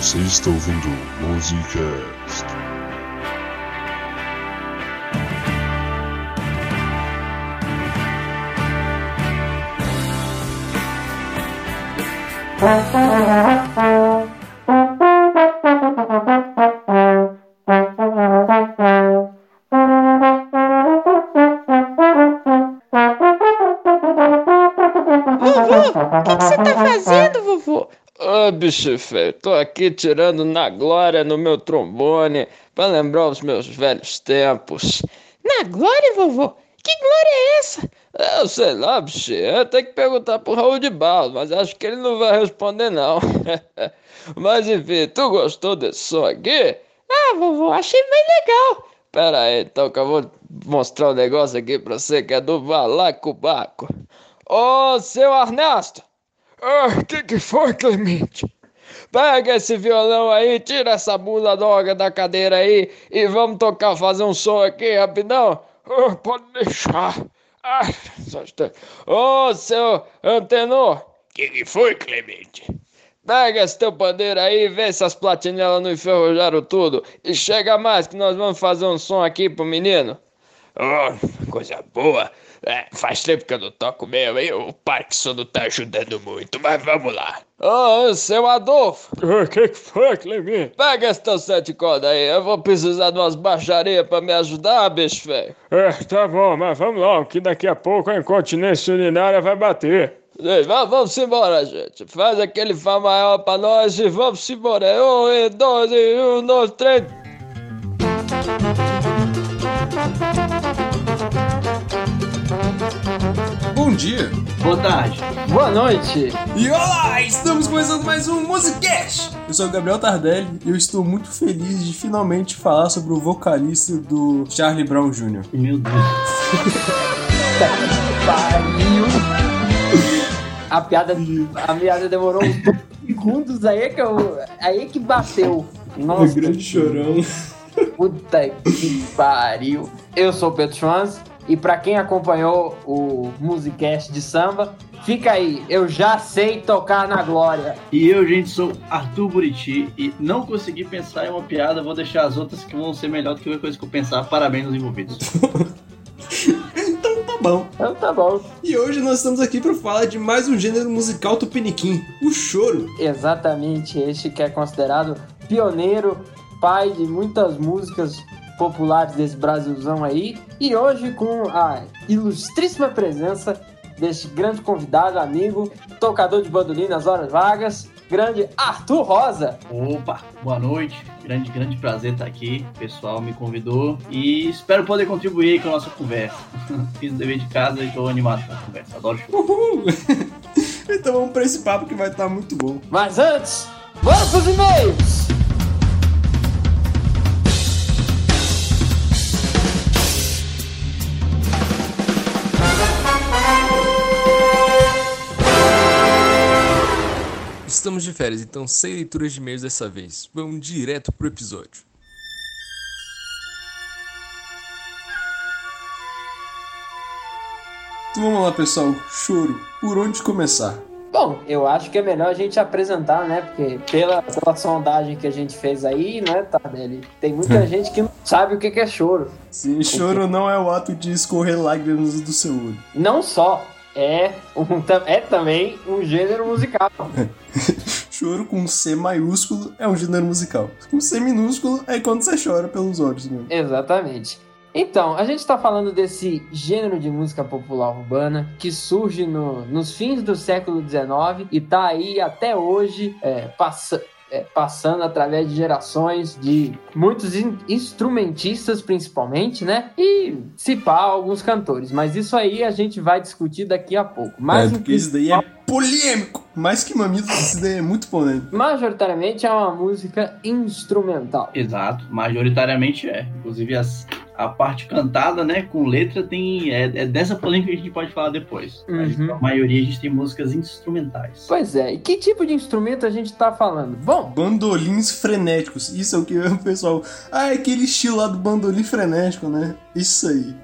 Você está ouvindo Musicast. O Feio, tô aqui tirando na glória no meu trombone pra lembrar os meus velhos tempos. Na glória, vovô? Que glória é essa? Eu sei lá, bicho, eu tenho que perguntar pro Raul de Barros, mas acho que ele não vai responder não. mas enfim, tu gostou desse som aqui? Ah, vovô, achei bem legal. Pera aí, então que eu vou mostrar um negócio aqui pra você que é do Valacobaco. Ô, seu Ernesto! O que que foi, Clemente? Pega esse violão aí, tira essa bula doga da cadeira aí e vamos tocar, fazer um som aqui rapidão. Pode deixar. Ah. Ô, seu Antenor! que, que foi, Clemente? Pega esse teu pandeiro aí, vê se as platinelas não enferrujaram tudo. E chega mais que nós vamos fazer um som aqui pro menino. Oh, coisa boa. É, faz tempo que eu não toco mesmo, hein? O Parkinson não tá ajudando muito, mas vamos lá. Ô, seu Adolfo! O que, que foi, Clemente? Pega esse teu sete cordas aí, eu vou precisar de umas baixarias pra me ajudar, bicho velho. É, tá bom, mas vamos lá, que daqui a pouco a incontinência urinária vai bater. Vamos embora, gente. Faz aquele Fá maior pra nós e vamos embora. Um, e dois, e um, dois, três. Dia! Boa tarde. Boa noite. E olá! Estamos começando mais um Musicast! Eu sou o Gabriel Tardelli e eu estou muito feliz de finalmente falar sobre o vocalista do Charlie Brown Jr. Meu Deus. Pariu. A piada, a piada demorou uns dois segundos, aí é que eu, aí é que bateu. Nossa, grande chorão. puta que pariu. Eu sou o Pedro Schwanz e pra quem acompanhou o Musicast de samba, fica aí, eu já sei tocar na glória. E eu, gente, sou Arthur Buriti e não consegui pensar em uma piada, vou deixar as outras que vão ser melhor do que qualquer coisa que eu pensar. Parabéns aos envolvidos. Então tá bom. Então tá bom. E hoje nós estamos aqui para falar de mais um gênero musical tupiniquim, o choro. Exatamente, este que é considerado pioneiro, pai de muitas músicas populares desse Brasilzão aí. E hoje com a ilustríssima presença deste grande convidado, amigo, tocador de bandolim nas horas vagas, grande Arthur Rosa. Opa, boa noite. Grande, grande prazer estar aqui. O pessoal me convidou e espero poder contribuir com a nossa conversa. Fiz o dever de casa e estou animado com a conversa. Adoro show. Uhul! então vamos para esse papo que vai estar muito bom. Mas antes, bora pros e-mails! Estamos de férias, então sem leituras de e-mails dessa vez. Vamos direto pro episódio. Então vamos lá, pessoal. Choro. Por onde começar? Bom, eu acho que é melhor a gente apresentar, né? Porque pela, pela sondagem que a gente fez aí, né, Tardelli? Tem muita gente que não sabe o que que é choro. Sim, choro não é o ato de escorrer lágrimas do seu olho. Não só é, um, é também um gênero musical. Choro com C maiúsculo é um gênero musical. Com C minúsculo é quando você chora pelos olhos mesmo. Exatamente. Então, a gente está falando desse gênero de música popular urbana que surge no- nos fins do século XIX e tá aí até hoje é, passa- é, passando através de gerações de muitos in- instrumentistas, principalmente, né? E se pá, alguns cantores. Mas isso aí a gente vai discutir daqui a pouco. Mas é, porque isso daí é polêmico. Mais que mamilos, isso daí é muito polêmico. majoritariamente é uma música instrumental. Exato, majoritariamente é. Inclusive as- a parte cantada, né, com letra tem é, é dessa polêmica que a gente pode falar depois. Mas Uhum. a maioria a gente tem músicas instrumentais. Pois é, e que tipo de instrumento a gente tá falando? Bom, Bandolins frenéticos. Isso é o que o pessoal. Ah, é aquele estilo lá do bandolim frenético, né? Isso aí.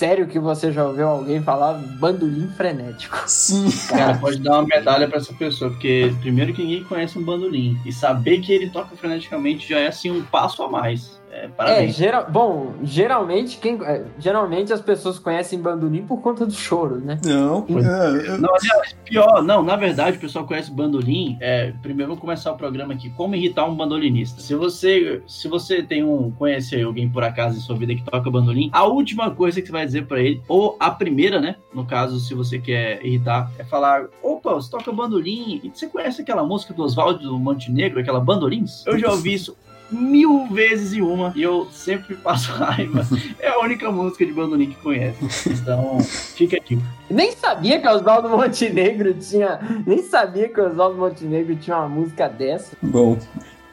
Sério que você já ouviu alguém falar bandolim frenético. Sim. Cara, pode dar uma medalha pra essa pessoa, porque primeiro que ninguém conhece um bandolim. E saber que ele toca freneticamente já é assim um passo a mais. É, É, parabéns. geral, bom, geralmente quem, é, geralmente as pessoas conhecem bandolim por conta do choro, né? Não. é, é, Não, aliás, pior, não, na verdade, o pessoal conhece bandolim. É, primeiro vamos começar o programa aqui. Como irritar um bandolinista? Se você, se você tem um, conhece alguém por acaso em sua vida que toca bandolim, a última coisa que você vai dizer pra ele, ou a primeira, né? No caso, se você quer irritar, é falar: opa, você toca bandolim, e você conhece aquela música do Oswaldo Montenegro, aquela bandolins? Eu já ouvi isso mil vezes e uma e eu sempre passo raiva. É a única música de bandolim que conhece. Então, fica aqui. Nem sabia que o Oswaldo Montenegro tinha. Nem sabia que o Oswaldo Montenegro tinha uma música dessa. Bom,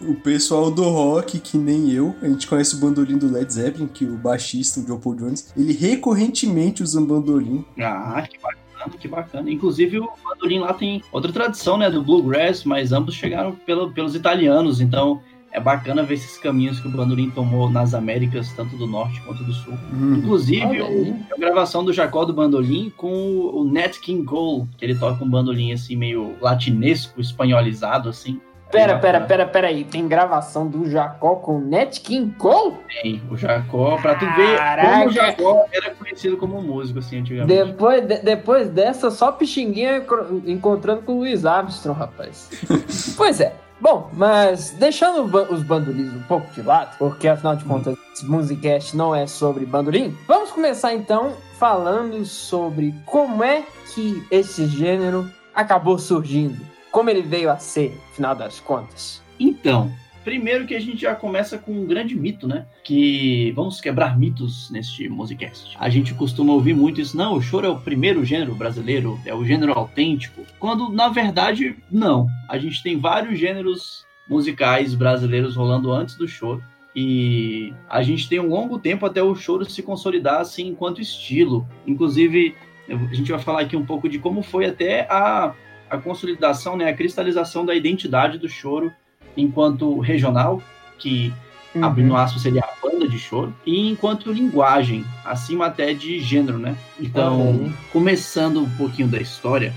o pessoal do rock, que nem eu, a gente conhece o bandolim do Led Zeppelin, que o baixista, o John Paul Jones, ele recorrentemente usa um bandolim. Ah, que bacana, que bacana. Inclusive, o bandolim lá tem outra tradição, né, do bluegrass, mas ambos chegaram pelo- pelos italianos, então é bacana ver esses caminhos que o bandolim tomou nas Américas, tanto do norte quanto do sul. Uhum. Inclusive, o- a gravação do Jacó do Bandolim com o Nat King Cole, que ele toca um bandolim assim, meio latinesco, espanholizado, assim. Pera, pera, bacana. pera, pera aí. Tem gravação do Jacó com Nat King Cole? Tem o Jacó, pra tu ver Caraca. como o Jacó era conhecido como músico, assim, antigamente. Depois, de- depois dessa, só Pixinguinha encontrando com o Luiz Armstrong, rapaz. pois é. Bom, mas deixando os bandolins um pouco de lado, porque afinal de contas, esse Musicast não é sobre bandolim, vamos começar então falando sobre como é que esse gênero acabou surgindo, como ele veio a ser, afinal das contas. Então, primeiro que a gente já começa com um grande mito, né? Que vamos quebrar mitos neste Musicast. A gente costuma ouvir muito isso, não, o choro é o primeiro gênero brasileiro, é o gênero autêntico. Quando, na verdade, não. A gente tem vários gêneros musicais brasileiros rolando antes do choro. E a gente tem um longo tempo até o choro se consolidar assim enquanto estilo. Inclusive, a gente vai falar aqui um pouco de como foi até a, a consolidação, né, a cristalização da identidade do choro enquanto regional, que abrindo aspas seria a banda de choro, e enquanto linguagem, acima até de gênero, né? Então, aí. começando um pouquinho da história,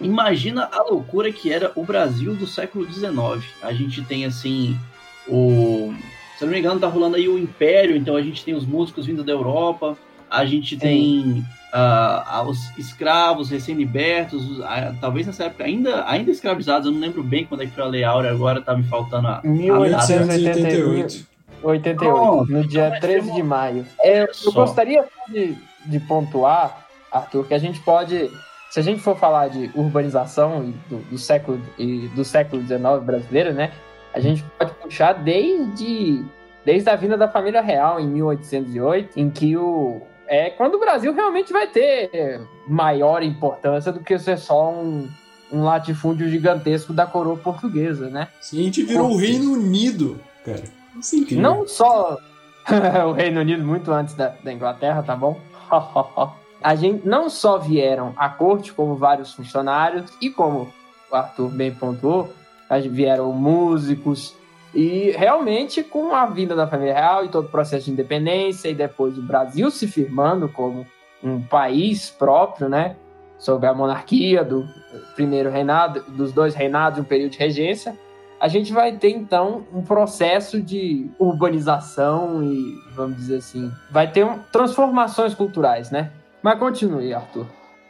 imagina a loucura que era o Brasil do século XIX. A gente tem assim o, se não me engano, tá rolando aí o Império, então a gente tem os músicos vindo da Europa, a gente tem ah, os escravos recém-libertos, os- ah, talvez nessa época ainda, ainda escravizados, eu não lembro bem quando é que foi a Lei Áurea, agora tá me faltando a, 1888. 88, no dia Mas 13 temos- de maio. É, eu Só. gostaria de, de pontuar, Arthur, que a gente pode, se a gente for falar de urbanização do, do século e do século XIX brasileiro, né? A gente pode puxar desde desde a vinda da família real em 1808, em que o é quando o Brasil realmente vai ter maior importância do que ser só um, um latifúndio gigantesco da coroa portuguesa, né? Sim, a gente virou o Reino Unido, cara. É incrível. Não só o Reino Unido, muito antes da, da Inglaterra, tá bom? a gente não só vieram à corte como vários funcionários e como o Arthur bem pontuou, vieram músicos e realmente com a vinda da família real e todo o processo de independência e depois o Brasil se firmando como um país próprio, né? Sob a monarquia do primeiro reinado, dos dois reinados um período de regência, a gente vai ter então um processo de urbanização e, vamos dizer assim, vai ter um- transformações culturais, né? Mas continue, Arthur.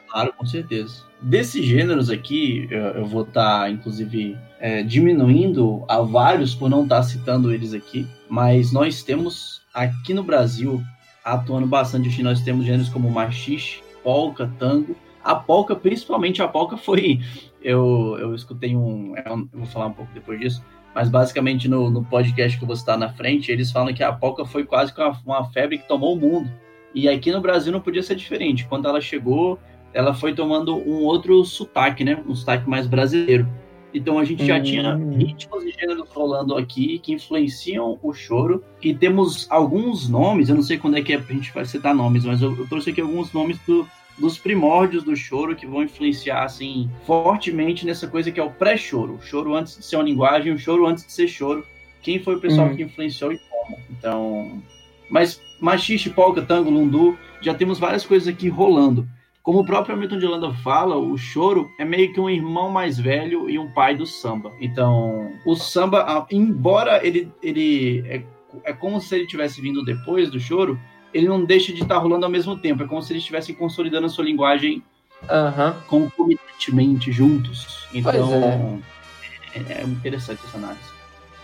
Claro, com certeza. Desses gêneros aqui, eu, vou estar, inclusive, é, diminuindo a vários por não estar citando eles aqui, mas nós temos aqui no Brasil, atuando bastante, nós temos gêneros como machixe, polca, tango. A polca, principalmente a polca, foi. Eu, eu escutei um, é um- Eu vou falar um pouco depois disso, mas basicamente no, no podcast que eu vou estar na frente, eles falam que a polca foi quase uma, uma febre que tomou o mundo. E aqui no Brasil não podia ser diferente. Quando ela chegou, ela foi tomando um outro sotaque, né? Um sotaque mais brasileiro. Então a gente já Hum. tinha ritmos e gêneros rolando aqui que influenciam o choro. E temos alguns nomes, eu não sei quando é que é pra gente vai citar nomes, mas eu, eu trouxe aqui alguns nomes do- dos primórdios do choro que vão influenciar, assim, fortemente nessa coisa que é o pré-choro. O choro antes de ser uma linguagem, o choro antes de ser choro. Quem foi o pessoal Hum. que influenciou e como. Então, Mas machixe, polka, tango, lundu, já temos várias coisas aqui rolando. Como o próprio Hamilton de Holanda fala, o choro é meio que um irmão mais velho e um pai do samba. Então, o samba, embora ele, ele é, é como se ele tivesse vindo depois do choro, ele não deixa de estar rolando ao mesmo tempo. É como se eles estivessem consolidando a sua linguagem Aham. concomitantemente juntos. Então, Pois é. é interessante essa análise.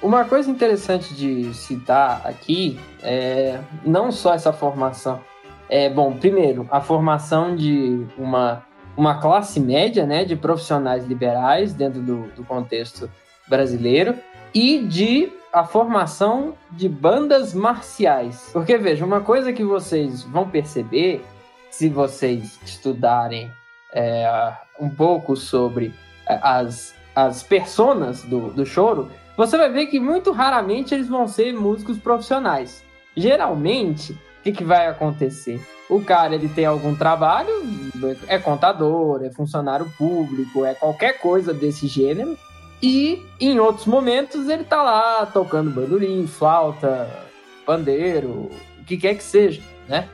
Uma coisa interessante de citar aqui é não só essa formação. É, bom, primeiro, a formação de uma, uma classe média, né, de profissionais liberais dentro do, do contexto brasileiro e de a formação de bandas marciais. Porque, veja, uma coisa que vocês vão perceber se vocês estudarem é, um pouco sobre é, as, as personas do, do choro, você vai ver que muito raramente eles vão ser músicos profissionais. Geralmente, o que, que vai acontecer? O cara ele tem algum trabalho, é contador, é funcionário público, é qualquer coisa desse gênero, e em outros momentos ele tá lá tocando bandolim, flauta, pandeiro, o que quer que seja, né?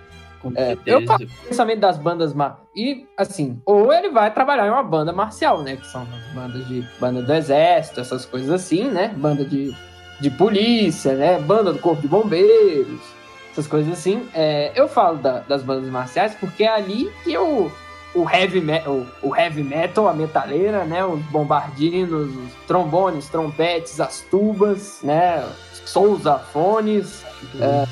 É, eu faço pensamento das bandas mar... e assim, ou ele vai trabalhar em uma banda marcial, né, que são bandas de banda do exército, essas coisas assim, né, banda de, de polícia, né, banda do corpo de bombeiros, essas coisas assim. É, eu falo da- das bandas marciais porque é ali que o o heavy, me- o, heavy metal, a metaleira, né, os bombardinos, os trombones, trompetes, as tubas, né, sousafones, é,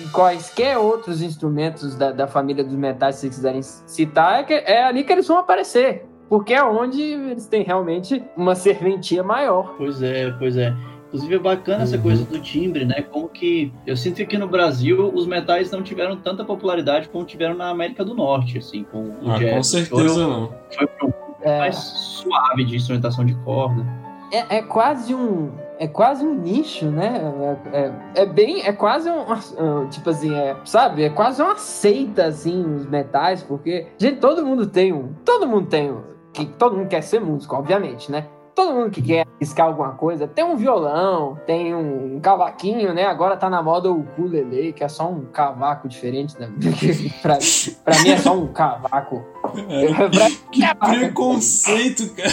e quaisquer outros instrumentos da, da família dos metais, se quiserem citar, é, que- é ali que eles vão aparecer. Porque é onde eles têm realmente uma serventia maior. Pois é, pois é. Inclusive é bacana essa Uhum. coisa do timbre, né? Como que eu sinto que aqui no Brasil os metais não tiveram tanta popularidade como tiveram na América do Norte, assim, com o Ah, jazz. com O certeza choro não. Foi um É, mais suave de instrumentação de corda. é, é quase um. É quase um nicho, né? É, é- é bem. É quase um. um, Tipo assim, é, sabe? É quase uma seita, assim, os metais, porque. Gente, todo mundo tem um. Todo mundo tem um. Que, todo mundo quer ser músico, obviamente, né? Todo mundo que quer arriscar alguma coisa tem um violão, tem um, cavaquinho, né? Agora tá na moda o ukulele, que é só um cavaco diferente, né? pra, pra mim é só um cavaco. Pra- Que preconceito, cara.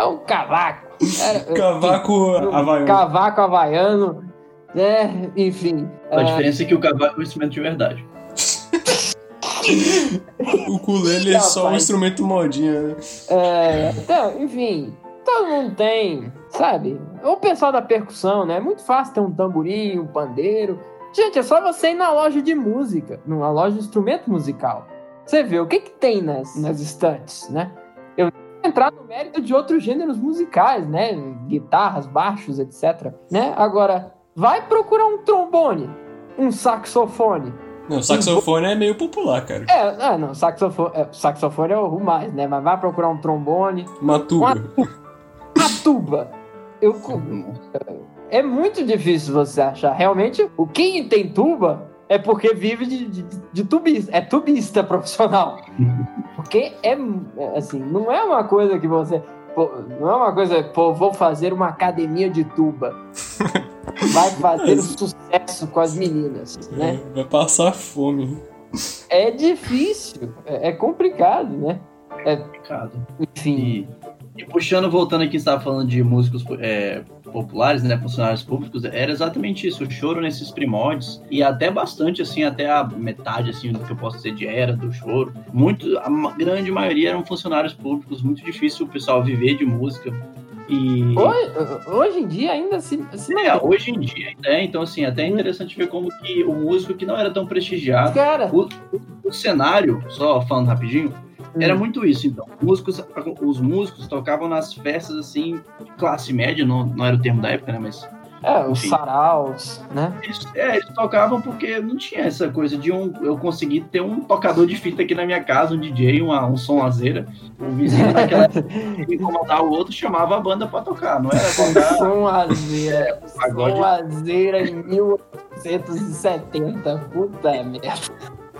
É um cavaco. É, Cavaco havaiano. Cavaco havaiano, né? Enfim. A é, diferença é que o cavaco é um instrumento de verdade. O ukulele é só um instrumento modinha, né? é, então, enfim, todo mundo tem, sabe? O pessoal da percussão, né? É muito fácil ter um tamborim, um pandeiro. Gente, é só você ir na loja de música, numa loja de instrumento musical. Você vê o que, que tem nas, nas estantes, né? Eu vou entrar no mérito de outros gêneros musicais, né? Guitarras, baixos, etc. Né? Agora, vai procurar um trombone, um saxofone. Não, saxofone é meio popular, cara. É, ah, não, saxofone, é, saxofone é o mais, né? Mas vai procurar um trombone, Uma tuba. uma tuba. Eu, co- é muito difícil você achar. Realmente, o quem tem tuba é porque vive de, de, de tubista. É tubista profissional. Porque é, é, assim, não é uma coisa que você. pô, não é uma coisa, pô, vou fazer uma academia de tuba. Vai fazer sucesso com as meninas, né? É, Vai passar fome. É difícil, é, é complicado, né? Complicado. Enfim. E, e puxando, voltando aqui, estava falando de músicos é, populares, né, funcionários públicos, era exatamente isso, o choro nesses primórdios, e até bastante, assim, até a metade, assim, do que eu posso dizer de era do choro, muito, a grande maioria eram funcionários públicos, muito difícil o pessoal viver de música, e... Hoje, hoje em dia ainda se, se É, hoje em dia, né, então, assim, até é interessante ver como que o músico que não era tão prestigiado, Cara, o cenário, só falando rapidinho, era hum, muito isso, então. Músicos, os músicos tocavam nas festas, assim, de classe média, não, não era o termo da época, né? Mas é, os enfim. saraus, né? eles, é, eles tocavam porque não tinha essa coisa de um. Eu consegui ter um tocador de fita aqui na minha casa, um DJ, uma, um sonzeira. O vizinho naquela época incomodar o outro, chamava a banda pra tocar. Não era tocar Somazeira. pagode. Somazeira em 1870. Puta merda.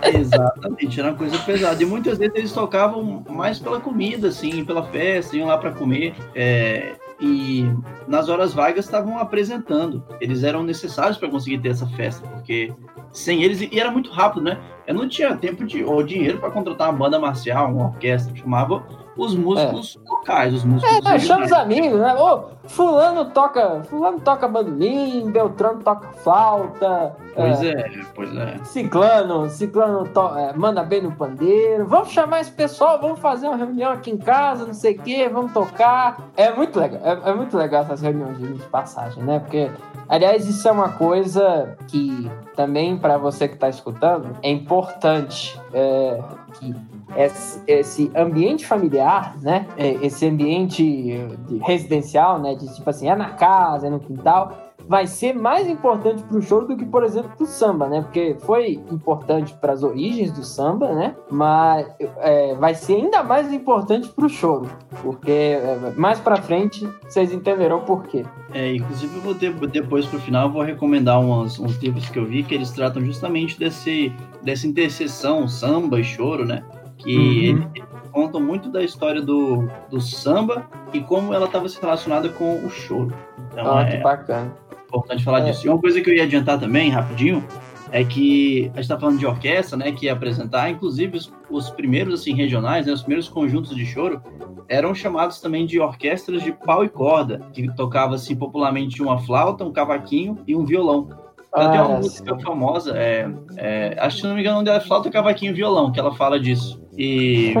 Exatamente, era uma coisa pesada. E muitas vezes eles tocavam mais pela comida, assim, pela festa, iam lá pra comer. é, e nas horas vagas estavam apresentando. Eles eram necessários para conseguir ter essa festa, porque sem eles, e era muito rápido, né? Eu não tinha tempo de, ou dinheiro para contratar uma banda marcial, uma orquestra, chamava os músicos locais, os músicos. É, chama os amigos, né? Ô, fulano toca. Fulano toca bandolim, Beltrano toca flauta. Pois é, pois é. Ciclano, Ciclano to- é, manda bem no pandeiro. Vamos chamar esse pessoal, vamos fazer uma reunião aqui em casa, não sei o quê, vamos tocar. É muito legal, é, é muito legal essas reuniões de passagem, né? Porque, aliás, isso é uma coisa que também para você que está escutando é importante. É, que esse, esse ambiente familiar, né? É, Esse ambiente de residencial, né? De tipo assim, é na casa, é no quintal vai ser mais importante para o choro do que, por exemplo, para o samba, né? Porque foi importante para as origens do samba, né? Mas é, vai ser ainda mais importante para o choro, porque é, mais para frente vocês entenderão por quê. É, inclusive eu vou ter, depois pro final eu vou recomendar umas, uns livros que eu vi que eles tratam justamente desse, dessa interseção samba e choro, né? Que Uhum. contam muito da história do, do samba e como ela estava se relacionada com o choro. Então Ah, é que bacana. importante falar É. disso. E uma coisa que eu ia adiantar também, rapidinho, é que a gente tá falando de orquestra, né, que ia apresentar, inclusive os, os primeiros, assim, regionais, né, os primeiros conjuntos de choro, eram chamados também de orquestras de pau e corda, que tocava, assim, popularmente uma flauta, um cavaquinho e um violão. Ela tem uma Ah, música famosa, é, é, acho que se não me engano, o nome dela é Flauta, Cavaquinho e Violão, que ela fala disso. E,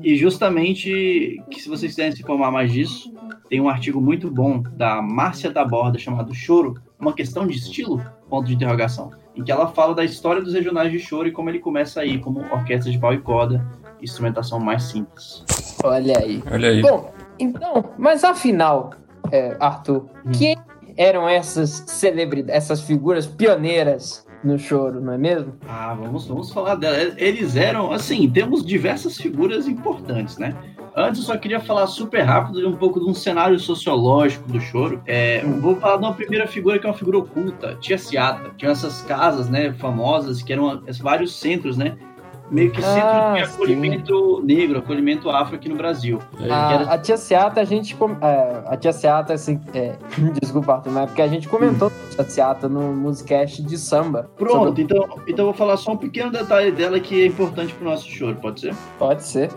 e justamente, que se vocês quiserem se informar mais disso, tem um artigo muito bom da Márcia da Borda chamado Choro, uma questão de estilo, ponto de interrogação, em que ela fala da história dos regionais de choro e como ele começa aí como orquestra de pau e corda, instrumentação mais simples. Olha aí. Olha aí. Bom, então, mas afinal, é, Arthur, quem eram essas celebridades, essas figuras pioneiras no choro, não é mesmo? Ah, vamos, vamos falar dela. Eles eram, assim, temos diversas figuras importantes, né? Antes eu só queria falar super rápido de um pouco de um cenário sociológico do choro. É, vou falar de uma primeira figura que é uma figura oculta, Tia Ciata. Tinha essas casas, né, famosas, que eram vários centros, né? Meio que centro Ah, de sim. acolhimento negro, acolhimento afro aqui no Brasil. A, a tia Seata, a gente. com- é, a tia Seata, assim. é, desculpa, Arthur, mas é porque a gente comentou a tia Seata no Musicast de samba. Pronto, Sobre- então, então eu vou falar só um pequeno detalhe dela que é importante pro nosso choro, pode ser? Pode ser.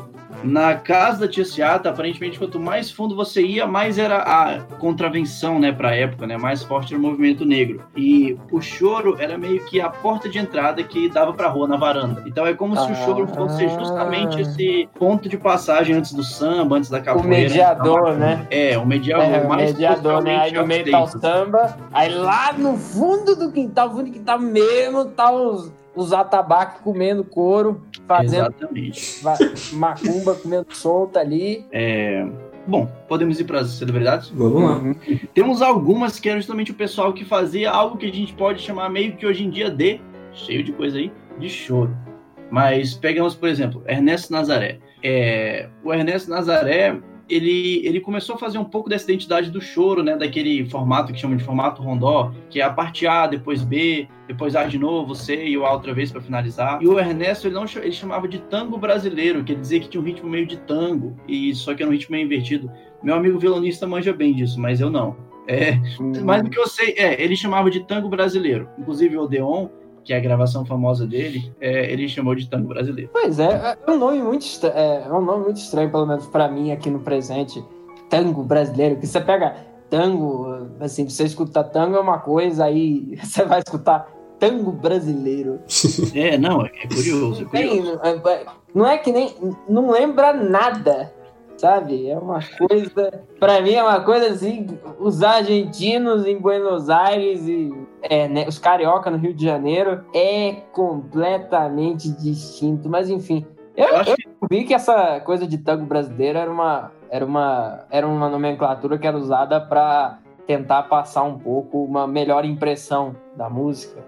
Na casa da tia Seata, aparentemente, quanto mais fundo você ia, mais era a contravenção, né, pra época, né? Mais forte era o movimento negro. E o choro era meio que a porta de entrada que dava pra rua, na varanda. Então é como se o choro fosse justamente esse ponto de passagem antes do samba, antes da O capoeira. mediador, né? É, o mediador. É, o mais mediador, né? Aí no meio tá o samba, aí lá no fundo do quintal, fundo do quintal mesmo, tá os, os atabaques comendo couro, fazendo Exatamente. macumba, comendo solta ali. É, Bom, podemos ir para as celebridades? Vamos lá. Temos algumas que era justamente o pessoal que fazia algo que a gente pode chamar meio que hoje em dia de, cheio de coisa aí, de choro. Mas pegamos, por exemplo, Ernesto Nazaré. É, o Ernesto Nazaré, ele, ele começou a fazer um pouco dessa identidade do choro, né? Daquele formato que chama de formato rondó, que é a parte A, depois B, depois A de novo, C e o A outra vez para finalizar. E o Ernesto, ele, não, ele chamava de tango brasileiro, quer dizer que tinha um ritmo meio de tango, e só que era um ritmo meio invertido. Meu amigo violonista manja bem disso, mas eu não. É, mas o que eu sei, é, ele chamava de tango brasileiro. Inclusive o Odeon, que é a gravação famosa dele, é, ele chamou de tango brasileiro. Pois é, é um nome muito estranho, é, é um nome muito estranho, pelo menos pra mim aqui no presente. Tango brasileiro, que você pega tango, assim, você escuta tango é uma coisa, aí você vai escutar tango brasileiro. É, não, é, é curioso, é Bem, curioso. é- é- não é que nem. Não lembra nada, sabe? É uma coisa. Pra mim é uma coisa assim. Os argentinos em Buenos Aires e é, né, os carioca no Rio de Janeiro é completamente distinto. Mas enfim. Eu, Eu eu vi que essa coisa de tango brasileiro era uma, era uma, era uma nomenclatura que era usada pra tentar passar um pouco uma melhor impressão da música.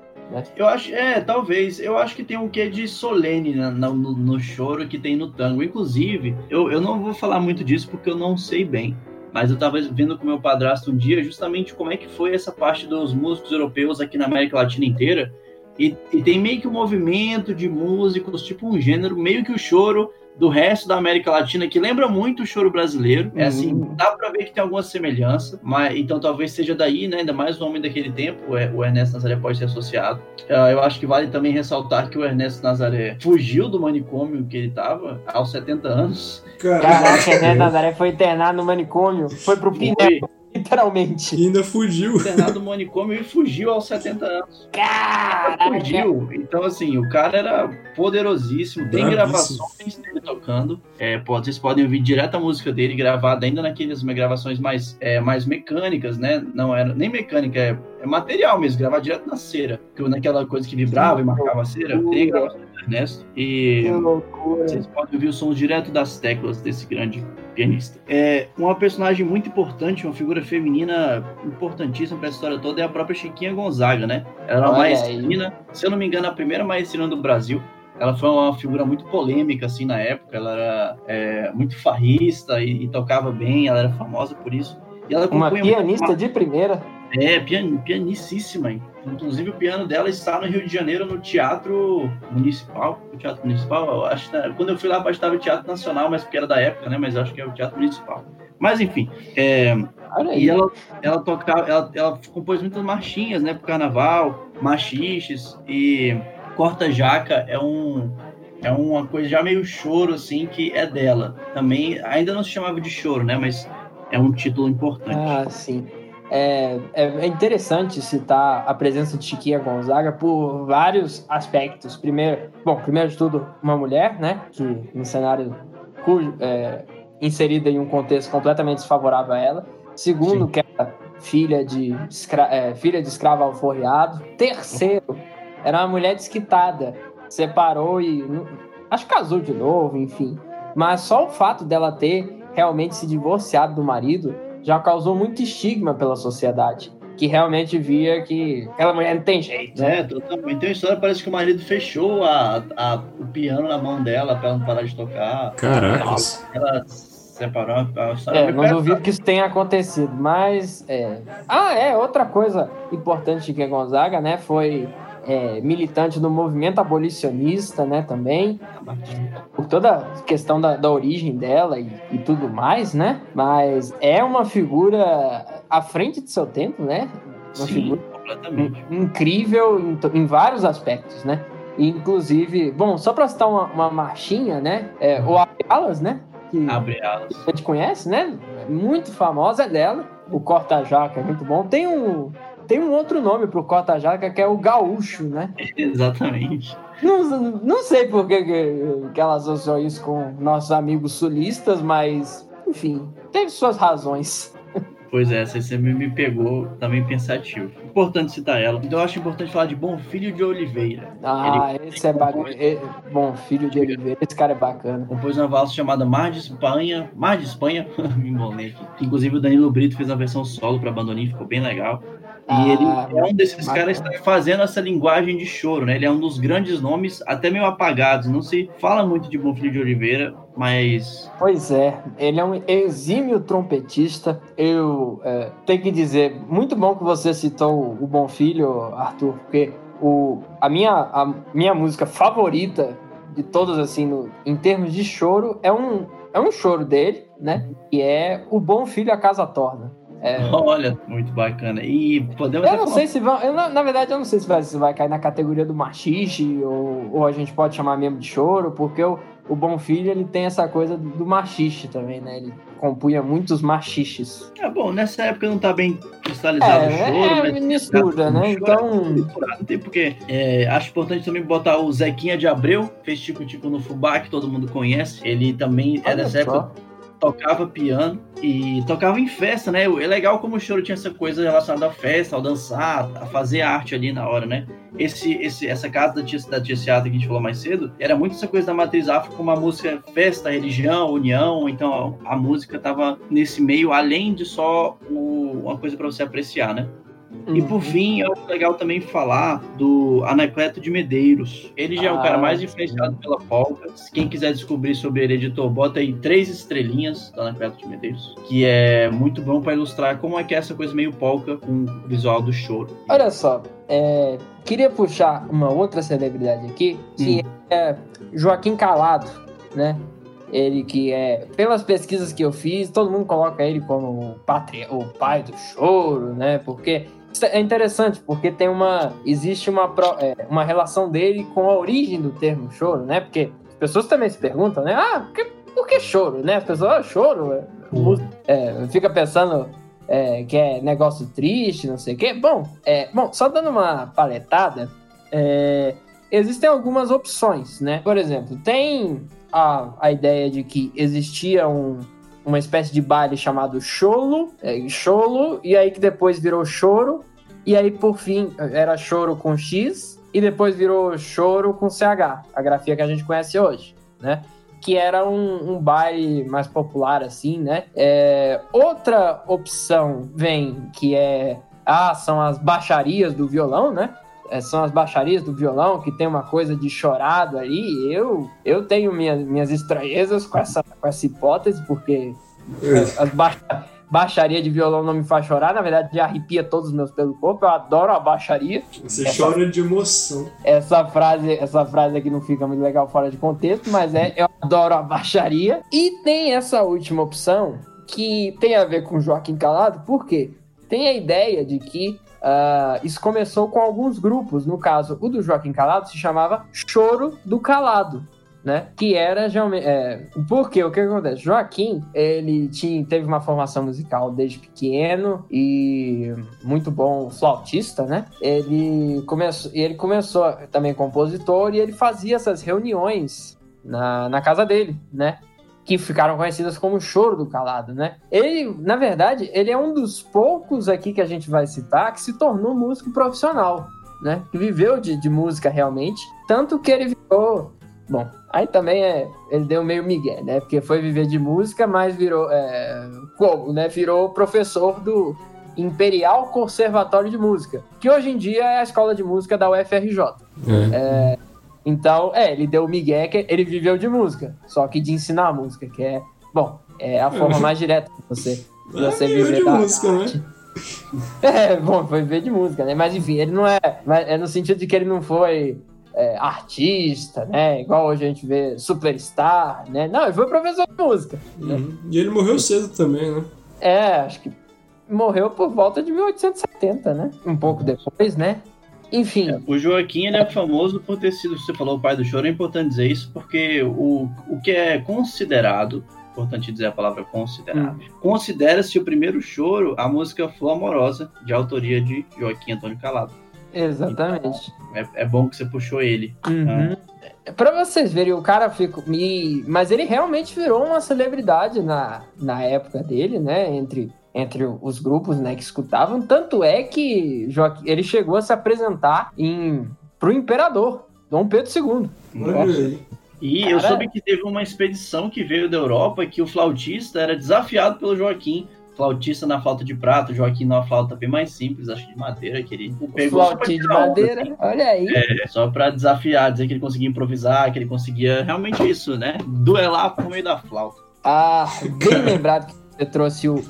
Eu acho, é, talvez. Eu acho que tem um quê de solene no, no choro que tem no tango. Inclusive, eu, eu não vou falar muito disso porque eu não sei bem. Mas eu tava vendo com meu padrasto um dia justamente como é que foi essa parte dos músicos europeus aqui na América Latina inteira. E, e tem meio que um movimento de músicos, tipo um gênero, meio que o choro do resto da América Latina, que lembra muito o choro brasileiro. É assim, Uhum. dá pra ver que tem alguma semelhança, mas então talvez seja daí, né? Ainda mais o homem daquele tempo, o- o Ernesto Nazaré pode ser associado. Ah, eu acho que vale também ressaltar que o Ernesto Nazaré fugiu do manicômio que ele tava aos 70 anos. Caraca, René Nazaré foi internado no manicômio, foi pro Pinel, literalmente. E ainda fugiu. internado no manicômio e fugiu aos 70 anos. Caraca! Fugiu. Então, assim, o cara era poderosíssimo. Tem Bravíssimo. gravações dele tocando. É, vocês podem ouvir direto a música dele, gravada ainda naquelas gravações mais, é, mais mecânicas, né? Não era nem mecânica, é material mesmo, gravar direto na cera. Que, naquela coisa que vibrava e marcava a cera. Tem gravações do Ernesto. E vocês podem ouvir o som direto das teclas desse grande pianista. É uma personagem muito importante, uma figura feminina importantíssima para a história toda é a própria Chiquinha Gonzaga, né? Ela era uma Olha maestrina, se eu não me engano, a primeira maestrina do Brasil. Ela foi uma figura muito polêmica, assim, na época. Ela era é, muito farrista e, e tocava bem, ela era famosa por isso. E ela Uma pianista de primeira. É, pian, pianicíssima. Inclusive, o piano dela está no Rio de Janeiro, no Teatro Municipal. O Teatro Municipal, eu acho que quando eu fui lá, estava o Teatro Nacional, mas porque era da época, né? Mas acho que é o Teatro Municipal. Mas, enfim, é, e ela, ela tocava, ela, ela compôs muitas marchinhas, né, pro carnaval, machiches e Corta Jaca é um é uma coisa já meio choro assim que é dela. Também ainda não se chamava de choro, né, mas é um título importante. Ah, sim. É, é, é interessante citar a presença de Chiquinha Gonzaga por vários aspectos. Primeiro, bom, primeiro de tudo, uma mulher, né? Que no cenário cujo, é, inserida em um contexto completamente desfavorável a ela. Segundo, Sim. que era filha de, escra- é, filha de escravo alforriado. Terceiro, era uma mulher desquitada. Separou e. Acho que casou de novo, enfim. Mas só o fato dela ter realmente se divorciado do marido já causou muito estigma pela sociedade. Que realmente via que aquela mulher não tem jeito. É, totalmente. Tem uma história, parece que o marido fechou a, a- o piano na mão dela pra ela não parar de tocar. Caracas. Ela separou a história. É, não duvido que isso tenha acontecido, mas. É... Ah, é, outra coisa importante de Gonzaga, né? Foi é, militante do movimento abolicionista, né? Também. Por toda a questão da, da origem dela e, e tudo mais, né? Mas é uma figura à frente de seu tempo, né? Uma Sim, figura completamente. incrível em, em vários aspectos, né? Inclusive, bom, só para citar uma, uma marchinha, né? É, o Abre Alas, né? Que Abre alas. a gente conhece, né? Muito famosa é dela. O Corta-Jaca é muito bom. Tem um, tem um outro nome pro Corta-Jaca que é o Gaúcho, né? Exatamente. Não, não sei por que, que, ela associou isso com nossos amigos sulistas, mas, enfim, teve suas razões. Pois é, você sempre me pegou também pensativo. Importante citar ela. Então eu acho importante falar de Bom Filho de Oliveira. Ah, esse é bacana. Bom, filho de Oliveira, esse cara é bacana. Compôs uma valsa chamada Mar de Espanha. Mar de Espanha, me embolei aqui. Inclusive o Danilo Brito fez a versão solo para Bandolim, ficou bem legal. E Ah, ele é um desses caras que está fazendo essa linguagem de choro, né? Ele é um dos grandes nomes, até meio apagados. Não se fala muito de Bom Filho de Oliveira, mas Pois é, ele é um exímio trompetista. Eu é, tenho que dizer, muito bom que você citou o Bom Filho, Arthur, porque o, a, minha, a minha música favorita de todas, assim, no- em termos de choro, é um, é um choro dele, né? E é O Bom Filho a Casa Torna. É, olha, muito bacana. E podemos eu não sei se vai. eu na, na verdade, eu não sei se vai, se vai cair na categoria do machixe ou, ou a gente pode chamar mesmo de choro, porque o, o Bom Filho ele tem essa coisa do, machixe também, né? Ele compunha muitos machiches. É bom, nessa época não tá bem cristalizado o É, choro, é, mas mistura, né? Então. Não tem porque. É, acho importante também botar o Zequinha de Abreu, fez Tico Tico no Fubá, que todo mundo conhece. Ele também é dessa só. época, tocava piano e tocava em festa, né? É legal como o choro tinha essa coisa relacionada à festa, ao dançar, a fazer arte ali na hora, né? Esse, esse, essa casa da tia, da tia Seata que a gente falou mais cedo, era muito essa coisa da matriz afro com uma música festa, religião, união, então a música tava nesse meio, além de só o- uma coisa para você apreciar, né? E Uhum. por fim, eu acho legal também falar do Anacleto de Medeiros. Ele já é o Ah, cara mais sim. influenciado pela polka. Quem quiser descobrir sobre ele, editor, bota aí três estrelinhas do Anacleto de Medeiros, que é muito bom para ilustrar como é que é essa coisa meio polka com o visual do choro. Olha só, é, queria puxar uma outra celebridade aqui, que Hum. é Joaquim Calado, né? Ele que é, pelas pesquisas que eu fiz, todo mundo coloca ele como o, patri... o pai do choro, né? Porque é interessante, porque tem uma. Existe uma, é, uma relação dele com a origem do termo choro, né? Porque as pessoas também se perguntam, né? Ah, por que, por que choro, né? As pessoas, ah, choro. é, música- é, fica pensando é, que é negócio triste, não sei o quê. Bom, é, bom, só dando uma paletada, é, existem algumas opções, né? Por exemplo, tem a, a ideia de que existia um, uma espécie de baile chamado cholo, é, cholo, e aí que depois virou choro, e aí por fim era choro com X, e depois virou choro com CH, a grafia que a gente conhece hoje, né? Que era um, um baile mais popular, assim, né? É, outra opção vem que é. Ah, são as baixarias do violão, né? É, são as baixarias do violão, que tem uma coisa de chorado ali. Eu, eu tenho minha, minhas estranhezas com essa, com essa hipótese, porque as ba baixaria de violão não me faz chorar. Na verdade, já arrepia todos os meus pelos corpo. Eu adoro a baixaria. Você Essa- chora de emoção. Essa frase, essa frase aqui não fica muito legal fora de contexto, mas é eu adoro a baixaria. E tem essa última opção que tem a ver com Joaquim Calado, por quê? Tem a ideia de que ah, isso começou com alguns grupos. No caso, o do Joaquim Calado se chamava Choro do Calado. Né? Que era geralmente. É, porque o que acontece? Joaquim, ele tinha, teve uma formação musical desde pequeno e muito bom flautista, né? Ele começou, ele começou também compositor e ele fazia essas reuniões na, na casa dele, né? Que ficaram conhecidas como Choro do Calado, né? Ele, na verdade, ele é um dos poucos aqui que a gente vai citar que se tornou músico profissional, né? Que viveu de, de música realmente. Tanto que ele virou. Bom, aí também é. Ele deu meio migué, né? Porque foi viver de música, mas virou. É, como, né? Virou professor do Imperial Conservatório de Música, que hoje em dia é a escola de música da UFRJ. É, então, é, ele deu o migué que ele viveu de música, só que de ensinar música, que é, bom, é a forma mais direta de você, de você É, viver viver de da, música, né? arte. É, bom, foi viver de música, né? Mas enfim, ele não é. mas É no sentido de que ele não foi é, artista, né? Igual a gente vê superstar, né? Não, ele foi professor de música. Uhum. E ele morreu cedo também, né? É, acho que morreu por volta de 1870, né? Um pouco depois, né? Enfim, O Joaquim ele é famoso por ter sido, você falou o pai do choro, é importante dizer isso, porque o, o que é considerado, importante dizer a palavra considerado, considera-se o primeiro choro a música Flor Amorosa, de autoria de Joaquim Antônio Calado. Exatamente. É, é bom que você puxou ele. Uhum. Pra vocês verem, o cara ficou. E... Mas ele realmente virou uma celebridade na, na época dele, né? Entre, entre os grupos né, que escutavam. Tanto é que Joaquim, ele chegou a se apresentar em, pro imperador, Dom Pedro II. Aí. E eu soube que teve uma expedição que veio da Europa que o flautista era desafiado pelo Joaquim. Flautista na flauta de prata, Joaquim numa flauta bem mais simples, acho que de madeira, que ele pegou Flautinha de madeira, assim. olha aí. É, só pra desafiar, dizer que ele conseguia improvisar, que ele conseguia realmente isso, né? Duelar por meio da flauta. Ah, bem lembrado que você trouxe o.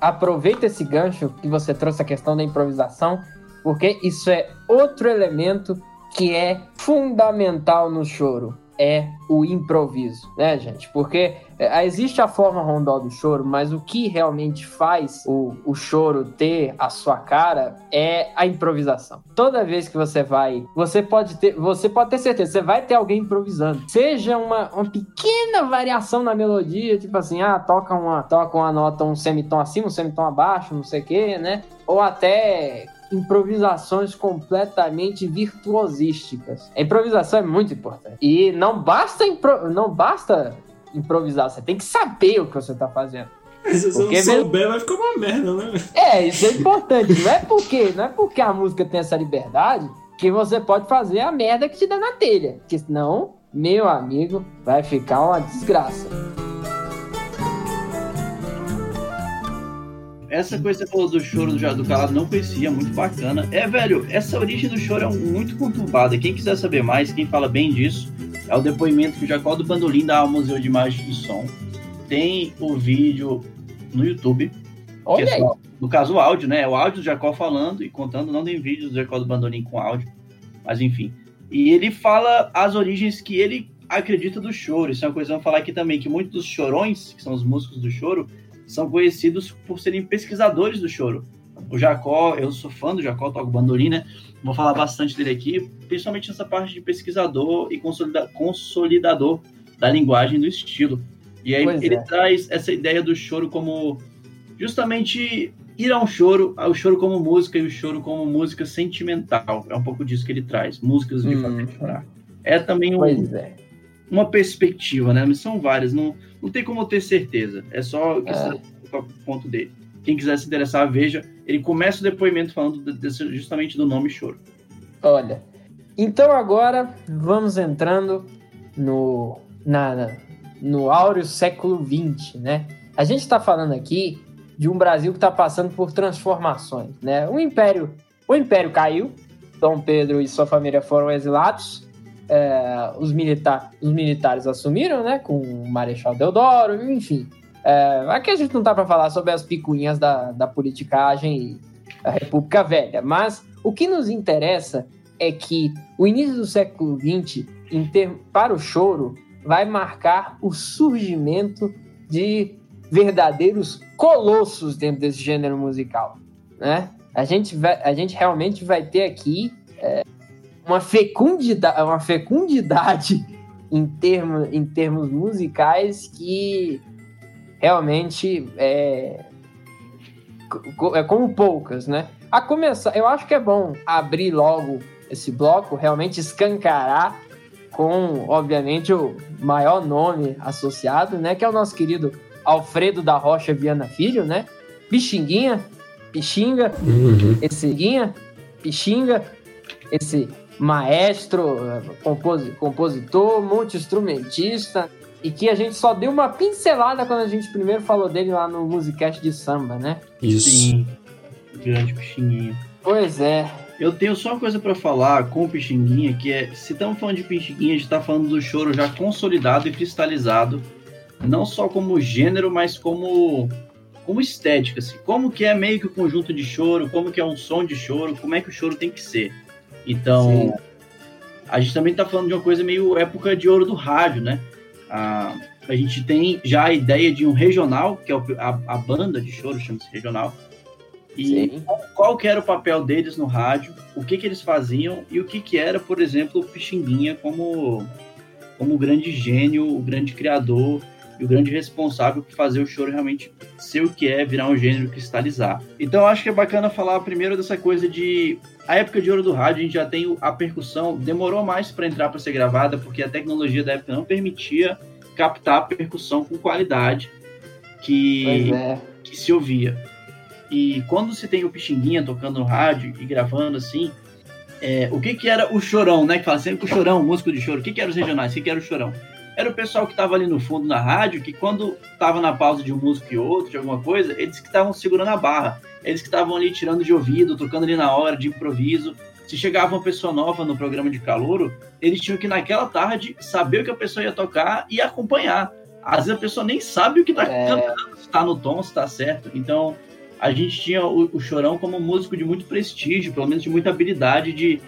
Aproveita esse gancho que você trouxe a questão da improvisação, porque isso é outro elemento que é fundamental no choro. É o improviso, né, gente? Porque é, existe a forma rondó do choro, mas o que realmente faz o, o choro ter a sua cara é a improvisação. Toda vez que você vai, você pode ter, você pode ter certeza, você vai ter alguém improvisando. Seja uma, uma pequena variação na melodia, tipo assim, ah, toca uma, toca uma nota, um semitom acima, um semitom abaixo, não sei o quê, né? Ou até improvisações completamente virtuosísticas. A improvisação é muito importante. E não basta, impro- não basta improvisar, você tem que saber o que você tá fazendo. Mas se você Porque não mesmo- souber, vai ficar uma merda, né? É, isso é importante. Não é porque, não é porque a música tem essa liberdade que você pode fazer a merda que te dá na telha. Porque senão, meu amigo, vai ficar uma desgraça. Essa coisa que você falou do choro do, do calado não conhecia, muito bacana. É, velho, essa origem do choro é muito conturbada. Quem quiser saber mais, quem fala bem disso, é o depoimento que o Jacó do Bandolim dá ao Museu de Imagem e Som. Tem o vídeo no YouTube. que Olha é só- no caso, o áudio, né? É o áudio do Jacó falando e contando, não tem vídeo do Jacó do Bandolim com áudio. Mas enfim. E ele fala as origens que ele acredita do choro. Isso é uma coisa que vamos falar aqui também, que muitos dos chorões, que são os músicos do choro, são conhecidos por serem pesquisadores do choro. O Jacó, eu sou fã do Jacó, toco bandolim, né? Vou falar bastante dele aqui, principalmente nessa parte de pesquisador e consolida consolidador da linguagem do estilo. E aí Pois ele é. traz essa ideia do choro como justamente ir ao choro, ao choro como música e o choro como música sentimental. É um pouco disso que ele traz, músicas de Hum. fazer chorar. É também um, é. uma perspectiva, né? Mas são várias, não, não tem como ter certeza. É só É. o ponto dele. Quem quiser se interessar, veja. Ele começa o depoimento falando de- desse- justamente do nome choro. Olha, então agora vamos entrando no, na, na- no áureo século XX, né? A gente está falando aqui de um Brasil que está passando por transformações, né? O império, o império caiu, Dom Pedro e sua família foram exilados, é, os, milita os militares assumiram, né? Com o Marechal Deodoro, enfim. É, aqui a gente não tá para falar sobre as picuinhas da, da politicagem e a República Velha, mas o que nos interessa é que o início do século XX, para o choro, vai marcar o surgimento de verdadeiros colossos dentro desse gênero musical, né? A gente, vai, a gente realmente vai ter aqui é, uma, fecundidade, uma fecundidade em, termo, em termos musicais que realmente é, é como poucas, né? A começar, eu acho que é bom abrir logo esse bloco, realmente escancarar com, obviamente, o maior nome associado, né? Que é o nosso querido Alfredo da Rocha Viana Filho, né? Pixinguinha, Pixinga, esse Guinha, Pixinga, esse maestro, composi- compositor, multi-instrumentista, e que a gente só deu uma pincelada quando a gente primeiro falou dele lá no Musicast de samba, né? Isso. Sim. Grande Pixinguinha. Pois é, Eu tenho só uma coisa pra falar com o Pixinguinha, que é, se estamos falando de Pixinguinha, a gente tá falando do choro já consolidado e cristalizado, não só como gênero, mas como como estética, assim. Como que é meio que o conjunto de choro, como que é um som de choro, como é que o choro tem que ser. Então, Sim. a gente também tá falando de uma coisa meio época de ouro do rádio, né? A, a gente tem já a ideia de um regional, que é a, a banda de choro, chama-se regional. E sim. qual que era o papel deles no rádio, o que que eles faziam e o que que era, por exemplo, o Pixinguinha como, como o grande gênio, o grande criador e o grande responsável por fazer o choro realmente ser o que é, virar um gênero cristalizar. Então eu acho que é bacana falar primeiro dessa coisa de a época de ouro do rádio, a gente já tem a percussão, demorou mais para entrar para ser gravada porque a tecnologia da época não permitia captar a percussão com qualidade que é. que se ouvia. E quando se tem o Pixinguinha tocando no rádio e gravando assim, é, o que que era o chorão, né? Que fala sempre o chorão, músico de choro. O que que era os regionais? O que que era o chorão? Era o pessoal que estava ali no fundo na rádio, que quando estava na pausa de um músico e outro, de alguma coisa, eles que estavam segurando a barra. Eles que estavam ali tirando de ouvido, tocando ali na hora, de improviso. Se chegava uma pessoa nova no programa de calouro, eles tinham que, naquela tarde, saber o que a pessoa ia tocar e acompanhar. Às vezes a pessoa nem sabe o que está É. cantando, se tá no tom, se tá certo. Então, a gente tinha o, o Chorão como um músico de muito prestígio, pelo menos de muita habilidade de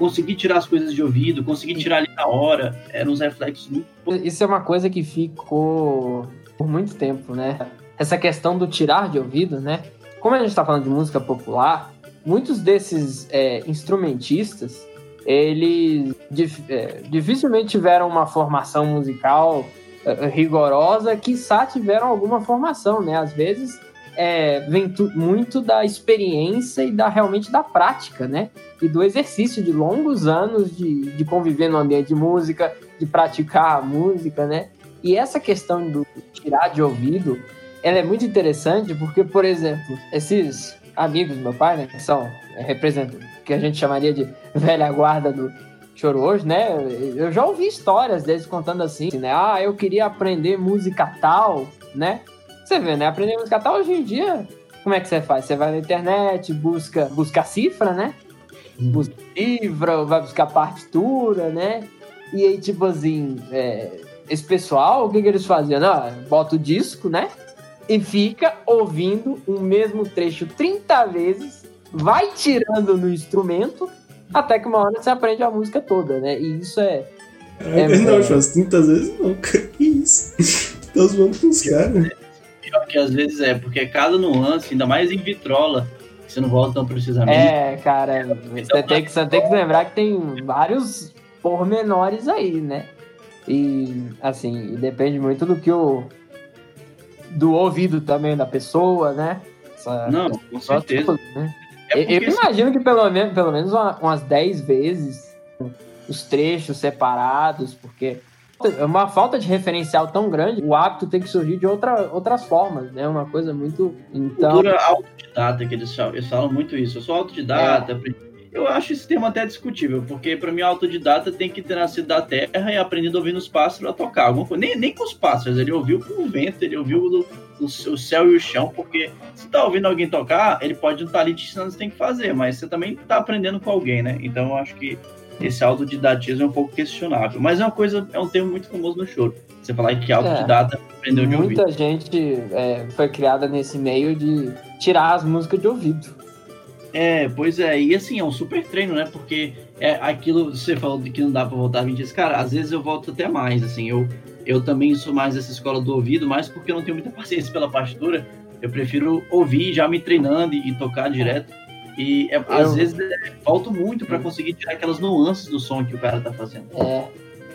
conseguir tirar as coisas de ouvido, conseguir tirar ali na hora. Eram uns reflexos muito. Isso é uma coisa que ficou por muito tempo, né? Essa questão do tirar de ouvido, né? Como a gente está falando de música popular, muitos desses é, instrumentistas, eles dif- é, dificilmente tiveram uma formação musical é, rigorosa, quiçá tiveram alguma formação, né? Às vezes é, vem muito da experiência e da realmente da prática, né? E do exercício de longos anos de, de conviver no ambiente de música, de praticar a música, né? E essa questão do tirar de ouvido, ela é muito interessante porque, por exemplo, esses amigos do meu pai, né, que são é, representam que a gente chamaria de velha guarda do choro hoje, né? Eu já ouvi histórias deles contando assim, né? Ah, eu queria aprender música tal, né? Você vê, né? Aprender música tal hoje em dia, como é que você faz? Você vai na internet, busca, busca cifra, né? Busca livro, vai buscar partitura, né? E aí, tipo assim, é, esse pessoal, o que, que eles faziam? Não, bota o disco, né? E fica ouvindo o mesmo trecho 30 vezes, vai tirando no instrumento, até que uma hora você aprende a música toda, né? E isso é, É, não, é... umas 30 vezes não. Que isso? Tá zoando com os caras. Pior que às vezes é, porque cada nuance, ainda mais em vitrola, você não volta tão precisamente. É, cara, você tem, que, você tem que lembrar que tem vários pormenores aí, né? E, assim, depende muito do que o. do ouvido também da pessoa, né? Essa, não, com certeza. né? é eu, eu imagino que pelo menos, pelo menos umas 10 vezes os trechos separados, porque é uma falta de referencial tão grande, o hábito tem que surgir de outra, outras formas, né? Uma coisa muito. Então... Cultura autodidata, que eles falam, eles falam muito isso. Eu sou autodidata, é. Eu acho esse termo até discutível, porque para mim, autodidata tem que ter nascido da terra e aprendido ouvindo os pássaros a tocar. Alguma coisa. Nem, nem com os pássaros, ele ouviu com o vento, ele ouviu o, o, o céu e o chão, porque se tá ouvindo alguém tocar, ele pode não estar tá ali te ensinando o que você tem que fazer, mas você também tá aprendendo com alguém, né? Então eu acho que esse autodidatismo é um pouco questionável. Mas é uma coisa, é um termo muito famoso no choro. Você falar que autodidata é, aprendeu de ouvir. Muita gente é, foi criada nesse meio de tirar as músicas de ouvido. É, pois é, e assim, é um super treino, né? Porque é aquilo, você falou de que não dá pra voltar 20 dias, cara, às vezes eu volto até mais, assim, eu, eu também sou mais dessa escola do ouvido, mais porque eu não tenho muita paciência pela partitura, eu prefiro ouvir já me treinando e, e tocar direto. E é, às vezes é, falta muito para conseguir tirar aquelas nuances do som que o cara tá fazendo. É.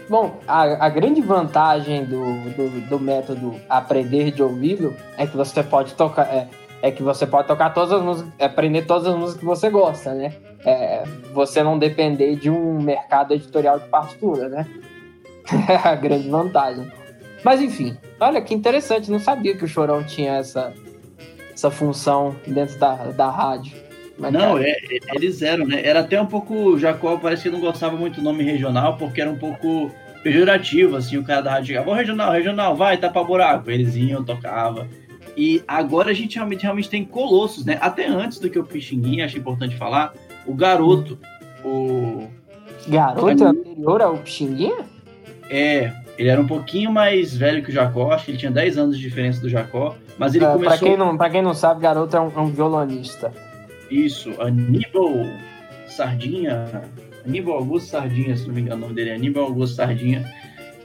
Bom, a, a grande vantagem do, do, do, método aprender de ouvido é que você pode tocar. É, é que você pode tocar todas as músicas, aprender todas as músicas que você gosta, né? É, você não depender de um mercado editorial de partitura, né? É a grande vantagem. Mas enfim, olha que interessante, não sabia que o Chorão tinha essa, essa função dentro da, da rádio. Mas não, é, é, eles eram, né? Era até um pouco. Jacó parece que não gostava muito do nome regional, porque era um pouco pejorativo, assim, o cara da rádio chegava, regional, regional, vai, tapa buraco. Eles iam, tocava. E agora a gente realmente, realmente tem colossos, né? Até antes do que o Pixinguinha, acho importante falar, o garoto. O. Garoto é anterior ao Pixinguinha? É, ele era um pouquinho mais velho que o Jacó, acho que ele tinha 10 anos de diferença do Jacó, mas ele é, começou... Pra quem, não, pra quem não sabe, garoto é um, é um violonista. Isso, Aníbal Sardinha. Aníbal Augusto Sardinha, se não me engano o nome dele é Aníbal Augusto Sardinha.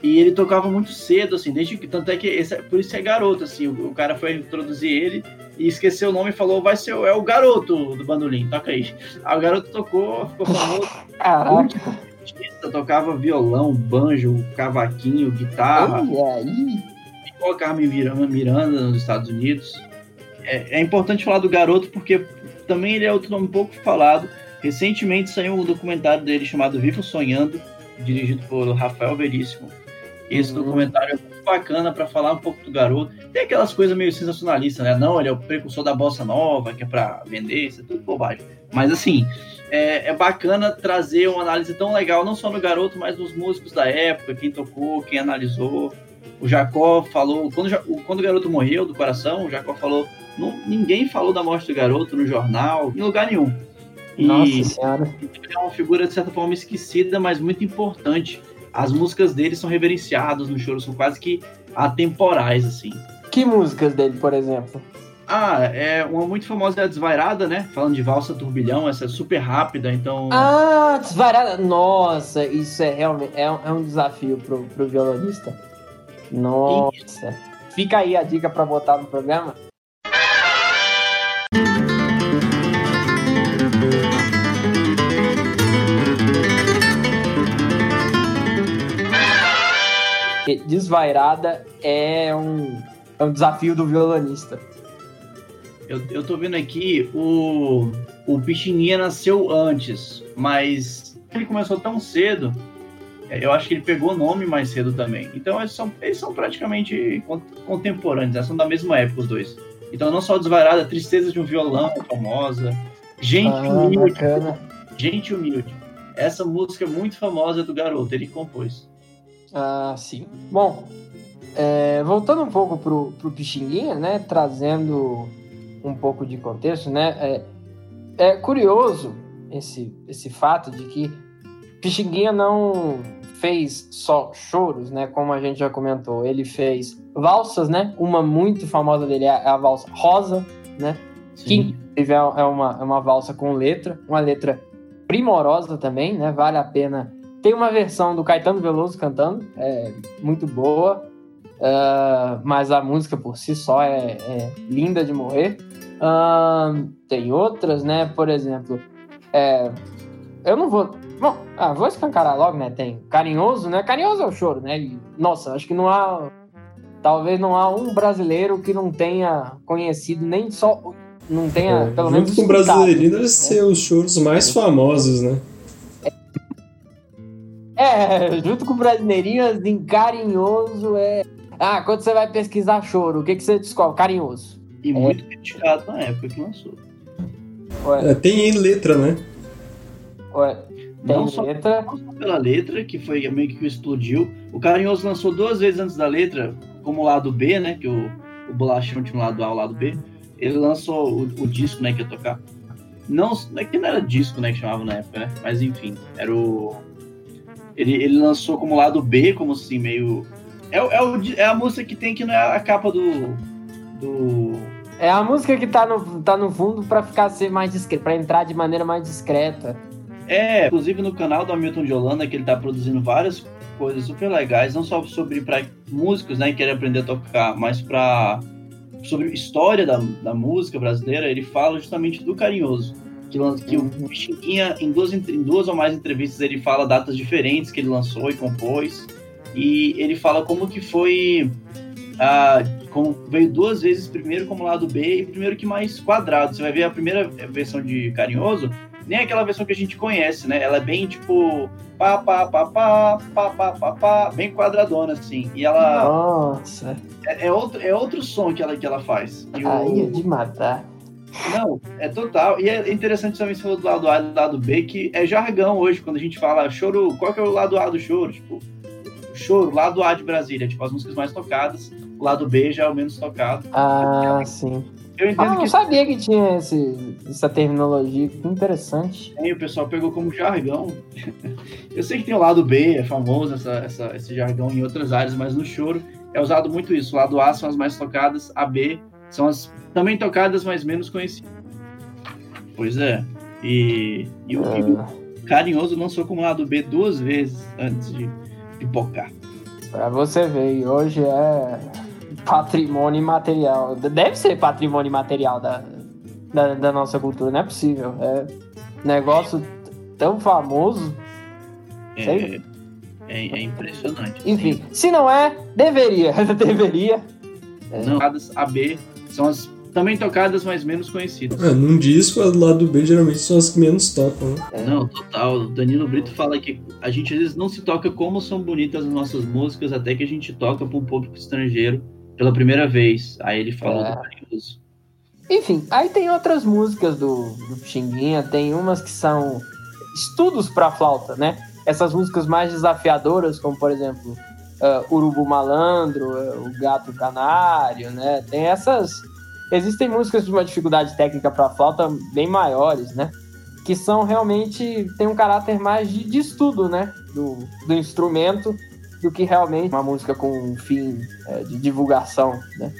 E ele tocava muito cedo, assim, desde que. Tanto é que esse, por isso é garoto, assim. O, o, cara foi introduzir ele e esqueceu o nome e falou: vai ser é o garoto do bandolim, toca aí. Aí o garoto tocou, ficou famoso. Caraca. Tocava violão, banjo, cavaquinho, guitarra. Olha aí. Ficou a Carmen Miranda, Miranda nos Estados Unidos. É, é importante falar do garoto porque também ele é outro nome pouco falado. Recentemente saiu um documentário dele chamado Vivo Sonhando, dirigido por Rafael Veríssimo. Esse uhum. documentário é muito bacana para falar um pouco do garoto. Tem aquelas coisas meio sensacionalistas, né? Não, ele é o precursor da bossa nova, que é para vender, isso é tudo bobagem. Mas assim, é, é, bacana trazer uma análise tão legal, não só no garoto, mas nos músicos da época, quem tocou, quem analisou. O Jacó falou, quando, quando o garoto morreu do coração, o Jacó falou não, ninguém falou da morte do garoto no jornal, em lugar nenhum. E Nossa Senhora. É uma figura, de certa forma, esquecida, mas muito importante. As músicas dele são reverenciadas no choro, são quase que atemporais, assim. Que músicas dele, por exemplo? Ah, é uma muito famosa é a Desvairada, né? Falando de valsa turbilhão, essa é super rápida, então. Ah, Desvairada! Nossa, isso é realmente é, é um desafio pro, pro violonista. Nossa. Fica aí a dica para botar no programa. Desvairada é um, é um desafio do violonista. Eu, eu tô vendo aqui, o, o Pichininha nasceu antes, mas ele começou tão cedo, é, eu acho que ele pegou o nome mais cedo também. Então eles são, eles são praticamente contemporâneos, né? são da mesma época os dois. Então não só Desvairada, Tristeza de um Violão, famosa. Gente ah, Humilde. Bacana. Gente Humilde. Essa música é muito famosa do garoto, ele compôs. Ah, sim. Bom, é, voltando um pouco pro, pro Pixinguinha, né? Trazendo um pouco de contexto, né? É, é curioso esse, esse fato de que Pixinguinha não fez só choros, né? Como a gente já comentou, ele fez valsas, né? Uma muito famosa dele é a valsa Rosa, né? Sim. Que inclusive é uma, é uma valsa com letra, uma letra primorosa também, né? Vale a pena Tem uma versão do Caetano Veloso cantando, é muito boa, uh, mas a música por si só é, é linda de morrer. Uh, tem outras, né? Por exemplo, é, eu não vou. Bom, ah, vou escancarar logo, né? Tem Carinhoso, né? Carinhoso é o choro, né? E, nossa, acho que não há. Talvez não há um brasileiro que não tenha conhecido nem só. Não tenha, é, pelo menos. Junto com o brasileirinho deve né? ser os choros mais famosos, né? É, junto com o brasileirinho, assim, carinhoso é. Ah, quando você vai pesquisar choro, o que, que você descobre? Carinhoso. E é. muito criticado na época que lançou. É, tem letra, né? Ué, tem não letra. Só, não só pela letra, que foi meio que explodiu. O Carinhoso lançou duas vezes antes da letra, como lado B, né? Que o, o Bolachão tinha um lado A e o lado B. Ele lançou o, o, disco, né? Que ia tocar. Não, é que não era disco, né? Que chamava na época, né? Mas enfim, era o. Ele, ele lançou como lado B, como assim, meio. É, é, o, é a música que tem que não é a capa do. do é a música que tá no, tá no fundo para ficar ser mais discreta, para entrar de maneira mais discreta. É, inclusive no canal do Hamilton de Holanda, que ele tá produzindo várias coisas super legais, não só sobre para músicos, né, que querem aprender a tocar, mas para sobre história da, da música brasileira, ele fala justamente do Carinhoso. Que, que o Pixinguinha, em duas, em duas ou mais entrevistas, ele fala datas diferentes que ele lançou e compôs. E ele fala como que foi ah, como veio duas vezes, primeiro como lado B e primeiro que mais quadrado. Você vai ver a primeira versão de Carinhoso, nem aquela versão que a gente conhece, né? Ela é bem tipo pá, pá, pá, pá, pá, pá, pá, pá bem quadradona, assim. E ela. Nossa! É, é, outro, é outro som que ela, que ela faz. E Aí o... é de matar. Não, é total. E é interessante também você falou do lado A e do lado B, que é jargão hoje, quando a gente fala choro, qual que é o lado A do choro? Tipo, choro, lado A de Brasília, tipo, as músicas mais tocadas o lado B já é o menos tocado. Ah, sim. Eu entendo ah, não que... sabia que tinha esse, essa terminologia, que interessante. É, o pessoal pegou como jargão. Eu sei que tem o lado B, é famoso essa, essa, esse jargão em outras áreas, mas no choro é usado muito isso. O lado A são as mais tocadas, a B são as também tocadas, mas menos conhecidas. Pois é. E, e o é. Carinhoso lançou como lado B duas vezes antes de pipocar. Pra você ver, hoje é patrimônio material. Deve ser patrimônio material da, da, da, nossa cultura, não é possível. É negócio tão famoso. É, é, é, impressionante. Enfim, sim. se não é, deveria. deveria. É. Não, A, B são as também tocadas, mas menos conhecidas. É, num disco, do lado B geralmente são as que menos tocam, né? É. Não, total. Danilo Brito fala que a gente às vezes não se toca como são bonitas as nossas músicas, até que a gente toca para um público estrangeiro pela primeira vez. Aí ele falou é. do carinhoso. Enfim, aí tem outras músicas do, do Xinguinha, tem umas que são estudos para flauta, né? Essas músicas mais desafiadoras, como por exemplo, uh, Urubu Malandro, uh, O Gato Canário, né? Tem essas. Existem músicas de uma dificuldade técnica para flauta bem maiores, né? Que são realmente. tem um caráter mais de, de estudo, né? Do, do instrumento do que realmente uma música com um fim é, de divulgação, né?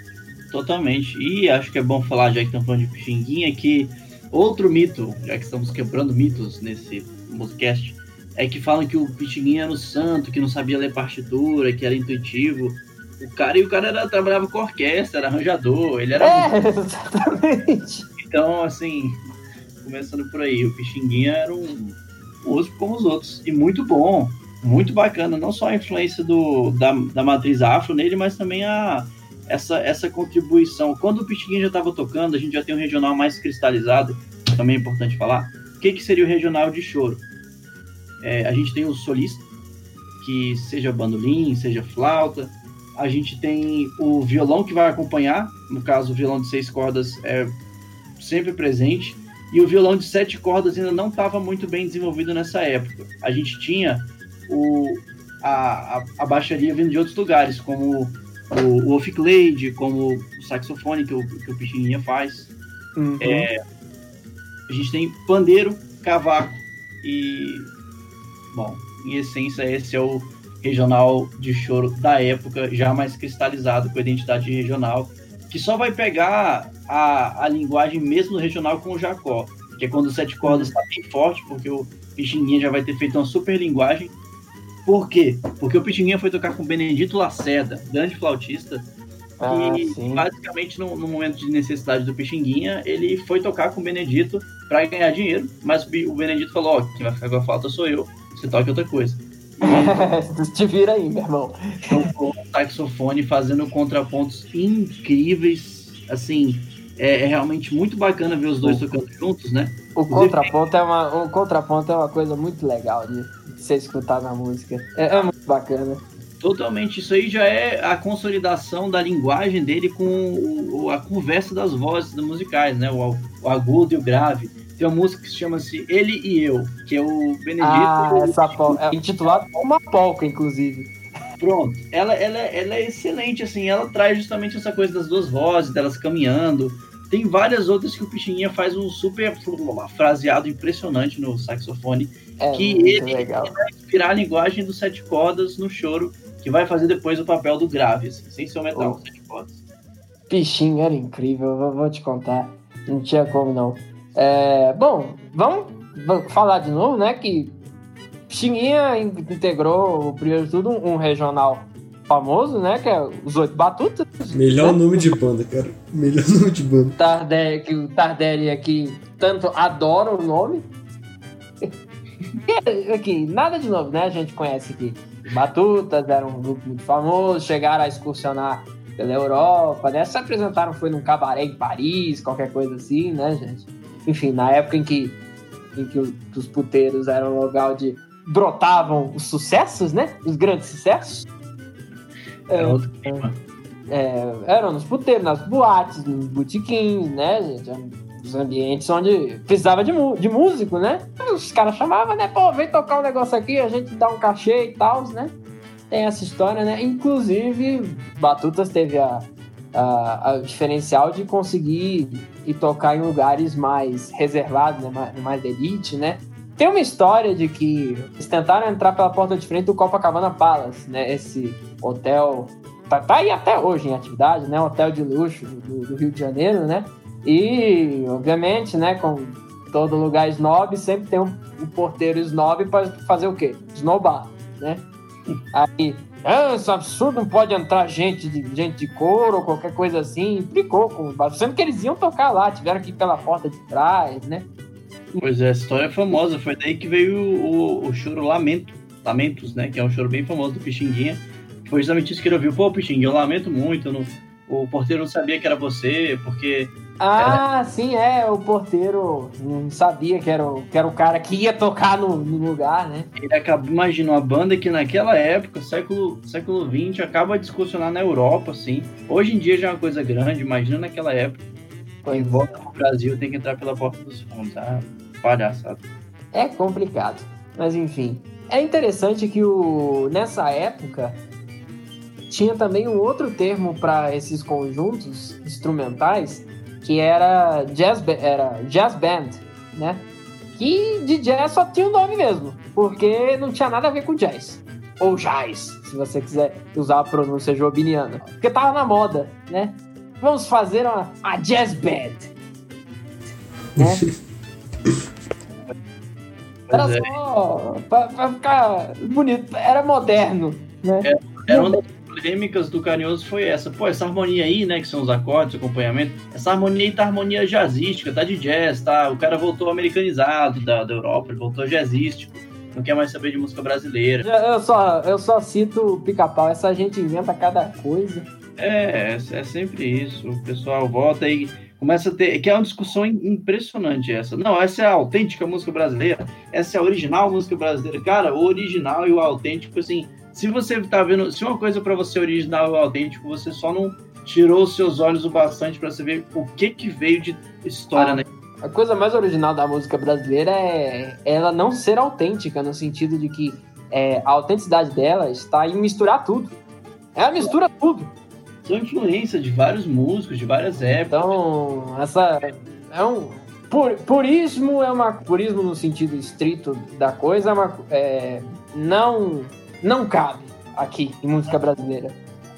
Totalmente. E acho que é bom falar, já que estamos falando de Pixinguinha, que outro mito, já que estamos quebrando mitos nesse podcast, é que falam que o Pixinguinha era o santo, que não sabia ler partitura, que era intuitivo. O cara e o cara era, trabalhava com orquestra, era arranjador, ele era. É, exatamente. Então, assim, começando por aí, o Pixinguinha era um músico como os outros. E muito bom muito bacana, não só a influência do, da, da matriz afro nele, mas também a, essa, essa contribuição. Quando o Pixinguinha já estava tocando, a gente já tem um regional mais cristalizado, também é importante falar. O que, que seria o regional de choro? É, a gente tem o solista, que seja bandolim, seja flauta. A gente tem o violão que vai acompanhar, no caso o violão de seis cordas é sempre presente. E o violão de sete cordas ainda não estava muito bem desenvolvido nessa época. A gente tinha o, a, a, a baixaria vindo de outros lugares, como o, o Ophicleide, como o saxofone que o, que o Pixinguinha faz. Uhum. É, a gente tem pandeiro, cavaco e. Bom, em essência, esse é o regional de choro da época, já mais cristalizado com a identidade regional, que só vai pegar a, a linguagem mesmo regional com o Jacó, que é quando o sete cordas está bem forte, porque o Pixinguinha já vai ter feito uma super linguagem Por quê? Porque o Pixinguinha foi tocar com o Benedito Lacerda, grande flautista, Ah, e sim. basicamente no, no momento de necessidade do Pixinguinha, ele foi tocar com o Benedito para ganhar dinheiro, mas o Benedito falou, ó, quem vai ficar com a flauta sou eu, você toca outra coisa. Te vira aí, meu irmão. tocou o saxofone fazendo contrapontos incríveis. Assim, é, é realmente muito bacana ver os dois tocando juntos, né? O contraponto é uma, o contraponto é uma coisa muito legal de você escutar na música. É, é muito bacana. Totalmente, isso aí já é a consolidação da linguagem dele com o- a conversa das vozes musicais, né? O, o agudo e o grave. Tem uma música que se chama-se Ele e Eu, que é o Benedito. Ah, o- essa pol- é intitulado uma polca, inclusive. Pronto. Ela, ela, ela é excelente, assim. Ela traz justamente essa coisa das duas vozes, delas caminhando. Tem várias outras que o Pixinguinha faz um super fraseado impressionante no saxofone. É que ele legal. vai inspirar a linguagem dos sete cordas no choro, que vai fazer depois o papel do grave, assim, sem ser o metal, Oh. sete cordas. Bichinho era incrível, vou te contar. Não tinha como não. É, bom, vamos, falar de novo, né? Que Xinguinha in- integrou, primeiro de tudo, um, regional famoso, né? Que é os Oito Batutas. Melhor nome de banda, cara. Melhor nome de banda. Tardelli, que o Tardelli aqui tanto adora o nome. E, aqui, nada de novo, né? A gente conhece aqui. Batutas era um grupo muito famoso, chegaram a excursionar pela Europa, né? Se apresentaram, foi num cabaré em Paris, qualquer coisa assim, né, gente? Enfim, na época em que, em que os, puteiros eram um lugar onde brotavam os sucessos, né? Os grandes sucessos. É outro clima. É, eram nos puteiros, nas boates, nos botiquins, né, gente? Os ambientes onde precisava de, de músico, né? Os caras chamavam, né? Pô, vem tocar um negócio aqui, a gente dá um cachê e tal, né? Tem essa história, né? Inclusive, Batutas teve a, a, a diferencial de conseguir ir tocar em lugares mais reservados, né? mais, mais elite, né? Tem uma história de que eles tentaram entrar pela porta de frente do Copacabana Palace, né? Esse hotel tá, tá aí até hoje em atividade, né? Hotel de luxo do, do Rio de Janeiro, né? E, obviamente, né? Com todo lugar snob, sempre tem um, um porteiro snob para fazer o quê? Snowbar, né? Aí, ah, isso é absurdo, não pode entrar gente de, gente de couro ou qualquer coisa assim. Implicou com o. Sendo que eles iam tocar lá, tiveram que ir pela porta de trás, né? Pois é, essa história é famosa. Foi daí que veio o, o, o choro Lamento, Lamentos, né? Que é um choro bem famoso do Pixinguinha. Foi justamente isso que ele ouviu. Pô, Pixinguinha, eu lamento muito. eu não- o porteiro não sabia que era você, porque Ah, sim, é, o porteiro não sabia que era o, que era o cara que ia tocar no, no lugar, né? ele acaba, imagina, uma banda que naquela época, século, século XX, acaba de excursionar na Europa, assim. Hoje em dia já é uma coisa grande, imagina naquela época. Quem volta pro Brasil tem que entrar pela porta dos fundos. Ah, palhaçada. É complicado. Mas enfim. É interessante que o, nessa época tinha também um outro termo para esses conjuntos instrumentais que era jazz, era jazz band, né? Que de jazz só tinha o nome mesmo, porque não tinha nada a ver com jazz. Ou jazz, se você quiser usar a pronúncia jobiniana. Porque tava na moda, né? Vamos fazer uma, uma jazz band. Né? Era é. só pra, pra ficar bonito, era moderno, né? Era uma das polêmicas do Carinhoso foi essa. Pô, essa harmonia aí, né, que são os acordes, o acompanhamento, essa harmonia aí tá harmonia jazzística, tá de jazz, tá? O cara voltou americanizado da, da Europa, ele voltou jazzístico, não quer mais saber de música brasileira. Eu só, eu só cito o pica-pau, essa gente inventa cada coisa. É, é, é sempre isso. O pessoal volta e começa a ter. Que é uma discussão im- impressionante essa. Não, essa é a autêntica música brasileira. Essa é a original música brasileira. Cara, o original e o autêntico, assim. Se você tá vendo. Se uma coisa pra você é original e autêntico, você só não tirou os seus olhos o bastante pra você ver o que que veio de história, Ah. né? A coisa mais original da música brasileira é ela não ser autêntica, no sentido de que é, a autenticidade dela está em misturar tudo. Ela mistura tudo. São influência de vários músicos, de várias épocas. Então, essa é um pur, purismo é uma purismo no sentido estrito da coisa, é uma, é, não não cabe aqui em música brasileira.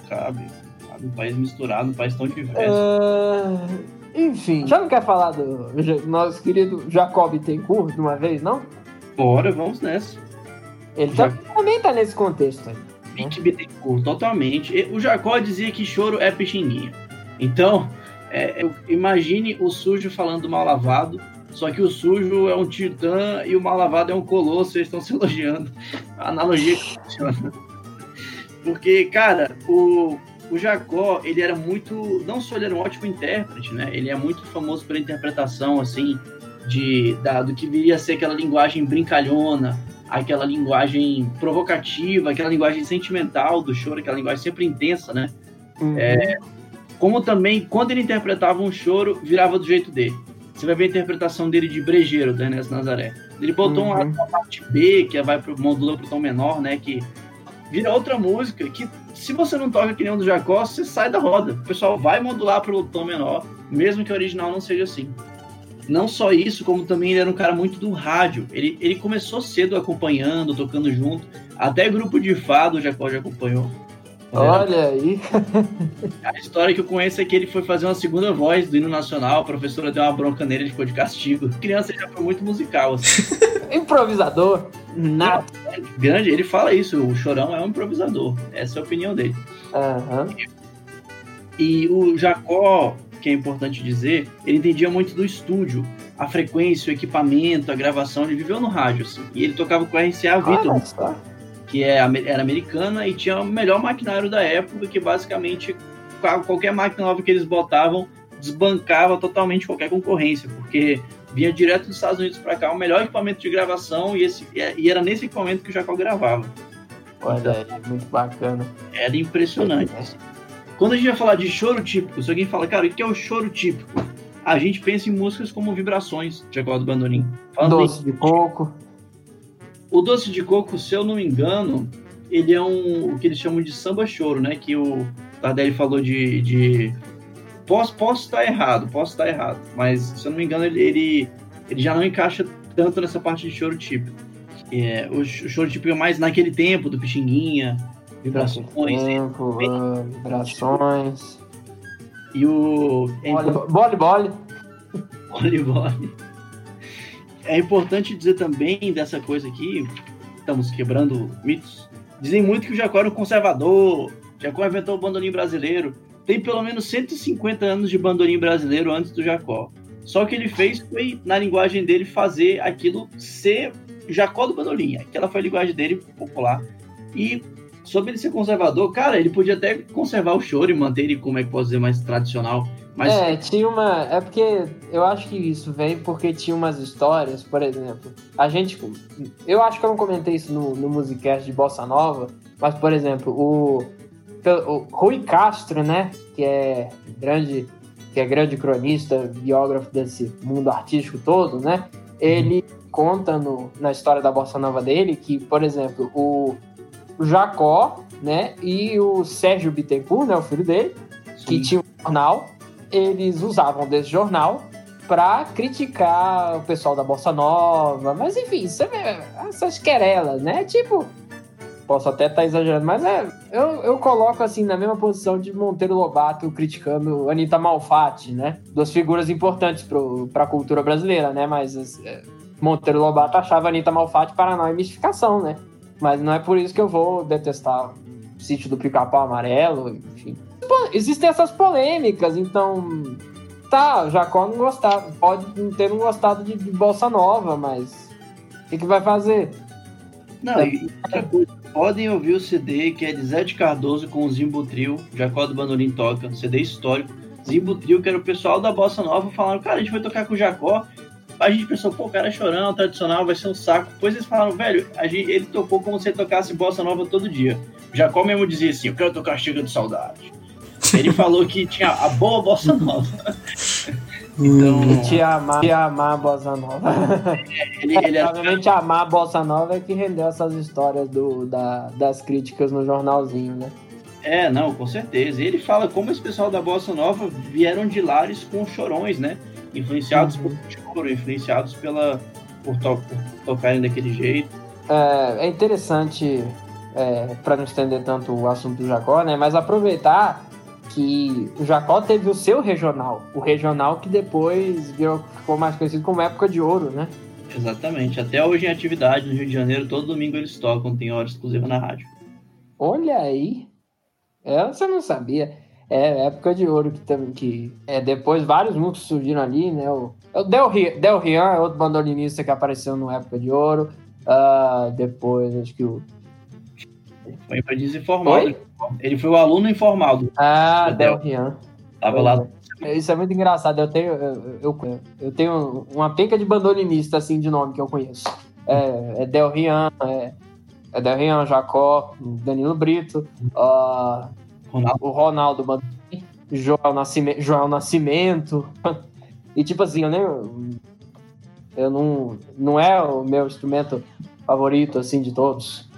Cabe. Cabe um país misturado, um país tão diverso. Ah, enfim, já não quer falar do nosso querido Jacob Tencourt de uma vez, não? Bora, vamos nessa. Ele tá- também tá nesse contexto aí. Pique Bittencourt, totalmente. O Jacó dizia que choro é pixinguinha. Então, é, imagine o sujo falando do mal lavado, só que o sujo é um titã e o mal lavado é um colosso, eles estão se elogiando. A analogia que funciona. Porque, cara, o, o Jacó, ele era muito. Não só ele era um ótimo intérprete, né? Ele é muito famoso pela interpretação, assim, de, da, do que viria a ser aquela linguagem brincalhona, aquela linguagem provocativa, aquela linguagem sentimental do choro, aquela linguagem sempre intensa, né? Uhum. Como também, quando ele interpretava um choro, virava do jeito dele. Você vai ver a interpretação dele de Brejeiro, do Ernesto Nazaré. Ele botou uma, Uhum. uma parte B, que vai pro modula pro tom menor, né? Que vira outra música que, se você não toca que nem o do Jacó, você sai da roda. O pessoal vai modular pro tom menor, mesmo que o original não seja assim. Não só isso, como também ele era um cara muito do rádio. Ele, ele começou cedo acompanhando, tocando junto. Até grupo de fado o Jacó já acompanhou. Olha aí. A história que eu conheço é que ele foi fazer uma segunda voz do hino nacional, a professora deu uma bronca nele, ele ficou de castigo. Criança ele já foi muito musical, assim. Improvisador. Nada. Grande, ele fala isso, o Chorão é um improvisador. Essa é a opinião dele. Aham. E o Jacó, que é importante dizer, ele entendia muito do estúdio. A frequência, o equipamento, a gravação, ele viveu no rádio, assim. E ele tocava com o RCA Victor, Olha só. Que é, era americana e tinha o melhor maquinário da época, que basicamente qual- qualquer máquina nova que eles botavam desbancava totalmente qualquer concorrência, porque vinha direto dos Estados Unidos para cá o melhor equipamento de gravação e, esse, e era nesse equipamento que o Jacó gravava. Olha aí, muito bacana. Era impressionante. Quando a gente vai falar de choro típico, se alguém fala, cara, o que é o choro típico? A gente pensa em músicas como Vibrações, de Jacó do Bandolim. Falando Doce de coco. O doce de coco, se eu não me engano, ele é um o que eles chamam de samba choro, né? Que o Tardelli falou de. de... Posso, posso estar errado, posso estar errado, mas se eu não me engano, ele, ele, ele já não encaixa tanto nessa parte de choro típico. É, o, o choro típico é mais naquele tempo do Pixinguinha, vibrações, Tempo, ah, vibrações. e o. É Bole, bole, bole. É importante dizer também dessa coisa aqui, estamos quebrando mitos. Dizem muito que o Jacó era um conservador, Jacó inventou o bandolim brasileiro. Tem pelo menos 150 anos de bandolim brasileiro antes do Jacó. Só que ele fez foi, na linguagem dele, fazer aquilo ser Jacó do bandolim. Aquela foi a linguagem dele popular. E sobre ele ser conservador, cara, ele podia até conservar o choro e manter ele, como é que posso dizer, mais tradicional. Mas É, tinha uma. É porque eu acho que isso vem porque tinha umas histórias, por exemplo. A gente. Eu acho que eu não comentei isso no, no Musicast de Bossa Nova, mas, por exemplo, o, o Rui Castro, né? Que é grande. Que é grande cronista, biógrafo desse mundo artístico todo, né? Ele conta no, na história da Bossa Nova dele que, por exemplo, o, o Jacó, né? E o Sérgio Bittencourt, né? O filho dele, que tinha um jornal, eles usavam desse jornal para criticar o pessoal da Bossa Nova, mas enfim, você vê essas querelas, né? Tipo, posso até estar exagerando, mas é, eu, eu coloco assim na mesma posição de Monteiro Lobato criticando Anitta Malfatti, né? Duas figuras importantes para a cultura brasileira, né? Mas é, Monteiro Lobato achava Anitta Malfatti paranoia e mistificação, né? Mas não é por isso que eu vou detestar o sítio do Pica-Pau Amarelo, enfim existem essas polêmicas, então. Tá, Jacó não gostava, pode ter não gostado de, de Bossa Nova, mas. O que, que vai fazer? Não, e outra coisa, podem ouvir o CD que é de Zé de Cardoso com o Zimbo Trio, Jacó do Bandolim toca, um CD histórico. Zimbo Trio, que era o pessoal da Bossa Nova, falaram, cara, a gente vai tocar com o Jacó. A gente pensou, pô, o cara é chorão, tradicional, vai ser um saco. Depois eles falaram, velho, a gente, ele tocou como se tocasse Bossa Nova todo dia. Jacó mesmo dizia assim, eu quero tocar Chega de Saudade. Ele falou que tinha a boa Bossa Nova. então... Te amar, te amar a Bossa Nova. Ele, ele é... Provavelmente amar a Bossa Nova é que rendeu essas histórias do, da, das críticas no jornalzinho, né? É, não, com certeza. E ele fala como esse pessoal da Bossa Nova vieram de lares com chorões, né? Influenciados uhum. por choro, influenciados pela, por, to, por tocarem daquele jeito. É, é interessante, é, para não estender tanto o assunto do Jacó, né? Mas aproveitar que o Jacó teve o seu regional, o regional que depois virou, ficou mais conhecido como época de ouro, né? Exatamente. Até hoje em atividade no Rio de Janeiro, todo domingo eles tocam, tem hora exclusiva na rádio. Olha aí. Essa eu não sabia. É época de ouro que também que é depois vários músicos surgiram ali, né? O, o Del, Ri- Del Rian é outro bandolinista que apareceu no época de ouro. Ah, depois acho que o Foi para desinformado. Oi? Ele foi o aluno informal do ah Del. Del Rian. tava lá. Isso é muito engraçado. Eu tenho eu, eu, eu tenho uma penca de bandolinista assim de nome que eu conheço. É, é Del Rian, é, é Del Rian, Jacó, Danilo Brito, ah, Ronaldo. o Ronaldo Bandolim, Joel Nascimento, Joel Nascimento. E tipo assim, eu nem. Eu não. Não é o meu instrumento favorito, assim, de todos.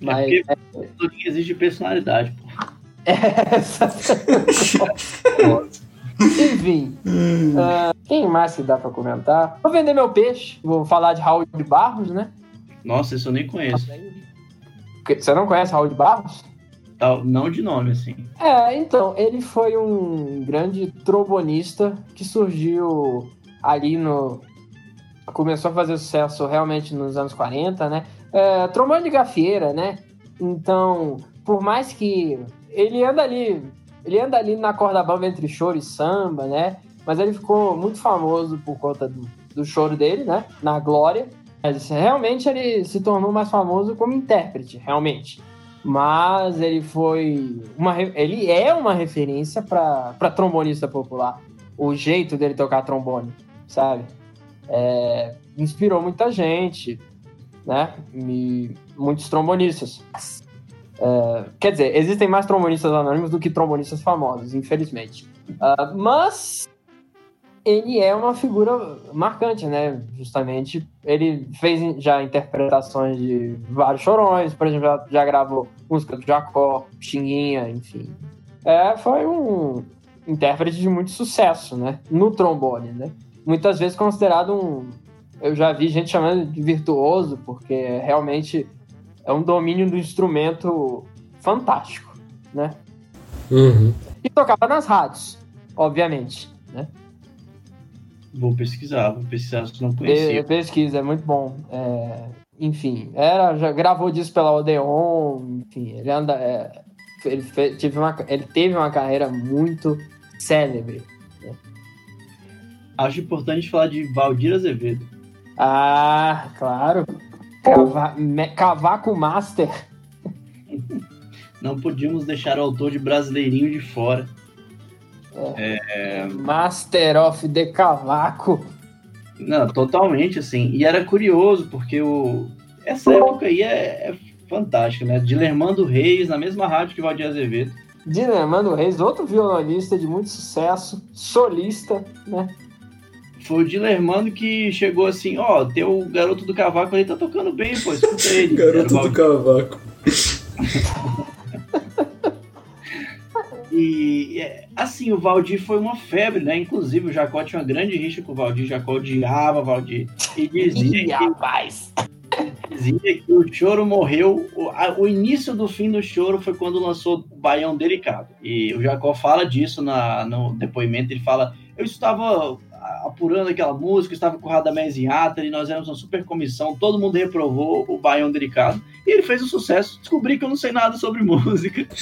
Mas. É tudo que exige personalidade. pô. Enfim. ah, quem mais que dá pra comentar? Vou vender meu peixe. Vou falar de Raul de Barros, né? Nossa, isso eu nem conheço. Você não conhece Raul de Barros? Não de nome, assim. É, então, ele foi um grande trombonista que surgiu ali no. Começou a fazer sucesso realmente nos anos 40, né? É, trombone de gafieira, né? Então, por mais que ele anda ali, ele anda ali na corda bamba entre choro e samba, né? Mas ele ficou muito famoso por conta do, do choro dele, né? Na Glória. Mas realmente ele se tornou mais famoso como intérprete, realmente. Mas ele foi uma ele é uma referência para trombonista popular. O jeito dele tocar trombone sabe? É, inspirou muita gente né? E muitos trombonistas. É, quer dizer existem mais trombonistas anônimos do que trombonistas famosos infelizmente. Ah, mas ele é uma figura marcante, né? Justamente, ele fez já interpretações de vários chorões, por exemplo, já, já gravou música do Jacó, Xinguinha, enfim. É, foi um intérprete de muito sucesso, né? No trombone, né? Muitas vezes considerado um... Eu já vi gente chamando de virtuoso, porque realmente é um domínio do instrumento fantástico, né? Uhum. E tocava nas rádios, obviamente, né? Vou pesquisar, vou pesquisar se não conhecia. Pesquisa, é muito bom. É, enfim, era, já gravou disso pela Odeon, enfim, ele anda. é, ele, fe- tive uma, ele teve uma carreira muito célebre. Acho importante falar de Valdir Azevedo. Ah, claro. Cava, me- Cavaco Master. Não podíamos deixar o autor de Brasileirinho de fora. Master of the Cavaco. Não, totalmente, assim. E era curioso, porque o... essa época aí é, é fantástica, né? Dilermando Reis, na mesma rádio que Valdir Azevedo. Dinemando Reis, outro violonista de muito sucesso, solista, né? Foi o Dilermando que chegou assim, ó, tem o garoto do cavaco ali, tá tocando bem, pô, escuta ele. Garoto do cavaco. E é, assim, o Valdir foi uma febre, né? Inclusive o Jacó tinha uma grande rixa com o Valdir, Jacó odiava o Valdir. E dizia que, rapaz! dizia que o choro morreu. O, a- o início do fim do choro foi quando lançou o Baião Delicado. E o Jacó fala disso na, no depoimento, ele fala, eu estava apurando aquela música, estava com o Radamés em e nós éramos uma super comissão, todo mundo reprovou o Baião Delicado, e ele fez um sucesso. Descobri que eu não sei nada sobre música.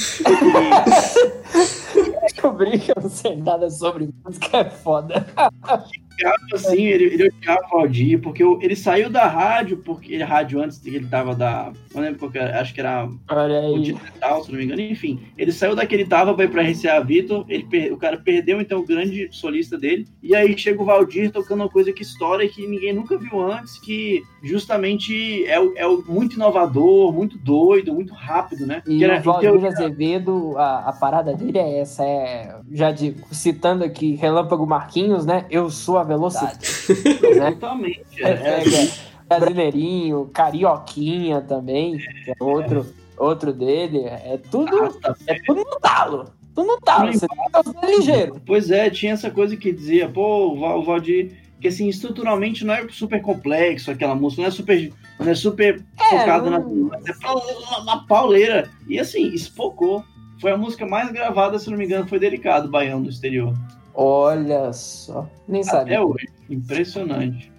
Descobri que eu não sei nada sobre música, é foda. assim, ele, ele odiava o Valdir, porque o- ele saiu da rádio, porque ele rádio antes que ele tava da. Não lembro qual que era, acho que era. Digital, se não me engano. Enfim, ele saiu daquele tava pra ir pra RCA Vitor, ele o cara perdeu então o grande solista dele, e aí chega o Valdir tocando uma coisa que história que ninguém nunca viu antes, que justamente é, é muito inovador, muito doido, muito rápido, né? E Que era- o Valdir Azevedo, a, a parada dele é essa, é, já de, citando aqui Relâmpago Marquinhos, né? Eu sou a velocidade. né? Totalmente. É, é- é, Brasileirinho, Carioquinha também, que é outro, outro dele. É tudo, é tudo no talo. Tudo no talo. Você tá ligeiro. Pois é, tinha essa coisa que dizia, pô, o Val- o Valdir, que assim, estruturalmente não é super complexo aquela música, não é super, não é super É, focado não- na, é pa- na pauleira. E assim, espocou. Foi a música mais gravada, se não me engano, foi Delicado, Baiano do exterior. Olha só. Nem sabia. Até hoje. Impressionante.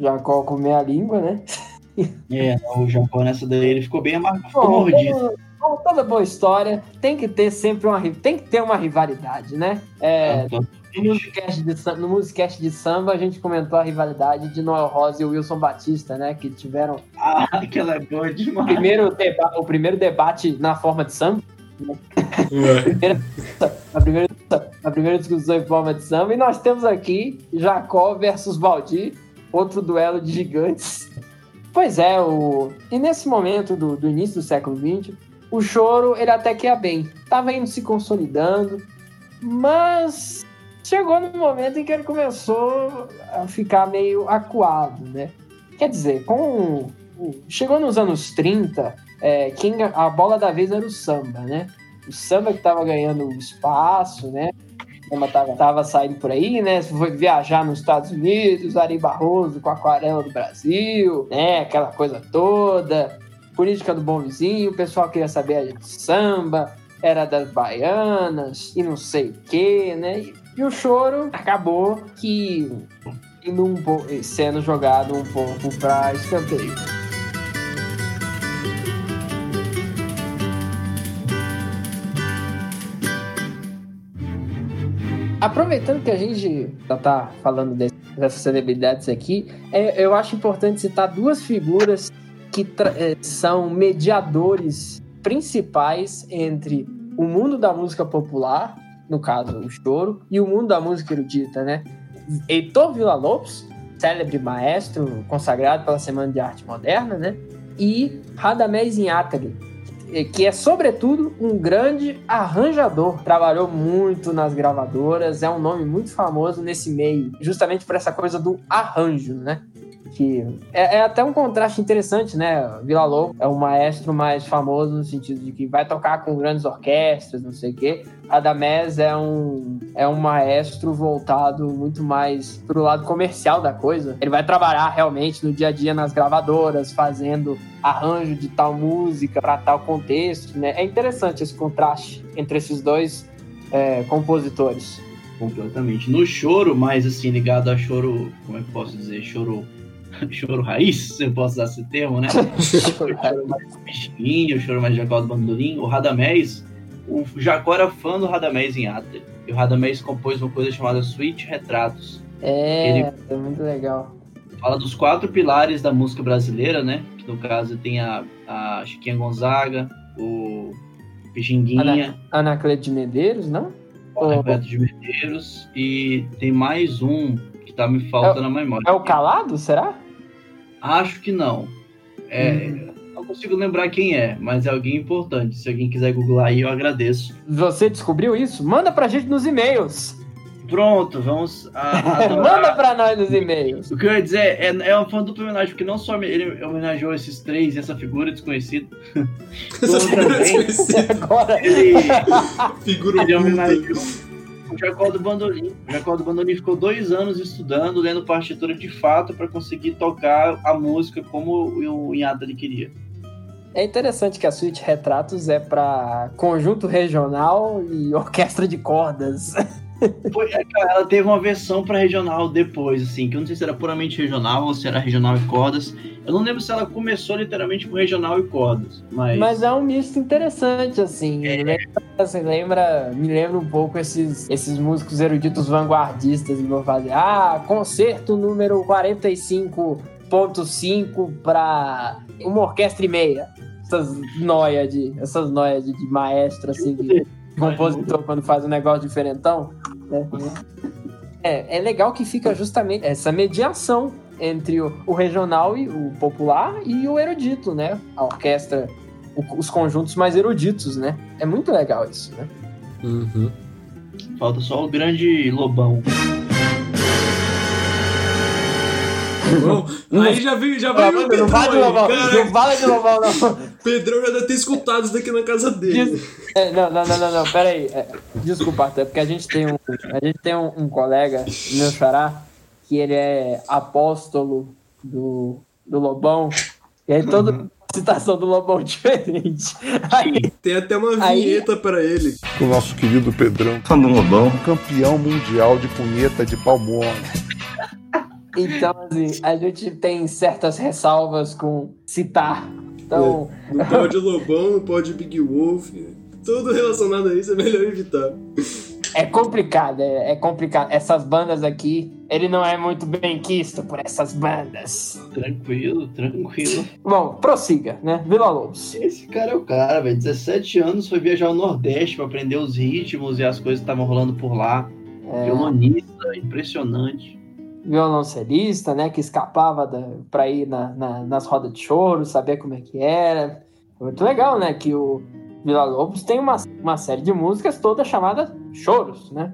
Jacó comer a língua, né? É, o Jacó nessa daí ele ficou bem amargo, ficou Bom, mordido. como- como toda boa história, tem que ter sempre uma tem que ter uma rivalidade, né? É, no Musicast de, no Musicast de samba a gente comentou a rivalidade de Noel Rosa e o Wilson Batista, né? Que tiveram Ah, aquela é boa o demais. primeiro, deba- o primeiro debate na forma de samba. A, primeira, primeira discussão em forma de samba. E nós temos aqui Jacó versus Valdir, outro duelo de gigantes. Pois é, o... e nesse momento do, do início do século XX, o choro ele até que ia bem. Tava indo se consolidando, mas chegou no momento em que ele começou a ficar meio acuado, né? Quer dizer, com chegou nos anos 30, é, quem a bola da vez era o samba, né? O samba que tava ganhando espaço, né? O samba tava, tava saindo por aí, né? Foi viajar nos Estados Unidos, Ari Barroso com a aquarela do Brasil, né? Aquela coisa toda. Política do bom vizinho, o pessoal queria saber de samba, era das baianas e não sei o que, né? E, e o choro acabou que indo um sendo jogado um pouco para escanteio. Aproveitando que a gente já tá falando dessas celebridades aqui, é, eu acho importante citar duas figuras que é, são mediadores principais entre o mundo da música popular, no caso o choro, e o mundo da música erudita, né? Heitor Villa-Lobos, célebre maestro consagrado pela Semana de Arte Moderna, né? E Radamés Inátali, que é sobretudo um grande arranjador. Trabalhou muito nas gravadoras, é um nome muito famoso nesse meio, justamente por essa coisa do arranjo, né? Que é, é até um contraste interessante, né? Vila Lobo é o maestro mais famoso no sentido de que vai tocar com grandes orquestras, não sei o quê. Adamés é um, é um maestro voltado muito mais pro lado comercial da coisa. Ele vai trabalhar realmente no dia a dia nas gravadoras, fazendo arranjo de tal música para tal contexto, né? É interessante esse contraste entre esses dois é, compositores. Completamente. No choro, mais assim, ligado a choro, como é que posso dizer? Choro. Choro raiz, se eu posso usar esse termo, né? choro mais bichinho, choro mais Jacó do Bandolim. O Radamés, o Jacó era fã do Radamés em Atlas. E o Radamés compôs uma coisa chamada Suite Retratos. É, Ele- é muito legal. Fala dos quatro pilares da música brasileira, né? Que no caso tem a, a Chiquinha Gonzaga, o Pixinguinha, Anacleto de Medeiros, não? o Roberto de Medeiros e tem mais um que tá me faltando na memória. É o Calado, será? Acho que não. É, Uhum. Não consigo lembrar quem é, mas é alguém importante. Se alguém quiser googlar aí, eu agradeço. Você descobriu isso? Manda pra gente nos e-mails. Pronto, vamos a. Manda pra nós nos e-mails. O que eu ia dizer é, é uma fã dupla homenagem, porque não só ele homenageou esses três e essa figura desconhecida, Essa figura também desconhecida. Agora, ele, Figura ele homenageou o Jacó do Bandolim. O Jacó do Bandolim ficou dois anos estudando, lendo partitura de fato, para conseguir tocar a música como o Inhata ele queria. É interessante que a suíte Retratos é pra conjunto regional e orquestra de cordas. Foi, é, cara, ela teve uma versão para regional depois, assim, que eu não sei se era puramente regional ou se era regional e cordas. Eu não lembro se ela começou literalmente com regional e cordas, mas, Mas é um misto interessante, assim. Lembra, assim, lembra- me lembra um pouco esses, esses músicos eruditos vanguardistas que vão fazer. Ah, concerto número 45.5 para uma orquestra e meia. Essas noia de, essas noia de, de maestro, assim, de compositor quando faz um negócio diferentão. né? É, é legal que fica justamente essa mediação entre o, o regional e o popular e o erudito, né? A orquestra, o- os conjuntos mais eruditos, né? É muito legal isso, né? Uhum. falta só o grande lobão. Bom, aí já veio, já veio o não Pedrão fala de aí, Lobão, não fala de Lobão, não. Pedrão já deve ter escutado isso daqui na casa dele. Diz- é, não, não, não, não, não, pera aí. É, desculpa, até porque a gente tem um, a gente tem um, um colega, meu xará, que ele é apóstolo do, do Lobão, e aí toda citação do Lobão é diferente. Aí, Tem até uma Aí- vinheta pra ele. O nosso querido Pedrão, Fã do Lobão. campeão mundial de punheta de palmona. Então, assim, a gente tem certas ressalvas com citar. Então, Não pode Lobão, não pode Big Wolf. Tudo relacionado a isso é melhor evitar. é complicado, é, é complicado. Essas bandas aqui, ele não é muito bem quisto por essas bandas. Tranquilo, tranquilo. Bom, prossiga, né? Vila Lobos. Esse cara é o cara, velho. 17 anos foi viajar ao Nordeste pra aprender os ritmos e as coisas que estavam rolando por lá. É, Violonista, impressionante. Violoncelista, né? Que escapava da, pra ir na, na- nas rodas de choro, saber como é que era. Muito legal, né? Que o Vila Lobos tem uma, uma série de músicas toda chamada Choros, né?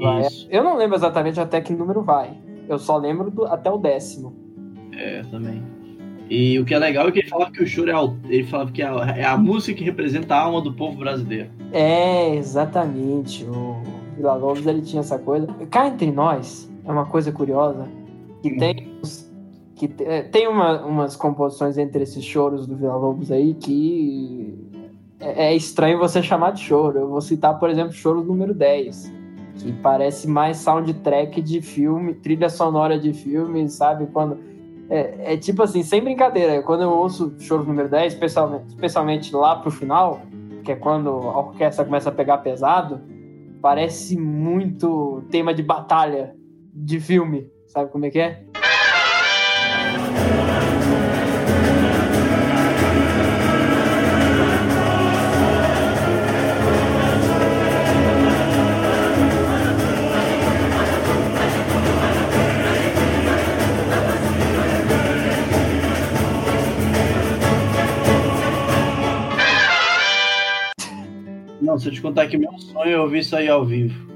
Vai-. Eu não lembro exatamente até que número vai. Eu só lembro do- até o décimo. É, também. E o que é legal é que ele falava que o choro é, ele falava que é a, é a música que representa a alma do povo brasileiro. É, exatamente. O Vila Lobos ele tinha essa coisa. Cá entre nós, é uma coisa curiosa. Que tem que é, tem uma- umas composições entre esses choros do Vila Lobos aí que é, é estranho você chamar de choro. Eu vou citar, por exemplo, choro número 10, que parece mais soundtrack de filme, trilha sonora de filme, sabe? Quando é, é tipo assim, sem brincadeira, quando eu ouço choro número 10, especialmente, especialmente lá pro final, que é quando a orquestra começa a pegar pesado, parece muito tema de batalha de filme. Sabe como é que é? Não, se eu te contar que meu sonho é ouvir isso aí ao vivo.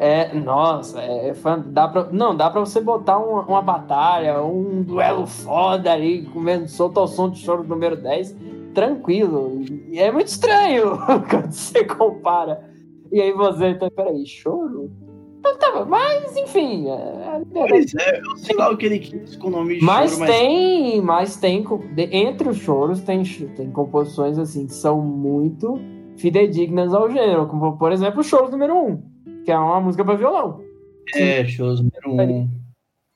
É, nossa, é, é dá pra, não, dá pra você botar uma, uma batalha, um duelo foda ali, comendo solto ao som de choro número 10, tranquilo. E é muito estranho quando você compara. E aí você, então, peraí, choro? Então tá, mas enfim, é, é Pois é, eu sei lá o que ele quis com o nome de Mas choro, tem, mas tem, co- de- entre os choros tem, tem composições assim que são muito fidedignas ao gênero, como por exemplo o choro número 1, que é uma música para violão. É, shows número um.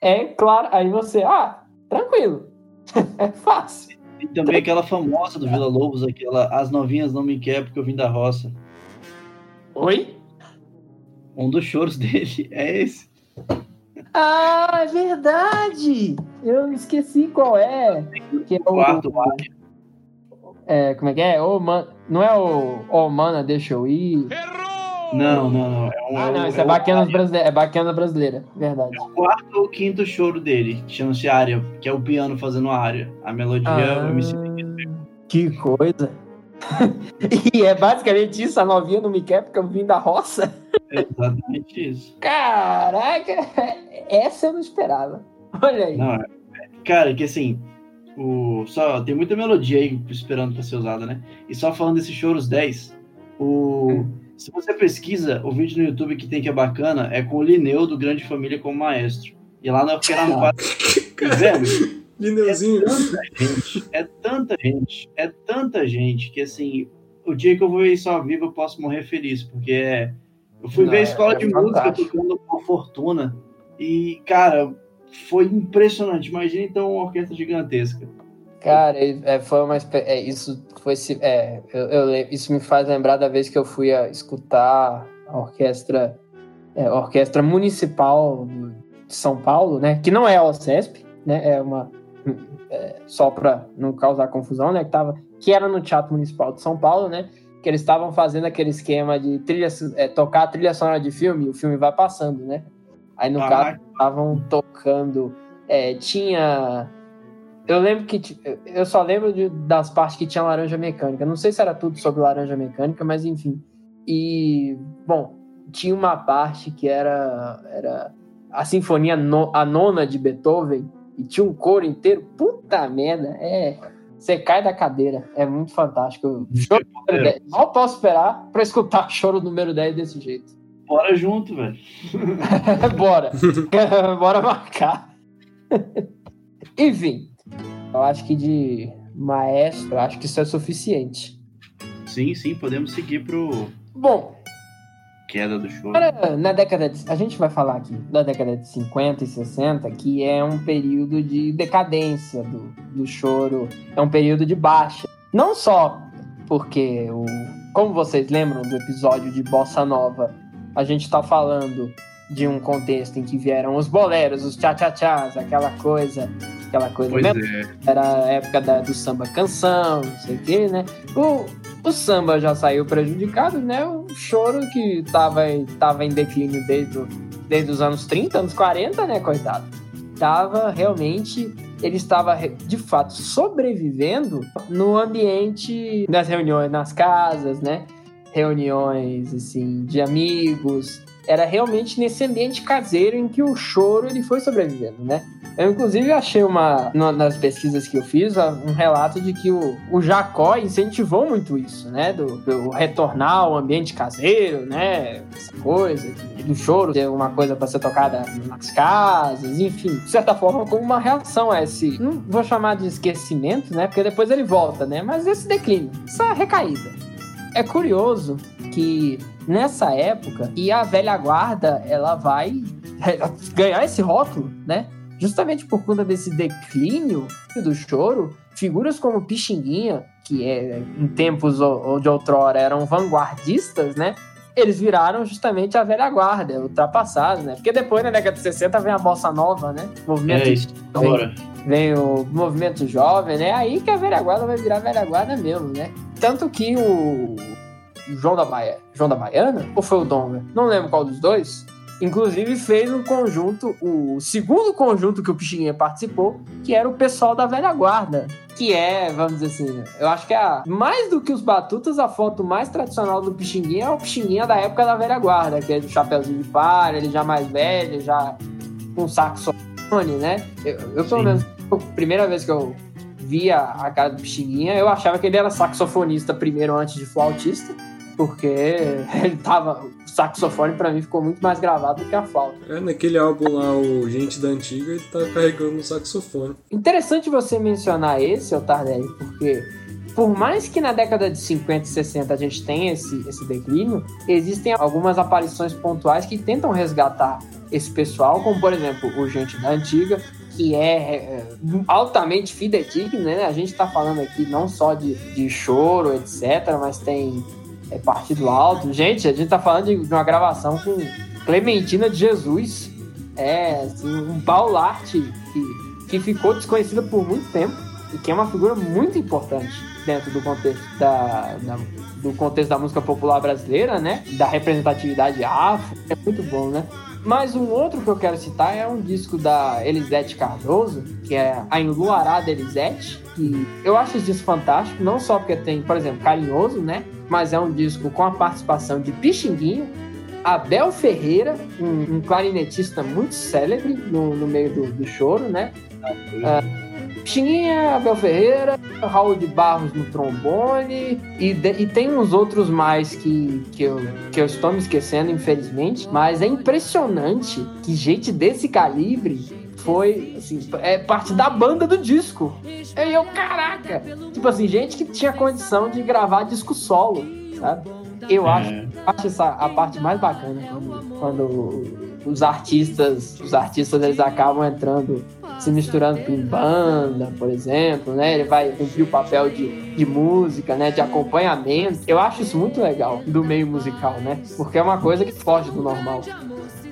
É claro, aí você, ah, tranquilo. é fácil. E também aquela famosa do Vila Lobos, aquela As Novinhas Não Me Quer Porque Eu Vim da Roça. Oi? Um dos choros dele é esse. Ah, é verdade. Eu esqueci qual é. Que é o Quarto ar. é, como é que é? Ô, man, não é o Ô, mana, deixa eu ir. Não, não, não. É, um, Ah, não, isso é é bacana brasileira, é bacana brasileira, verdade. o quarto ou quinto choro dele, que chama-se Área, que é o piano fazendo a área. A melodia, Ah. MC Que coisa. e é basicamente isso, a novinha não me quer porque eu vim da roça. é exatamente isso. Caraca, essa eu não esperava. Olha aí. Não, é- cara, que assim, o, só, tem muita melodia aí esperando pra ser usada, né? E só falando desses choros 10, o, se você pesquisa o vídeo no YouTube que tem que é bacana, é com o Lineu do Grande Família como maestro. E lá na Orquestra no quadro. E, velho, Lineuzinho. gente, é tanta gente, é tanta gente que assim, o dia que eu vou isso ao vivo eu posso morrer feliz, porque é. Eu fui Não, ver a é- escola é de música fantástico. tocando com Fortuna e, cara, foi impressionante. Imagina então uma orquestra gigantesca. Cara, é, foi uma é, isso foi se- é, eu, eu isso me faz lembrar da vez que eu fui a escutar a orquestra é, a orquestra municipal de São Paulo, né? Que não é a OCESP, né? É uma é, só para não causar confusão, né? Que tava que era no Teatro Municipal de São Paulo, né? Que eles estavam fazendo aquele esquema de trilha, é, tocar a trilha sonora de filme, e o filme vai passando, né? Aí no Ah, caso estavam tocando. é, tinha. Eu lembro que. Eu só lembro de- das partes que tinha laranja mecânica. Não sei se era tudo sobre laranja mecânica, mas enfim. E. Bom, tinha uma parte que era. Era a sinfonia no- a nona de Beethoven. E tinha um coro inteiro. Puta merda. É. Você cai da cadeira. É muito fantástico. Choro número 10. Mal posso esperar pra escutar choro número 10 desse jeito. Bora junto, velho. Bora. Bora marcar. Enfim, eu acho que de maestro, acho que isso é suficiente. Sim, sim, podemos seguir pro. Bom, queda do choro. Na década de, a gente vai falar aqui da década de 50 e 60, que é um período de decadência do, do choro, é um período de baixa. Não só porque, o, como vocês lembram do episódio de Bossa Nova, a gente está falando de um contexto em que vieram os boleros, os tchá-tchá-tchás, aquela coisa, aquela coisa Pois mesmo. é. Era a época da- do samba canção, não sei o quê, né? O, o samba já saiu prejudicado, né? O choro que tava, em- tava em declínio desde, o- desde os anos 30, anos 40, né, coitado? Tava realmente. Ele estava de fato sobrevivendo no ambiente das reuniões nas casas, né? Reuniões assim de amigos. Era realmente nesse ambiente caseiro em que o choro ele foi sobrevivendo, né? Eu, inclusive, achei uma. das pesquisas que eu fiz, um relato de que o, o Jacó incentivou muito isso, né? Do, do retornar ao ambiente caseiro, né? Essa coisa, do choro ter uma coisa para ser tocada nas casas, enfim, de certa forma, como uma reação a esse. Não vou chamar de esquecimento, né? Porque depois ele volta, né? Mas esse declínio, essa recaída. É curioso que nessa época e a velha guarda ela vai ganhar esse rótulo, né? Justamente por conta desse declínio do choro, figuras como Pixinguinha, que é, em tempos o- de outrora eram vanguardistas, né? Eles viraram justamente a velha guarda, ultrapassados, né? Porque depois, na década de 60, vem a bossa nova, né? Movimento É isso. Agora, vem o movimento jovem, né? Aí que a velha guarda vai virar velha guarda mesmo, né? Tanto que o João da Baia, João da Baiana, ou foi o Donga? Não lembro qual dos dois. Inclusive fez um conjunto, o segundo conjunto que o Pixinguinha participou, que era o pessoal da velha guarda. Que é, vamos dizer assim, eu acho que é a, mais do que os batutas, a foto mais tradicional do Pixinguinha é o Pixinguinha da época da velha guarda, que é do chapeuzinho de palha, ele já mais velho, já com saxofone, né? Eu, eu pelo menos, a primeira vez que eu via a cara do Pixinguinha, eu achava que ele era saxofonista primeiro antes de flautista, porque ele tava. O saxofone pra mim ficou muito mais gravado do que a flauta. É, naquele álbum lá, o Gente da Antiga, ele tá carregando um saxofone. Interessante você mencionar esse, Tardelli, porque por mais que na década de 50 e 60 a gente tenha esse, esse declínio, existem algumas aparições pontuais que tentam resgatar esse pessoal, como por exemplo o Gente da Antiga, que é, é, altamente fidedigno, né? A gente tá falando aqui não só de, de choro, etc., mas tem é, partido alto. Gente, a gente tá falando de, de uma gravação com Clementina de Jesus, é assim, um baularte que, que ficou desconhecida por muito tempo e que é uma figura muito importante dentro do contexto da, da- do contexto da música popular brasileira, né? Da representatividade afro, é muito bom, né? Mas um outro que eu quero citar é um disco da Elisete Cardoso, que é a Enluarada Elisete, que eu acho esse disco fantástico, não só porque tem, por exemplo, Carinhoso, né? Mas é um disco com a participação de Pixinguinha, Abel Ferreira, um, um clarinetista muito célebre no, no meio do, do choro, né? Pixinguinha, Abel Ferreira, Raul de Barros no trombone e, de- e tem uns outros mais que, que, eu, que eu estou me esquecendo, infelizmente. Mas é impressionante que gente desse calibre foi, assim, é parte da banda do disco. E eu, caraca! Tipo assim, gente que tinha condição de gravar disco solo, sabe? Eu acho é, acho essa a parte mais bacana quando, quando os artistas, os artistas eles acabam entrando, se misturando em banda, por exemplo, né? Ele vai cumprir o papel de, de música, né? De acompanhamento. Eu acho isso muito legal do meio musical, né? Porque é uma coisa que foge do normal.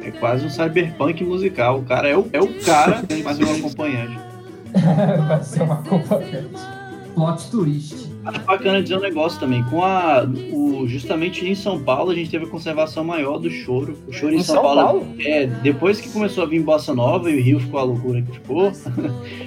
é quase um cyberpunk musical. O cara é o, é o cara, mas é um acompanhante. vai ser uma acompanhante. Plot twist. Acho bacana dizer um negócio também. Com a. O, justamente em São Paulo, a gente teve a conservação maior do choro. O choro em, Em São, São Paulo. Paulo? É, depois que começou a vir Bossa Nova e o Rio ficou a loucura que ficou,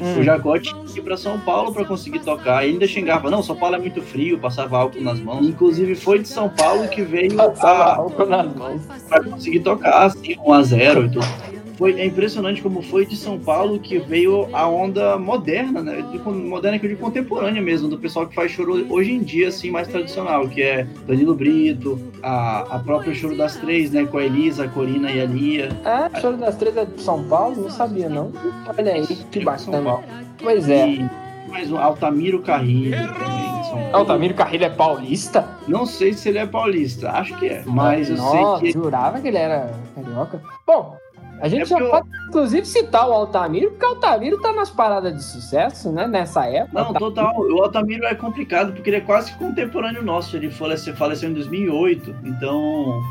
Hum. o Jacó tinha que ir pra São Paulo pra conseguir tocar. E ainda xingava, não, São Paulo é muito frio, passava álcool nas mãos. Inclusive foi de São Paulo que veio Passava a, álcool nas mãos. pra conseguir tocar, assim, 1x0 e tudo. Foi, é impressionante como foi de São Paulo que veio a onda moderna, né? De, moderna que eu digo contemporânea mesmo, do pessoal que faz choro hoje em dia, assim, mais tradicional, que é Danilo Brito, a, a própria Choro das Três, né? Com a Elisa, a Corina e a Lia. É, Choro das Três é de São Paulo? Não sabia, não. Olha aí, que São bacana. Paulo. Pois é. E mais um Altamiro Carrilho também, de São Paulo. Altamiro Carrilho é paulista? Não sei se ele é paulista, acho que é. Mas eu Nossa, sei que. jurava que ele era carioca. Bom, a gente É já eu- pode, inclusive, citar o Altamiro, porque o Altamiro tá nas paradas de sucesso, né? Nessa época. Não, total. O Altamiro é complicado porque ele é quase contemporâneo nosso. Ele faleceu, faleceu em 2008. Então.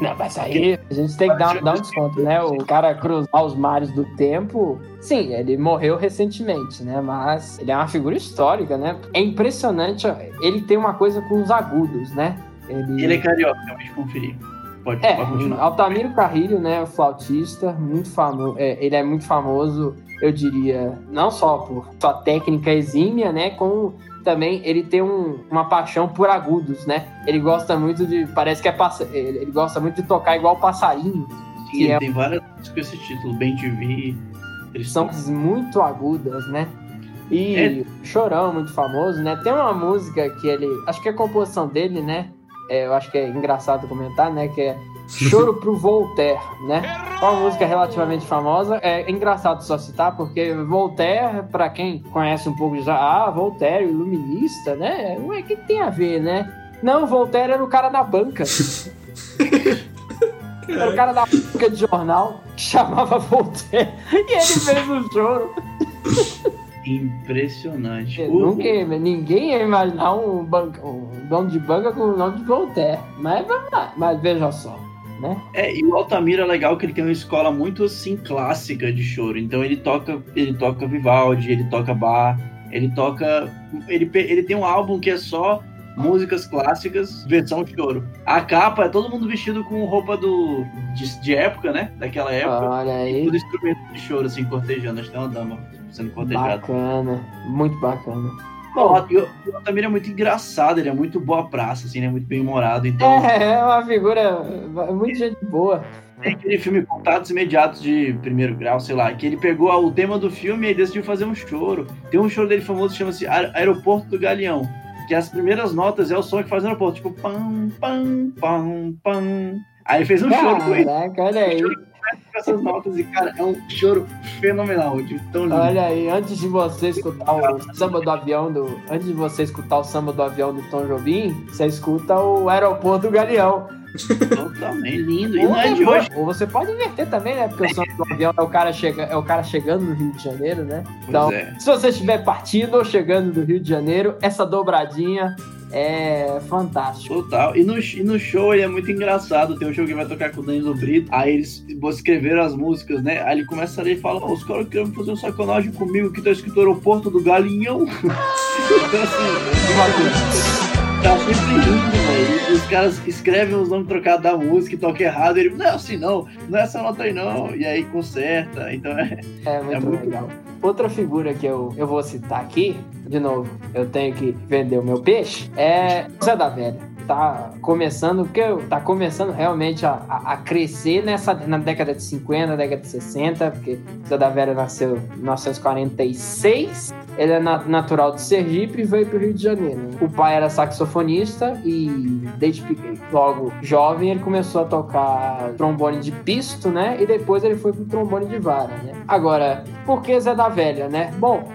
Não, mas aí a gente tem que dar, dar um desconto, né? O cara cruzar os mares do tempo. Sim, ele morreu recentemente, né? Mas ele é uma figura histórica, né? É impressionante. Ele tem uma coisa com os agudos, né? Ele é carioca, acabei de conferir. Pode, É, pode continuar. Altamiro Carrilho, né, o flautista, muito famoso. ele é muito famoso, eu diria, não só por sua técnica exímia, né, como também ele tem um- uma paixão por agudos, né? Ele gosta muito de, parece que é passa, ele, gosta muito de tocar igual passarinho, Sim, é- tem várias músicas com esse título, Bem. Eles são são. muito agudas, né? E É. Chorão, muito famoso, né? Tem uma música que ele, acho que é a composição dele, né? É, eu acho que é engraçado comentar, né? Que é Choro pro Voltaire, né? Uma música relativamente famosa. É engraçado só citar, porque Voltaire, pra quem conhece um pouco já, ah, Voltaire, o iluminista, né? O que tem a ver, né? Não, Voltaire era o cara da banca. Era o cara da banca de jornal que chamava Voltaire. E ele fez um choro. Impressionante. Eu Nunca, ninguém ia imaginar um, banca, um dono de banca com o nome de Voltaire. Mas. Mas veja só, né? É, e o Altamiro é legal que ele tem uma escola muito assim clássica de choro. Então ele toca, ele toca Vivaldi, ele toca Bach, ele toca, ele, ele tem um álbum que é só músicas clássicas, versão choro. A capa é todo mundo vestido com roupa do de, de época, né? Daquela época. Olha E aí. tudo instrumento de choro assim cortejando, acho que tem uma dama sendo cortejada. Bacana. Muito bacana. Bom, e o o Altamiro é muito engraçado, ele é muito boa praça, assim, ele é muito bem humorado. Então, É, é uma figura muito gente boa. Tem aquele filme Contatos Imediatos de Primeiro Grau, sei lá, que ele pegou o tema do filme e decidiu fazer um choro. Tem um choro dele famoso que chama-se Aer- Aeroporto do Galeão, que as primeiras notas é o som que faz no aeroporto, tipo pam, pam, pam, pam. Aí ele fez um choro com ele, Caraca, olha aí. com essas notas, e cara, é um choro fenomenal, de tão lindo. Olha aí, antes de você escutar o samba do avião do. Antes de você escutar o samba do avião do Tom Jobim, você escuta o aeroporto do Galeão. Totalmente lindo. E não é de hoje. ou você pode inverter também, né? Porque o samba do avião é o cara, chega, é o cara chegando no Rio de Janeiro, né? Então, é. se você estiver partindo ou chegando do Rio de Janeiro, essa dobradinha é fantástica. Total. E no, e no show ele é muito engraçado. Tem um show que vai tocar com o Danilo Brito. Aí eles escreveram as músicas, né? Aí ele começa a ler e fala: "Ó, os caras querem fazer um sacanagem comigo que tá escrito aeroporto do Galinhão. então assim, tá sempre rindo, velho. Os caras escrevem os nomes trocados da música e toca errado. Ele, não assim não, não é essa nota aí não. E aí conserta. Então é. É muito, É muito legal. Outra figura que eu, eu vou citar aqui, de novo, eu tenho que vender o meu peixe, é Zé da Velha. Tá começando, porque tá começando realmente a, a, a crescer nessa, na década de 50, década de 60, porque Zé Velha nasceu em 1946, ele é na- natural de Sergipe e veio pro Rio de Janeiro. O pai era saxofonista e desde logo jovem ele começou a tocar trombone de pisto, né? E depois ele foi pro trombone de vara, né? Agora, por que Zé da Velha, né? Bom,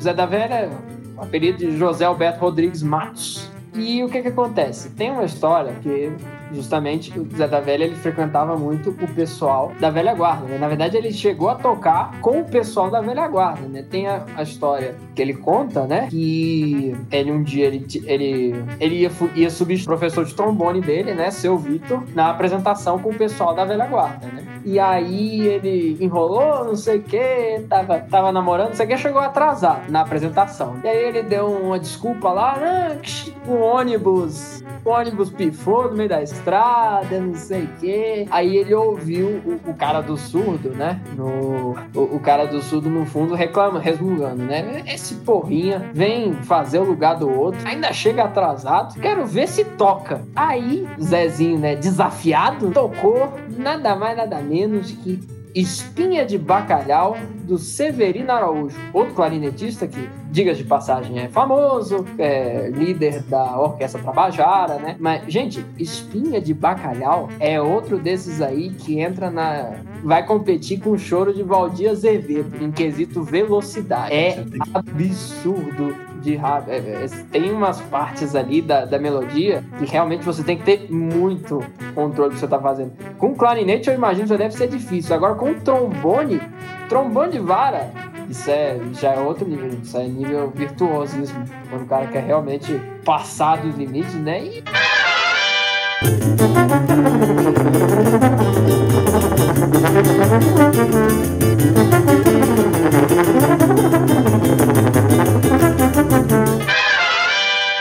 Zé da Velha o apelido de José Alberto Rodrigues Matos. E o que que acontece? Tem uma história que justamente o Zé da Velha ele frequentava muito o pessoal da velha guarda, né? Na verdade ele chegou a tocar com o pessoal da velha guarda, né? Tem a, a história que ele conta, né? Que ele um dia ele ele, ele ia, ia substituir o professor de trombone dele, né? Seu Vitor, na apresentação com o pessoal da velha guarda, né? E aí ele enrolou, não sei o que, tava, tava namorando, não sei o que, chegou atrasado na apresentação. E aí ele deu uma desculpa lá, ah, que o ônibus, o ônibus pifou no meio da estrada, não sei o que. Aí ele ouviu o, o cara do surdo, né? No, o, o cara do surdo no fundo reclama, resmungando, né? Esse porrinha vem fazer o lugar do outro, ainda chega atrasado, quero ver se toca. Aí, Zezinho, né, desafiado, tocou nada mais, nada menos que Espinha de Bacalhau, do Severino Araújo. Outro clarinetista que, diga de passagem, é famoso, é líder da Orquestra Tabajara, né? Mas, gente, Espinha de Bacalhau é outro desses aí que entra na, vai competir com o choro de Valdir Azevedo em quesito velocidade. É absurdo de rápido. É, é, tem umas partes ali da, da melodia que realmente você tem que ter muito controle do que você tá fazendo. Com clarinete, eu imagino que deve ser difícil. Agora, com trombone, trombone de vara, isso é, já é outro nível, isso é nível virtuosismo. Quando o cara quer realmente passar dos limites, né? E...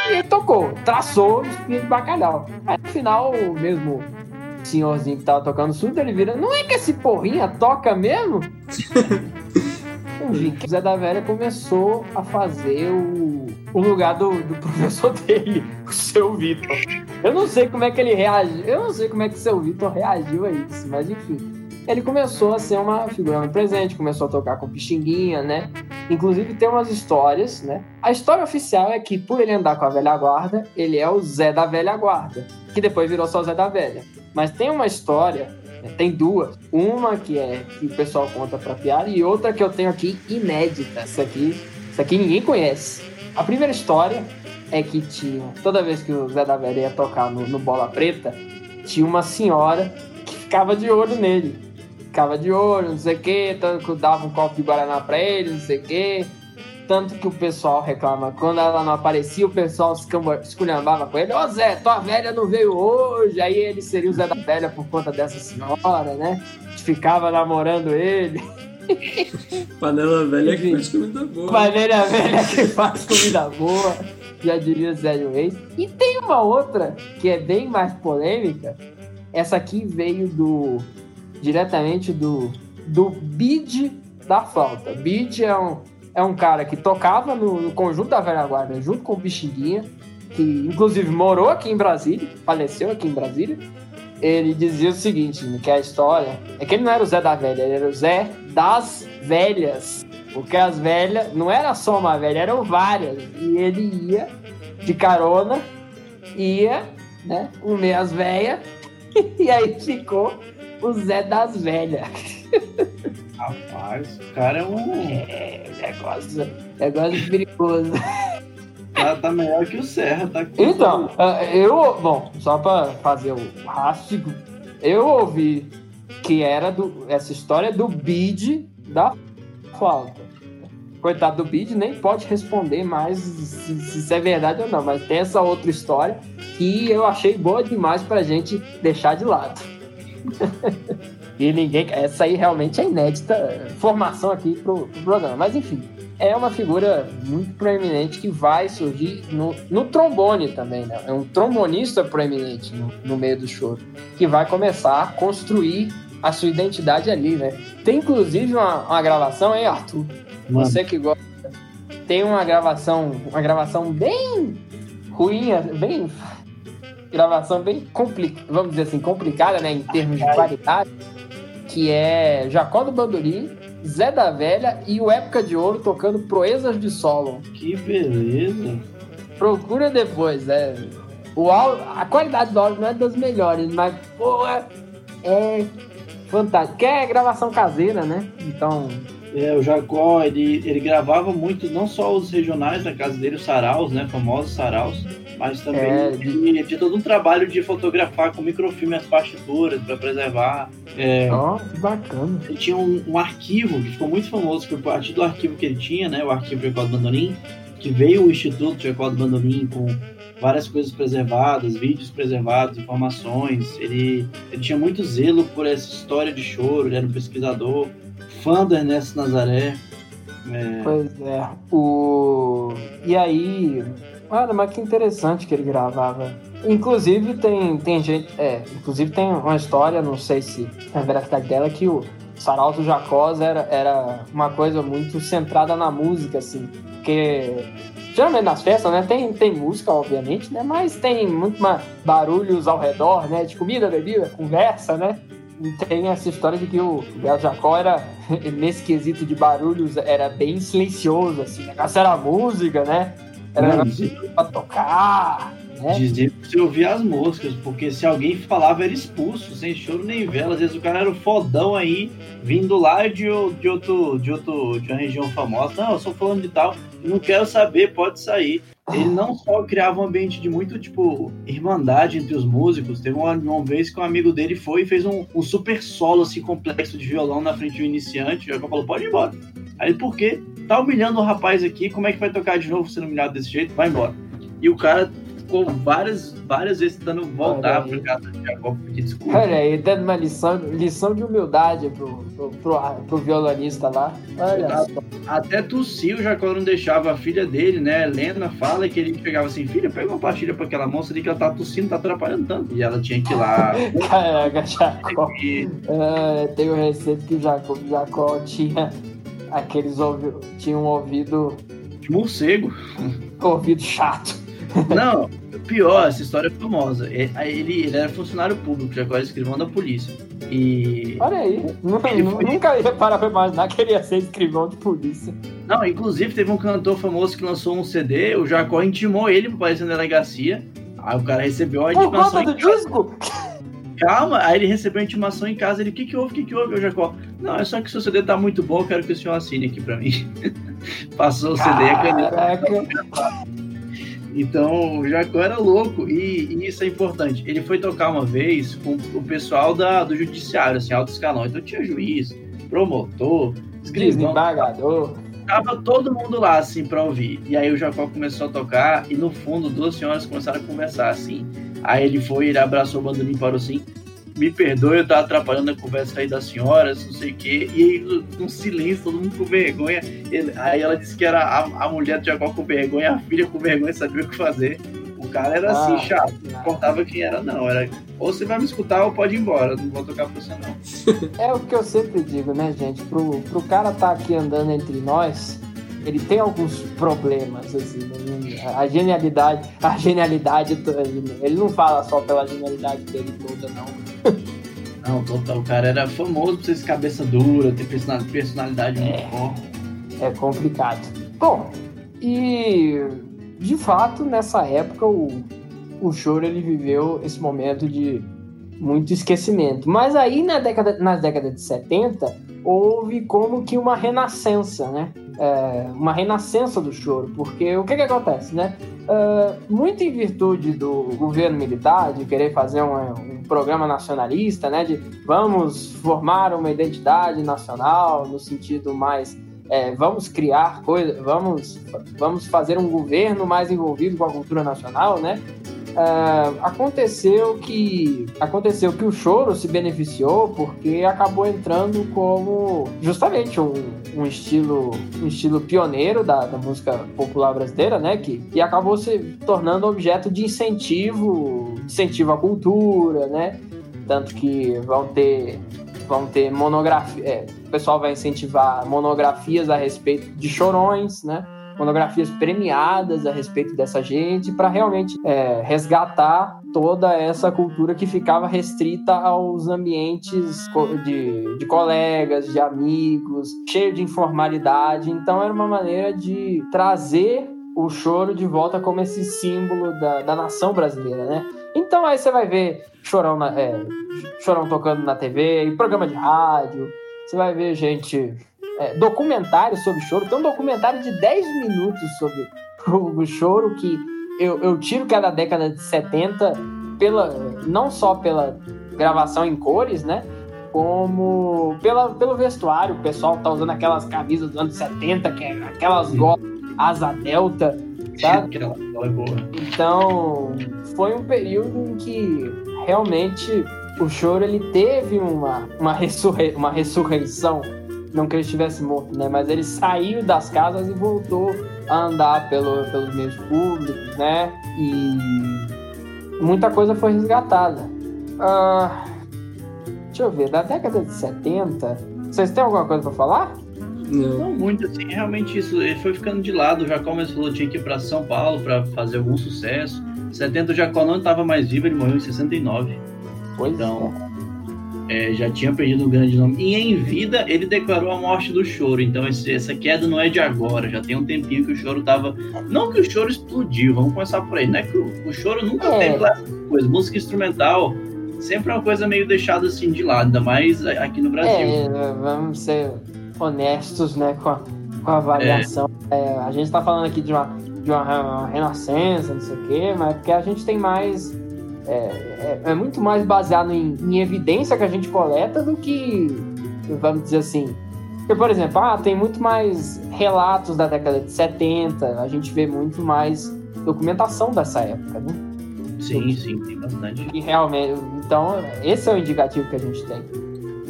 E tocou, traçou o espinho de bacalhau. Aí no final, o mesmo senhorzinho que tava tocando surdo, ele vira, não é que esse porrinha toca mesmo? Enfim, o Zé da Velha começou a fazer o, o lugar do, do professor dele, o seu Vitor. Eu não sei como é que ele reagiu, eu não sei como é que o seu Vitor reagiu a isso, mas enfim. Ele começou a ser uma figura no presente, começou a tocar com pixinguinha, né? Inclusive tem umas histórias, né? A história oficial é que por ele andar com a velha guarda, ele é o Zé da velha guarda, que depois virou só Zé da velha. Mas tem uma história tem duas. Uma que é que o pessoal conta pra piada e outra que eu tenho aqui inédita. Essa aqui, essa aqui ninguém conhece. A primeira história é que tinha, toda vez que o Zé da Velha ia tocar no, no Bola Preta, tinha uma senhora que ficava de olho nele. Ficava de olho, não sei o quê, dava um copo de Guaraná pra ele, não sei o quê. Tanto que o pessoal reclama. Quando ela não aparecia, o pessoal esculhambava com ele. Ô Zé, tua velha não veio hoje. Aí ele seria o Zé da Velha por conta dessa senhora, né? Ficava namorando ele. Panela velha que faz comida boa. Panela velha que faz comida boa. Já diria Zé Reis. E tem uma outra que é bem mais polêmica. Essa aqui veio do. Diretamente do. do bid da flauta. Bid é um é um cara que tocava no, no conjunto da velha guarda junto com o Bixinguinha, que inclusive morou aqui em Brasília, faleceu aqui em Brasília. Ele dizia o seguinte, que a história é que ele não era o Zé da Velha, ele era o Zé das Velhas. Porque as velhas, não era só uma velha, eram várias. E ele ia de carona, ia, né, comer as velhas, e aí ficou o Zé das Velhas. Rapaz, o cara é um. É, negócio, negócio perigoso. Tá, tá melhor que o Serra, tá? Então, eu. Bom, só pra fazer o rástico, eu ouvi que era do, essa história do bid da flauta. Coitado do bid, nem pode responder mais se, se isso é verdade ou não, mas tem essa outra história que eu achei boa demais pra gente deixar de lado. E ninguém. Essa aí realmente é inédita formação aqui pro, pro programa. Mas enfim, é uma figura muito proeminente que vai surgir no, no trombone também, né? É um trombonista proeminente no, no meio do show, que vai começar a construir a sua identidade ali, né? Tem inclusive uma, uma gravação, hein, Arthur? Mano. Você que gosta. Tem uma gravação, uma gravação bem ruim, bem. Gravação bem complicada, vamos dizer assim, complicada, né? Em termos de qualidade que é Jacó do Bandolim, Zé da Velha e o Época de Ouro tocando Proezas de Solon. Que beleza! Procura depois, é. O áudio, a qualidade do áudio não é das melhores, mas, porra, é fantástico. Que é gravação caseira, né? Então. É, o Jacó, ele, ele gravava muito, não só os regionais da casa dele, os saraus, né? Famosos saraus mas também é, de... de todo um trabalho de fotografar com microfilme as partituras para preservar. É, oh, que bacana. Ele tinha um, um, arquivo que ficou muito famoso por parte do arquivo que ele tinha, né? O arquivo de Jacó do Bandolim, que veio o Instituto Jacó do Bandolim com várias coisas preservadas, vídeos preservados, informações. Ele, ele tinha muito zelo por essa história de choro, ele era um pesquisador, fã do Ernesto Nazaré. É... Pois é. O... E aí, Olha, mas que interessante que ele gravava. Inclusive tem, tem gente. É, inclusive tem uma história, não sei se é a veracidade dela, que o Sarauto Jacós era, era uma coisa muito centrada na música, assim. Porque geralmente nas festas, né? Tem, tem música, obviamente, né? Mas tem muito mais barulhos ao redor, né? De comida, bebida, conversa, né? Tem essa história de que o Bel Jacó era, nesse quesito de barulhos, era bem silencioso, assim. O negócio era música, né? Era pra tocar. né? Dizer pra você ouvir as moscas, porque se alguém falava era expulso, sem choro nem vela. Às vezes o cara era o fodão aí, vindo lá de, de, outro, de, outro, de uma região famosa. Não, eu sou falando de tal, não quero saber, pode sair. Ele não só criava um ambiente de muito, tipo, irmandade entre os músicos. Teve uma, uma vez que um amigo dele foi e fez um, um super solo, assim, complexo de violão na frente do iniciante. O Jacó falou, pode ir embora. Aí ele, por quê? Tá humilhando o rapaz aqui, como é que vai tocar de novo sendo humilhado desse jeito? Vai embora. E o cara ficou várias, várias vezes tentando voltar aí. casa de Jacó pedir desculpa. Olha aí, dando uma lição, lição de humildade pro, pro, pro, pro violonista lá. Olha só. Até tossir, o Jacó não deixava a filha dele, né? Helena fala que ele chegava assim: Filha, pega uma pastilha pra aquela moça ali que ela tá tossindo, tá atrapalhando tanto. E ela tinha que ir lá. Caraca, Jacó. e É, tenho receio que o Jacó, Jacó tinha aqueles ouvi, tinha um ouvido, de morcego. ouvido chato. Não, pior, essa história é famosa. É, Ele, ele era funcionário público, Jacó era escrivão da polícia. E. Olha aí, nunca, Ele foi- nunca ia parar pra imaginar que ele ia ser escrivão de polícia. Não, inclusive teve um cantor famoso que lançou um CD, o Jacó intimou ele pra aparecer na delegacia. Aí o cara recebeu a Por intimação. conta em do disco? Calma, aí ele recebeu a intimação em casa. Ele, o que que houve? O que que houve, o Jacó? Não, é só que seu CD tá muito bom, eu quero que o senhor assine aqui pra mim. Passou o CD e a caneta. Então, o Jacó era louco e, e isso é importante. Ele foi tocar uma vez com o pessoal da, do judiciário, assim, alto escalão. Então tinha juiz, promotor, escrivão. desembargador. Tava todo mundo lá, assim, pra ouvir. E aí o Jacó começou a tocar e no fundo duas senhoras começaram a conversar, assim. Aí ele foi, ele abraçou o bandolim e parou assim. Me perdoe, eu tava atrapalhando a conversa aí das senhoras, não sei o quê. E aí, num silêncio, todo mundo com vergonha. Ele- aí ela disse que era a, a mulher do Jacó com vergonha, a filha com vergonha, sabia o que fazer. O cara era assim, Ah. chato. Não importava quem era, não. Era ou você vai me escutar ou pode ir embora. Não vou tocar pra você, não. É o que eu sempre digo, né, gente? Pro, pro cara estar aqui andando entre nós, ele tem alguns problemas, assim. né? A genialidade, a genialidade, ele não fala só pela genialidade dele toda, não. Não, total. O cara era famoso por ser cabeça dura, ter persona- personalidade muito É. forte. É complicado. Bom, e de fato, nessa época, o, o choro ele viveu esse momento de muito esquecimento. Mas aí na década, nas décadas de 70, houve como que uma renascença, né? É, uma renascença do choro, porque o que que acontece, né? É, muito em virtude do governo militar, de querer fazer um, um programa nacionalista, né? De vamos formar uma identidade nacional no sentido mais é, vamos criar coisas, vamos, vamos fazer um governo mais envolvido com a cultura nacional, né? É, aconteceu que aconteceu que o choro se beneficiou porque acabou entrando como justamente um, um estilo um estilo pioneiro da, da música popular brasileira, né? Que e acabou se tornando objeto de incentivo incentivo à cultura, né? Tanto que vão ter vão ter monografia, é, o pessoal vai incentivar monografias a respeito de chorões, né? Monografias premiadas a respeito dessa gente para realmente é, resgatar toda essa cultura que ficava restrita aos ambientes de, de colegas, de amigos, cheio de informalidade. Então era uma maneira de trazer o choro de volta como esse símbolo da, da nação brasileira, né? Então aí você vai ver chorão, na- é, chorão tocando na TV, programa de rádio, você vai ver gente. É, documentário sobre choro. Tem um documentário de 10 minutos sobre o, choro que eu, eu tiro que é da década de 70, pela, não só pela gravação em cores, né? Como pela, pelo vestuário. O pessoal tá usando aquelas camisas dos anos 70, que é aquelas golas asa delta, sabe? Boa. Então, foi um período em que realmente o choro ele teve uma, uma, ressurrei uma ressurreição. Não que ele estivesse morto, né? Mas ele saiu das casas e voltou a andar pelo, pelos meios públicos, né? E muita coisa foi resgatada. Ah, deixa eu ver, da década de 70, vocês têm alguma coisa para falar? Não. Não muito, assim, realmente isso. Ele foi ficando de lado. O Jacó mesmo falou que tinha que ir pra São Paulo pra fazer algum sucesso. Em 70 o Jacó não estava mais vivo, ele morreu em 69. Pois Então, é, já tinha perdido um grande nome. E em vida ele declarou a morte do choro. Então esse, essa queda não é de agora. Já tem um tempinho que o choro tava. Não que o choro explodiu, vamos começar por aí. Não é que o, o choro nunca É. teve coisa. Música instrumental sempre é uma coisa meio deixada assim de lado, ainda mais aqui no Brasil. É, vamos ser honestos, né, com a, com a avaliação. É, a gente tá falando aqui de uma, de uma renascença, não sei o quê, mas é porque a gente tem mais. É, é, é muito mais baseado em, em evidência que a gente coleta do que, vamos dizer assim. Porque, por exemplo, ah, tem muito mais relatos da década de 70, a gente vê muito mais documentação dessa época, né? Sim, sim, tem bastante. E realmente, então, esse é o indicativo que a gente tem.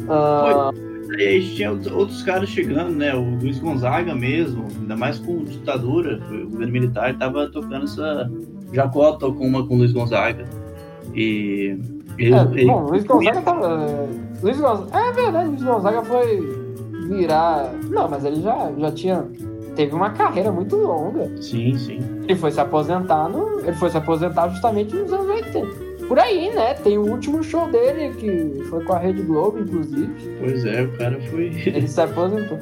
Ah, E aí tinha outros- outros caras chegando, né? O Luiz Gonzaga mesmo, ainda mais com ditadura, o governo militar estava tocando essa. Jacó tocou uma com o Luiz Gonzaga. E. Ele, É, ele- bom, Luiz Gonzaga tava. Luiz Gonzaga. É verdade, Luiz Gonzaga foi virar. Não, mas ele já, já tinha. Teve uma carreira muito longa. Sim, sim. Ele foi se aposentar no. Ele foi se aposentar justamente nos anos 80. Por aí, né? Tem o último show dele, que foi com a Rede Globo, inclusive. Pois é, o cara foi. Ele se aposentou.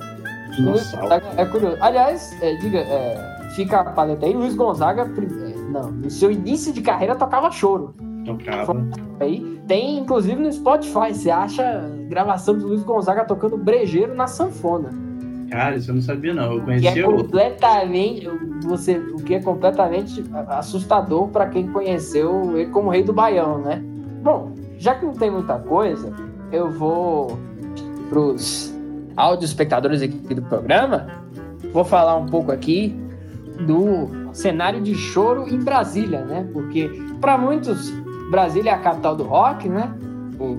Luiz é curioso. Aliás, é, diga, é, fica a paleta aí, Luiz Gonzaga, é, não, no seu início de carreira tocava choro. Tocava. Aí tem, inclusive, no Spotify, você acha gravação do Luiz Gonzaga tocando brejeiro na sanfona. Cara, isso eu não sabia, não. Eu Que conhecia é completamente. Você, o que é completamente assustador para quem conheceu ele como rei do Baião, né? Bom, já que não tem muita coisa, eu vou pros áudio espectadores aqui do programa. Vou falar um pouco aqui do cenário de choro em Brasília, né? Porque para muitos Brasília é a capital do rock, né?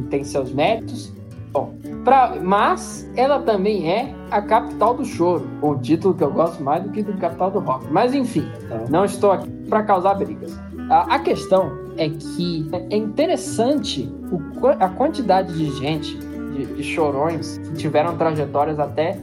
Tem seus méritos. Bom, pra, mas ela também é a capital do choro, um título que eu gosto mais do que do capital do rock. Mas enfim, não estou aqui para causar brigas. A, a questão é que é interessante o a quantidade de gente, de, de chorões, que tiveram trajetórias até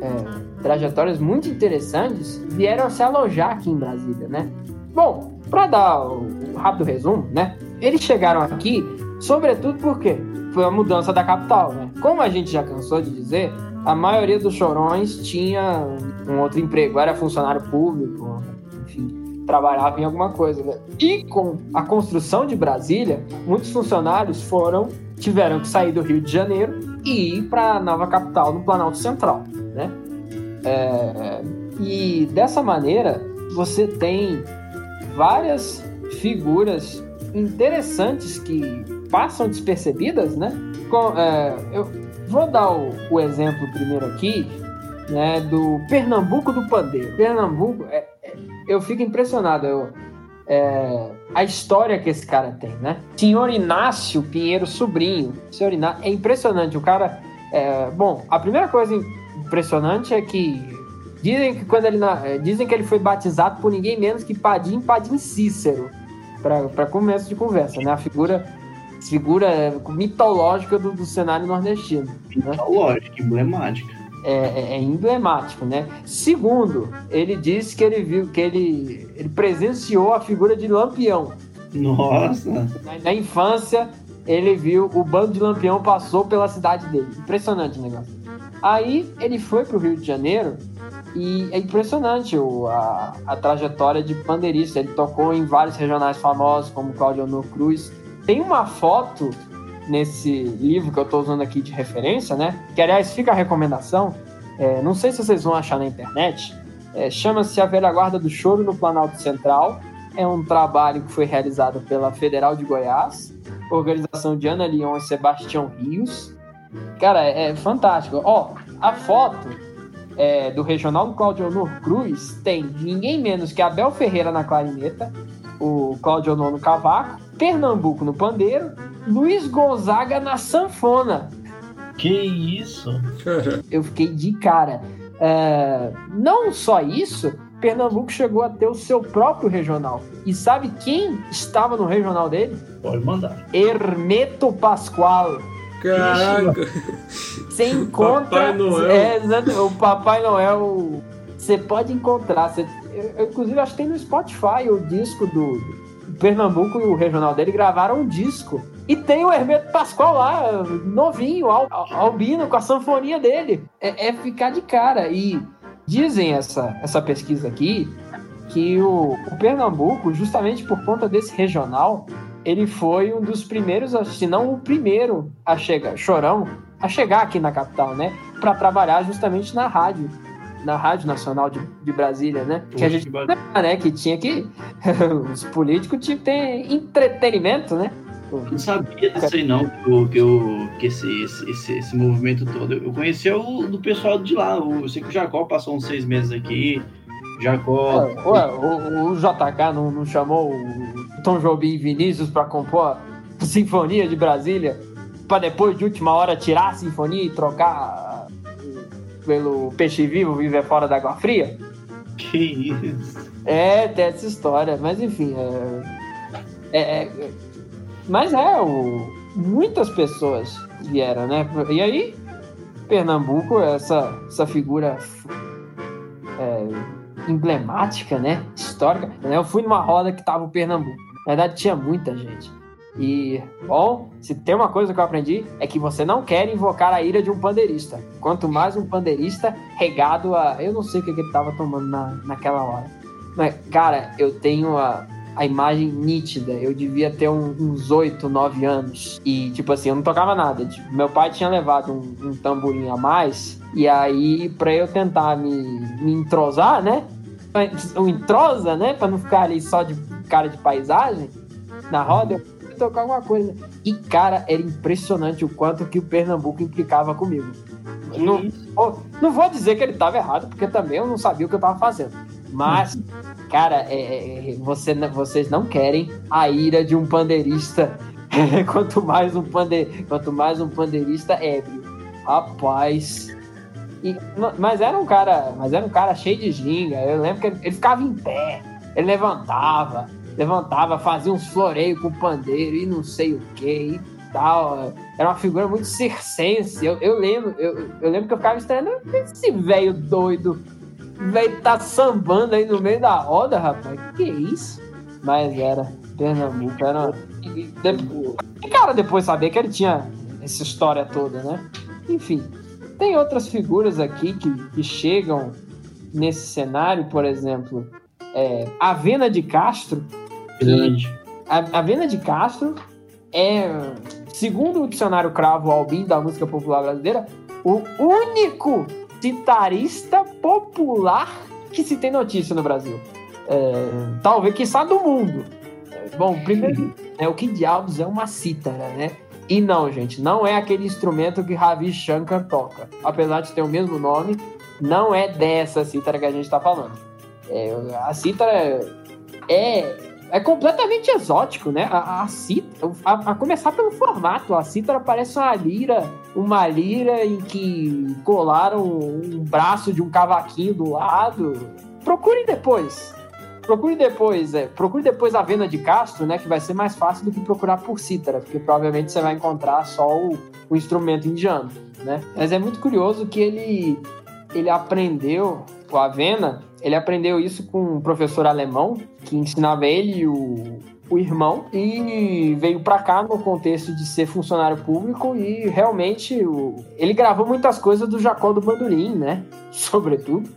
é, trajetórias muito interessantes, vieram se alojar aqui em Brasília, né? Bom, para dar o rápido resumo, né? Eles chegaram aqui, sobretudo porque foi a mudança da capital, né? Como a gente já cansou de dizer, a maioria dos chorões tinha um outro emprego, era funcionário público, enfim, trabalhava em alguma coisa, né? E com a construção de Brasília, muitos funcionários foram tiveram que sair do Rio de Janeiro e ir para a nova capital no Planalto Central, né? É, e dessa maneira você tem várias figuras interessantes que passam despercebidas, né? Com- é, eu vou dar o, o exemplo primeiro aqui, né? Do Pernambuco do Pandeiro. Pernambuco, é- é- eu fico impressionado. Eu, é, a história que esse cara tem, né? Senhor Inácio Pinheiro Sobrinho. Senhor Inácio, é impressionante. O cara. é, bom, a primeira coisa impressionante é que dizem que quando ele é, dizem que ele foi batizado por ninguém menos que Padim Padim Cícero para começo de conversa, né? A figura figura mitológica do, do cenário nordestino. Né? Lógico, emblemática. É, é- é emblemático, né? Segundo, ele disse que ele viu que ele, ele presenciou a figura de Lampião. Nossa. Na, na infância, ele viu o bando de Lampião passou pela cidade dele. Impressionante o negócio. Aí ele foi pro Rio de Janeiro e é impressionante o, a, a trajetória de pandeirista. Ele tocou em vários regionais famosos, como Claudio Honor Cruz. Tem uma foto nesse livro que eu estou usando aqui de referência, né? Que aliás fica a recomendação. É, não sei se vocês vão achar na internet. É, Chama-se A Velha Guarda do Choro no Planalto Central. É um trabalho que foi realizado pela Federal de Goiás, organização de Ana Leon e Sebastião Rios. Cara, é, é fantástico. Ó, a foto é, do regional do Claudio Honor Cruz tem ninguém menos que Abel Ferreira na clarineta, o Claudio Honor no cavaco, Pernambuco no pandeiro, Luiz Gonzaga na sanfona. Que isso? Eu fiquei de cara. É, não só isso, Pernambuco chegou a ter o seu próprio regional. E sabe quem estava no regional dele? Pode mandar. Hermeto Pascoal. Caraca. Você encontra. Papai Noel. É, o Papai Noel. Você pode encontrar. Você, eu, eu, inclusive, acho que tem no Spotify o disco do, do Pernambuco e o regional dele gravaram um disco E tem o Hermeto Pascoal lá, novinho, al, albino, com a sanfonia dele. É, é, ficar de cara. E dizem essa, essa pesquisa aqui que o, o Pernambuco, justamente por conta desse regional, ele foi um dos primeiros, se não o primeiro a chegar, Chorão, a chegar aqui na capital, né? Para trabalhar justamente na rádio, na Rádio Nacional de, de Brasília, né? que a gente né? Que tinha que. os políticos tinham que ter entretenimento, né? Não sabia disso aí não, que, eu, que esse, esse, esse, movimento todo. Eu conhecia o do pessoal de lá. Eu sei que o Jacó passou uns seis meses aqui. Jacó. Ué, o, o, JK não, não chamou o Tom Jobim e Vinícius para compor a Sinfonia de Brasília? Para depois de última hora tirar a sinfonia e trocar pelo peixe vivo viver fora da água fria? Que isso? É, tem essa história, mas enfim. É, é, é mas é, o, muitas pessoas vieram, né? E aí, Pernambuco, essa, essa figura é, emblemática, né? Histórica. Eu fui numa roda que tava o Pernambuco. Na verdade, tinha muita gente. E, bom, se tem uma coisa que eu aprendi é que você não quer invocar a ira de um pandeirista. Quanto mais um pandeirista regado a. Eu não sei o que, ele tava tomando na, naquela hora. Mas, cara, eu tenho a, a imagem nítida. Eu devia ter um, uns 8, 9 anos. E, tipo assim, eu não tocava nada. Tipo, meu pai tinha levado um, um tamborim a mais. E aí, pra eu tentar me, me entrosar, né? O entrosa, né? Pra não ficar ali só de cara de paisagem na roda, eu fui tocar alguma coisa. E, cara, era impressionante o quanto que o Pernambuco implicava comigo. Não, não vou dizer que ele estava errado, porque também eu não sabia o que eu estava fazendo. Mas Cara, é, é, é, você, vocês não querem a ira de um pandeirista. quanto mais um pande, quanto mais um pandeirista ébrio. Rapaz. E, mas era um cara, mas era um cara cheio de ginga. Eu lembro que ele, ele ficava em pé, ele levantava, levantava, fazia uns floreios com o pandeiro e não sei o que e tal. Era uma figura muito circense. Eu, eu lembro, eu, eu lembro que eu ficava estranhando esse velho doido Velho tá sambando aí no meio da roda, rapaz. Que isso? Mas era. Pernambuco era. E, e, cara, depois saber que ele tinha essa história toda, né? Enfim. Tem outras figuras aqui que, que chegam nesse cenário, por exemplo, é, a Vena de Castro. Grande. A, a Vena de Castro é, segundo o dicionário Cravo Albim da música popular brasileira, o único citarista popular que se tem notícia no Brasil. É, talvez que sabe do mundo. É, bom, primeiro, é, o que diabos é uma cítara, né? E não, gente, não é aquele instrumento que Ravi Shankar toca. Apesar de ter o mesmo nome, não é dessa cítara que a gente está falando. É, a cítara é é completamente exótico, né? A, a, cítara, a, a, começar pelo formato, a cítara parece uma lira, uma lira em que colaram um braço de um cavaquinho do lado. Procure depois. Procure depois, é, procure depois a venda de Castro, né? Que vai ser mais fácil do que procurar por cítara, porque provavelmente você vai encontrar só o, o instrumento indiano, né? Mas é muito curioso que ele ele aprendeu o Avena ele aprendeu isso com um professor alemão que ensinava ele o, o irmão e veio para cá no contexto de ser funcionário público e realmente o, ele gravou muitas coisas do Jacó do Bandolim, né? Sobretudo.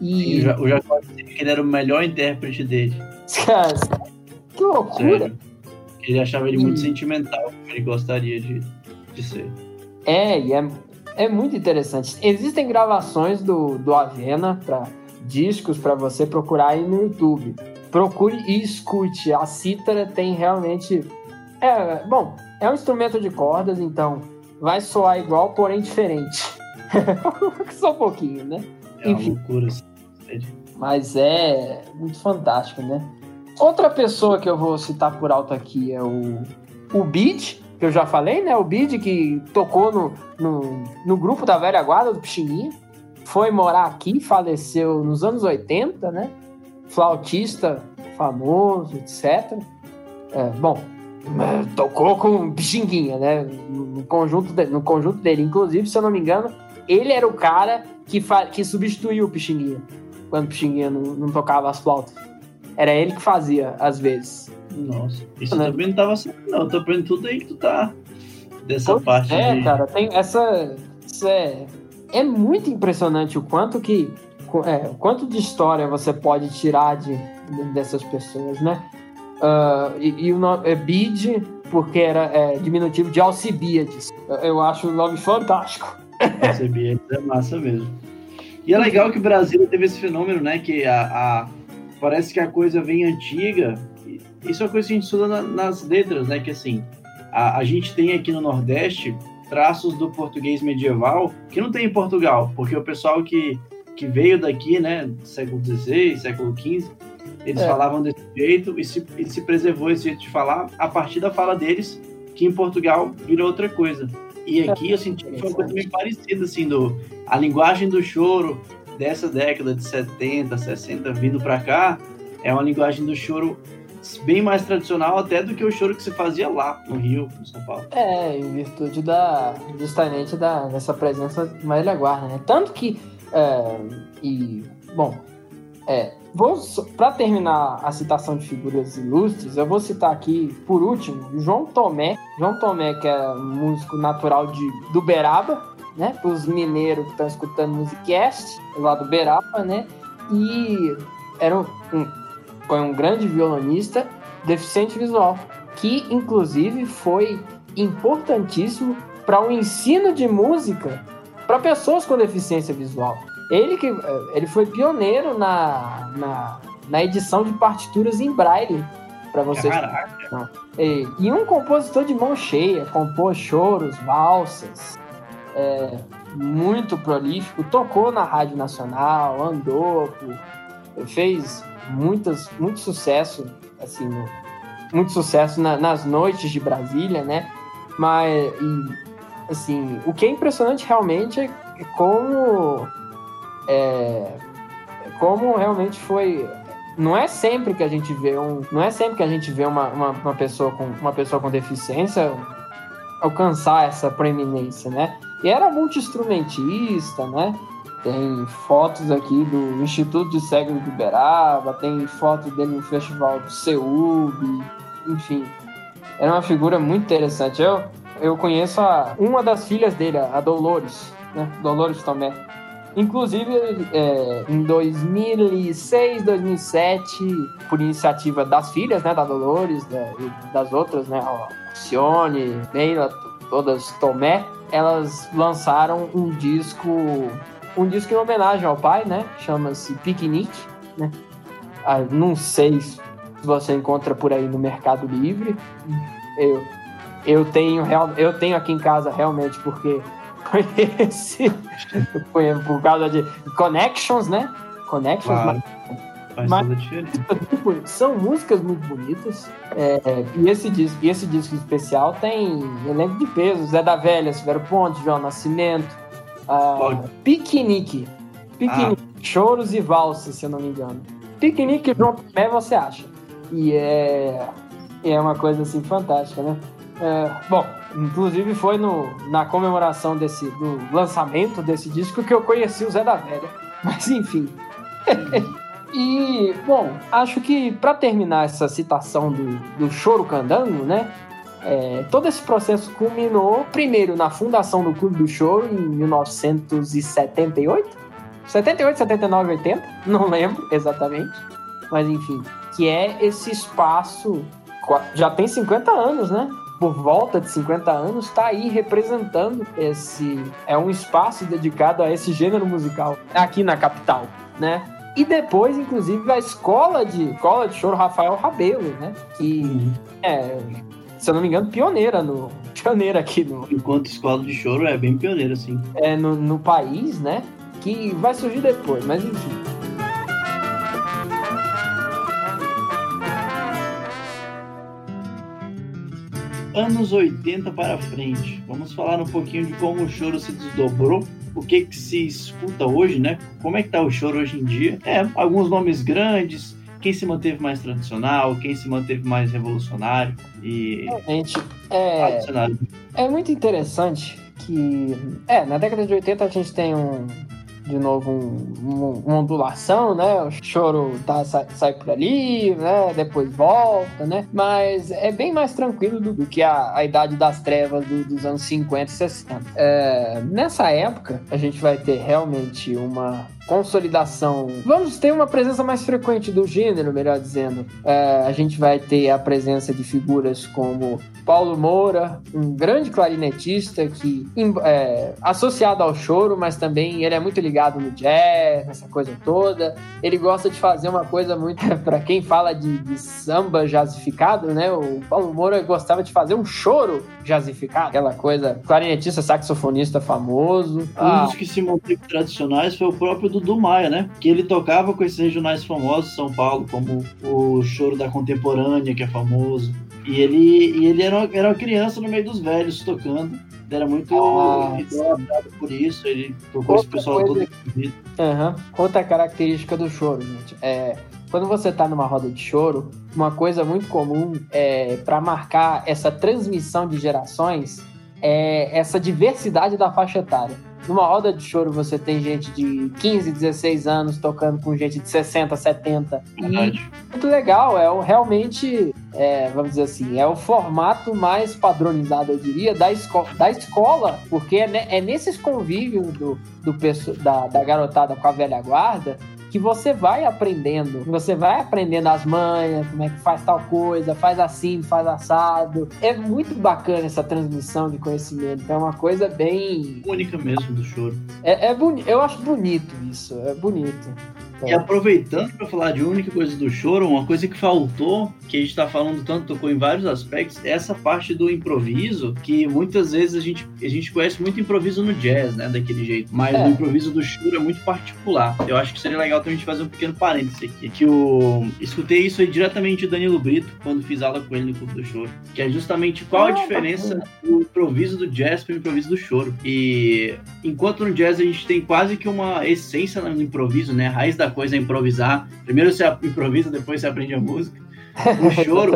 E Sim, Jacó disse que ele era o melhor intérprete dele. Cara, que loucura! Sério. Ele achava ele e... muito sentimental, como ele gostaria de, de ser. É, e é, é muito interessante. Existem gravações do, do Avena para discos para você procurar aí no YouTube. Procure e escute. A cítara tem realmente. É, bom, é um instrumento de cordas, então vai soar igual, porém diferente. Só um pouquinho, né? É Enfim. loucura. Mas é muito fantástico, né? Outra pessoa que eu vou citar por alto aqui é o, o Beat, que eu já falei, né? O Beat que tocou no, no, no grupo da velha guarda do Pixinguinha foi morar aqui, faleceu nos anos 80, né? Flautista famoso, etc. É, bom, tocou com Pixinguinha, né? No conjunto, de, no conjunto dele. Inclusive, se eu não me engano, ele era o cara que, que substituiu o Pixinguinha quando o Pixinguinha não, não tocava as flautas. Era ele que fazia, às vezes. Nossa, isso Né? também não tava sabendo, não. Eu tô aprendendo tudo aí que tu tá. Dessa Pois parte É, de. cara, tem essa. é, é muito impressionante o quanto que. É, o quanto de história você pode tirar de, dessas pessoas, né? Ah, e, e o nome é Bide, porque era é, diminutivo de Alcibiades. Eu acho o nome fantástico. Percebi, é massa mesmo. E é legal que o Brasil teve esse fenômeno, né? Que a, a- parece que a coisa vem antiga. Isso é uma coisa que a gente estuda na- nas letras, né? Que assim, a, a gente tem aqui no Nordeste traços do português medieval que não tem em Portugal, porque o pessoal que, que veio daqui, né? Século XVI, século XV, eles É. falavam desse jeito e se, e se preservou esse jeito de falar a partir da fala deles, que em Portugal virou outra coisa. E aqui eu senti que foi uma coisa meio parecida, assim, do, a linguagem do choro dessa década de 70, 60 vindo pra cá, é uma linguagem do choro bem mais tradicional até do que o choro que se fazia lá no Rio, em São Paulo. É, em virtude da justamente da, dessa presença mais da guarda, né? Tanto que é, e bom, é, para terminar a citação de figuras ilustres, eu vou citar aqui por último João Tomé, João Tomé que é músico natural de do Beraba, né? Os mineiros que estão escutando Musicast, lá do Beraba, né? E era um, um- foi um grande violonista deficiente visual, que inclusive foi importantíssimo para o ensino de música para pessoas com deficiência visual. Ele que ele foi pioneiro na, na, na edição de partituras em braille para vocês. Caraca, E, e um compositor de mão cheia, compôs choros, valsas, é, muito prolífico, tocou na Rádio Nacional, andou, fez muitas, muito sucesso, assim, muito sucesso na- nas noites de Brasília, né? Mas, e, assim, o que é impressionante realmente é como, é, como realmente foi não é sempre que a gente vê um não é sempre que a gente vê uma, uma, uma pessoa com uma pessoa com deficiência alcançar essa preeminência né? E era multi-instrumentista né? Tem fotos aqui do Instituto de Cegos de Uberaba tem fotos dele no Festival do Seub enfim. Era uma figura muito interessante. Eu eu conheço a, uma das filhas dele a Dolores né? Dolores Tomé Inclusive, é, em 2006, 2007, por iniciativa das filhas, né, da Dolores, da- e das outras, né, Alcione, Neila, todas Tomé, elas lançaram um disco, um disco em homenagem ao pai, né, chama-se Piquenique, né. Ah, não sei se você encontra por aí no Mercado Livre. Eu, eu tenho eu tenho aqui em casa realmente porque conheci foi por causa de connections, né? Connections, claro. Mas- toda a diferença. mas são músicas muito bonitas. É, e esse disco, e esse disco especial tem elenco de peso: Zé da Velha, Severo Ponte, João Nascimento, ah, Qual? Piquenique, Piquenique, Choros e Valsas, se eu não me engano. Piquenique e João Tomé você acha. E é, é uma coisa assim fantástica, né? É, bom, inclusive foi no, na comemoração desse, do lançamento desse disco que eu conheci o Zé da Velha. Mas enfim. e, bom, acho que para terminar essa citação do, do Choro Candango, né? é, todo esse processo culminou primeiro na fundação do Clube do Choro em 1978. 78, 79, 80, não lembro exatamente. Mas enfim, que é esse espaço. Já tem 50 anos, né? Por volta de 50 anos, está aí representando esse. É um espaço dedicado a esse gênero musical aqui na capital, né? E depois, inclusive, a escola de escola de choro Rafael Rabelo, né? Que é, se eu não me engano, pioneira no pioneira aqui no, Enquanto escola de choro é bem pioneiro, assim. é, no, no país, né? Que vai surgir depois, mas enfim. Anos 80 para frente. Vamos falar um pouquinho de como o choro se desdobrou. O que, que se escuta hoje, né? Como é que tá o choro hoje em dia? É, alguns nomes grandes, quem se manteve mais tradicional, quem se manteve mais revolucionário e Gente, é, é muito interessante que. É, na década de 80 a gente tem um, de novo um, um, uma ondulação, né? O choro tá, sai, sai por ali, né? Depois volta, né? Mas é bem mais tranquilo do, do que a, a Idade das Trevas do, dos anos 50 e 60. É, nessa época, a gente vai ter realmente uma consolidação. Vamos ter uma presença mais frequente do gênero, melhor dizendo. É, a gente vai ter a presença de figuras como Paulo Moura, um grande clarinetista que é associado ao choro, mas também ele é muito ligado no jazz, essa coisa toda. Ele gosta de fazer uma coisa muito para quem fala de, de, samba jazzificado, né? O Paulo Moura gostava de fazer um choro jazzificado, aquela coisa clarinetista, saxofonista famoso. Um ah. dos que se manteve tradicionais foi o próprio Dudu Maia, né? Que ele tocava com esses regionais famosos de São Paulo, como o Choro da Contemporânea, que é famoso. E ele, e ele era, era uma criança no meio dos velhos tocando. Ele era muito ah, idolatrado por isso. Ele tocou esse pessoal coisa... todo uhum. Outra característica do choro, gente, é quando você está numa roda de choro, uma coisa muito comum é para marcar essa transmissão de gerações é essa diversidade da faixa etária. Numa roda de choro você tem gente de 15, 16 anos tocando com gente de 60, 70. Verdade. E muito legal, é o, realmente, é, vamos dizer assim, é o formato mais padronizado, eu diria, da, esco da escola, porque é, é nesses convívios do, do, da, da garotada com a velha guarda que você vai aprendendo. Você vai aprendendo as manhas, como é que faz tal coisa, faz assim, faz assado. É muito bacana essa transmissão de conhecimento. É uma coisa bem. Única mesmo do choro. É, é boni... Eu acho bonito isso. É bonito. E aproveitando para falar de única coisa do choro, uma coisa que faltou, que a gente está falando tanto, tocou em vários aspectos, é essa parte do improviso, que muitas vezes a gente, a gente conhece muito improviso no jazz, né, daquele jeito, mas é. o improviso do choro é muito particular. Eu acho que seria legal também a gente fazer um pequeno parêntese aqui, que eu escutei isso aí diretamente do Danilo Brito, quando fiz aula com ele no Clube do Choro, que é justamente qual a diferença do improviso do jazz para o improviso do choro. E enquanto no jazz a gente tem quase que uma essência no improviso, né, a raiz da coisa é improvisar. Primeiro você improvisa, depois você aprende a música. O choro,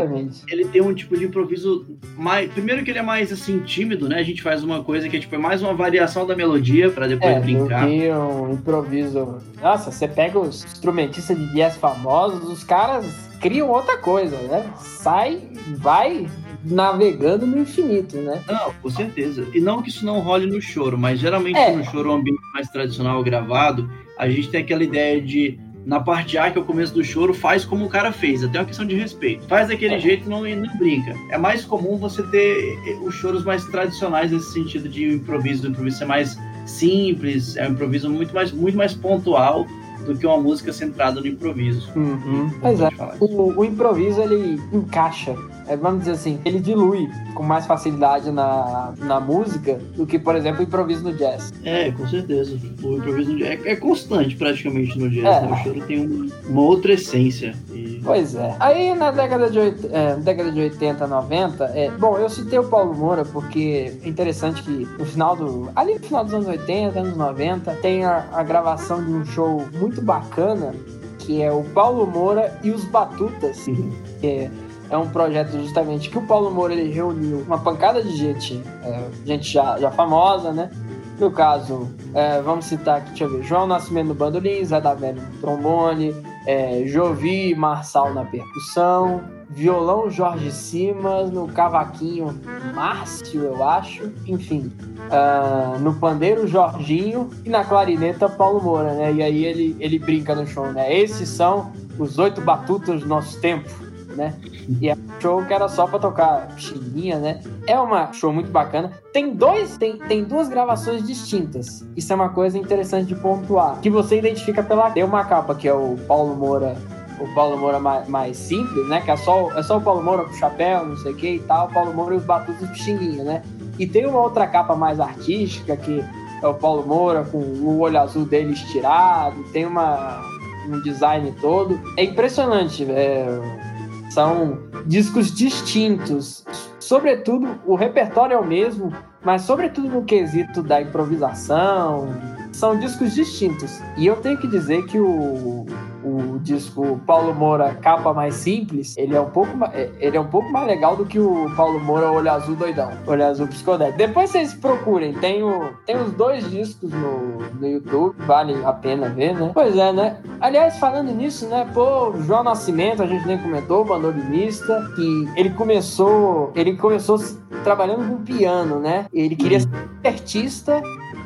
ele tem um tipo de improviso mais. Primeiro que ele é mais assim, tímido, né? A gente faz uma coisa que é tipo é mais uma variação da melodia para depois é, brincar. Do um improviso. Nossa, você pega os instrumentistas de jazz famosos, os caras criam outra coisa, né? Sai, vai navegando no infinito, né? Não, com certeza. E não que isso não role no choro, mas geralmente é. no choro, um ambiente mais tradicional gravado, a gente tem aquela ideia de na parte A, que é o começo do choro, faz como o cara fez, até uma questão de respeito. Faz daquele é. jeito e não, não brinca. É mais comum você ter eh, os choros mais tradicionais nesse sentido de improviso, do improviso ser mais simples, é um improviso muito mais, muito mais pontual do que uma música centrada no improviso. Uhum. Exato. É. O, o, improviso ele encaixa, é, vamos dizer assim, ele dilui com mais facilidade na, na música do que, por exemplo, o improviso no jazz. É, com certeza. O improviso no jazz é, é constante praticamente no jazz. É. Né? O choro tem um, uma outra essência. E... Pois é. Aí na década de, é, década de 80, 90, é, bom, eu citei o Paulo Moura porque é interessante que no final do. Ali no final dos anos 80, anos 90, tem a, a gravação de um show muito bacana, que é o Paulo Moura e os Batutas, que é, é um projeto justamente que o Paulo Moura ele reuniu uma pancada de gente, é, gente já, já famosa, né? No caso, é, vamos citar aqui, deixa eu ver, João Nascimento no bandolim, Zé da Velha no trombone, é, Jovi Marçal na percussão, violão Jorge Simas, no cavaquinho Márcio, eu acho, enfim, uh, no pandeiro Jorginho e na clarineta Paulo Moura, né? E aí ele, ele brinca no show, né? Esses são os oito batutas do nosso tempo, né? E é um show que era só pra tocar chininha, né? É uma show muito bacana. Tem dois, tem, tem duas gravações distintas. Isso é uma coisa interessante de pontuar. Que você identifica pela. Tem uma capa que é o Paulo Moura o Paulo Moura mais, mais, simples, né? Que é só, é só o Paulo Moura com chapéu, não sei o que e tal, o Paulo Moura e os batutos pixinguinho, né? E tem uma outra capa mais artística, que é o Paulo Moura com o olho azul dele estirado, tem uma, um design todo. É impressionante, é, são discos distintos. Sobretudo, o repertório é o mesmo, mas sobretudo no quesito da improvisação, são discos distintos. E eu tenho que dizer que o, o disco Paulo Moura Capa Mais Simples, ele é um pouco, ma- é- ele é um pouco mais legal do que o Paulo Moura Olho Azul Doidão, Olho Azul Psicodélico. Depois vocês procurem, tem, o, tem os dois discos no, no YouTube, vale a pena ver, né? Pois é, né? Aliás, falando nisso, né, pô, João Nascimento, a gente nem comentou, bandolinista, que ele começou, ele começou trabalhando com piano, né? Ele queria ser artista,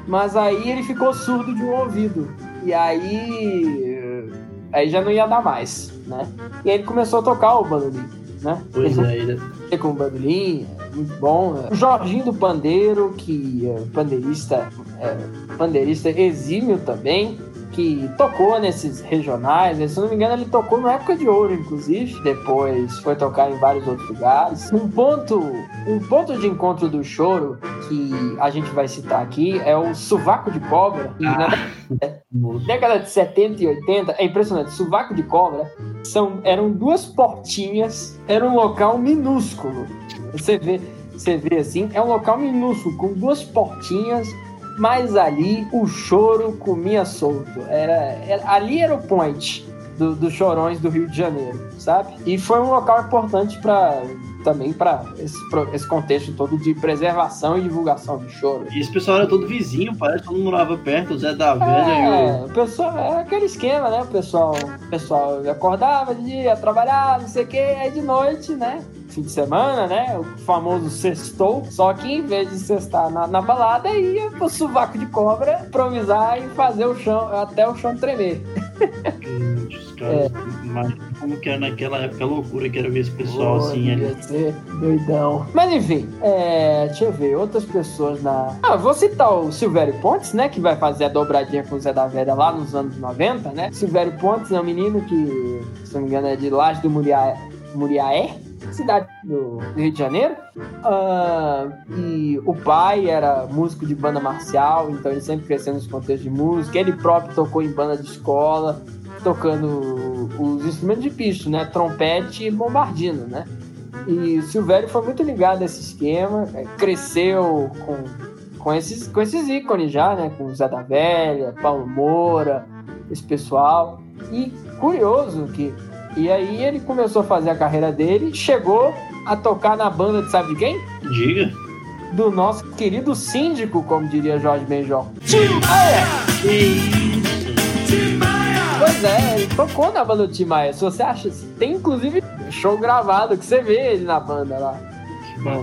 mas aí ele ficou surdo de um ouvido. E aí aí já não ia dar mais, né? E aí ele começou a tocar o bandolim, né? Pois ele é, ele é. com o bandolim, é muito bom. né? O Jorginho do Pandeiro, que é pandeirista, é, pandeirista exímio também, que tocou nesses regionais. né? Se não me engano, ele tocou na época de ouro, inclusive. Depois foi tocar em vários outros lugares. Um ponto, um ponto de encontro do choro que a gente vai citar aqui é o Sovaco de Cobra. E na década de 70 e 80, é impressionante. Sovaco de Cobra são, eram duas portinhas, era um local minúsculo. Você vê, você vê assim, é um local minúsculo, com duas portinhas, mas ali o choro comia solto. Era, era- ali era o point do- dos chorões do Rio de Janeiro, sabe? E foi um local importante para também para esse, esse contexto todo de preservação e divulgação do choro. E esse pessoal era todo vizinho, parece que todo mundo morava perto, o Zé da Velha e É, o pessoal, era aquele esquema, né? O pessoal, o pessoal acordava de dia, trabalhava, não sei o que, aí de noite, né? Fim de semana, né? O famoso sextou. Só que em vez de sextar na, na balada, ia pro sovaco de cobra improvisar e fazer o chão, até o chão tremer. Os caras, imagina como que era naquela época a loucura que era ver esse pessoal Pô, assim ali. ser doidão. Mas enfim, é, deixa eu ver, outras pessoas na. Ah, vou citar o Silvério Pontes, né? Que vai fazer a dobradinha com o Zé da Velha lá nos anos 90, né? Silvério Pontes é um menino que, se não me engano, é de Laje do Muriaé, Muriaé cidade do Rio de Janeiro. Ah, e o pai era músico de banda marcial, então ele sempre cresceu nesse contexto de música. Ele próprio tocou em banda de escola, tocando os instrumentos de picho, né? Trompete e bombardino, né? E o Silvério foi muito ligado a esse esquema, é, cresceu com, com, esses, com esses ícones já, né? Com o Zé da Velha, Paulo Moura, esse pessoal. E curioso que. E aí ele começou a fazer a carreira dele, chegou a tocar na banda de sabe de quem? Diga. Do nosso querido síndico, como diria Jorge Benjol. Pois é, ele tocou na banda do Tim Maia. Se você acha, tem inclusive show gravado que você vê ele na banda lá,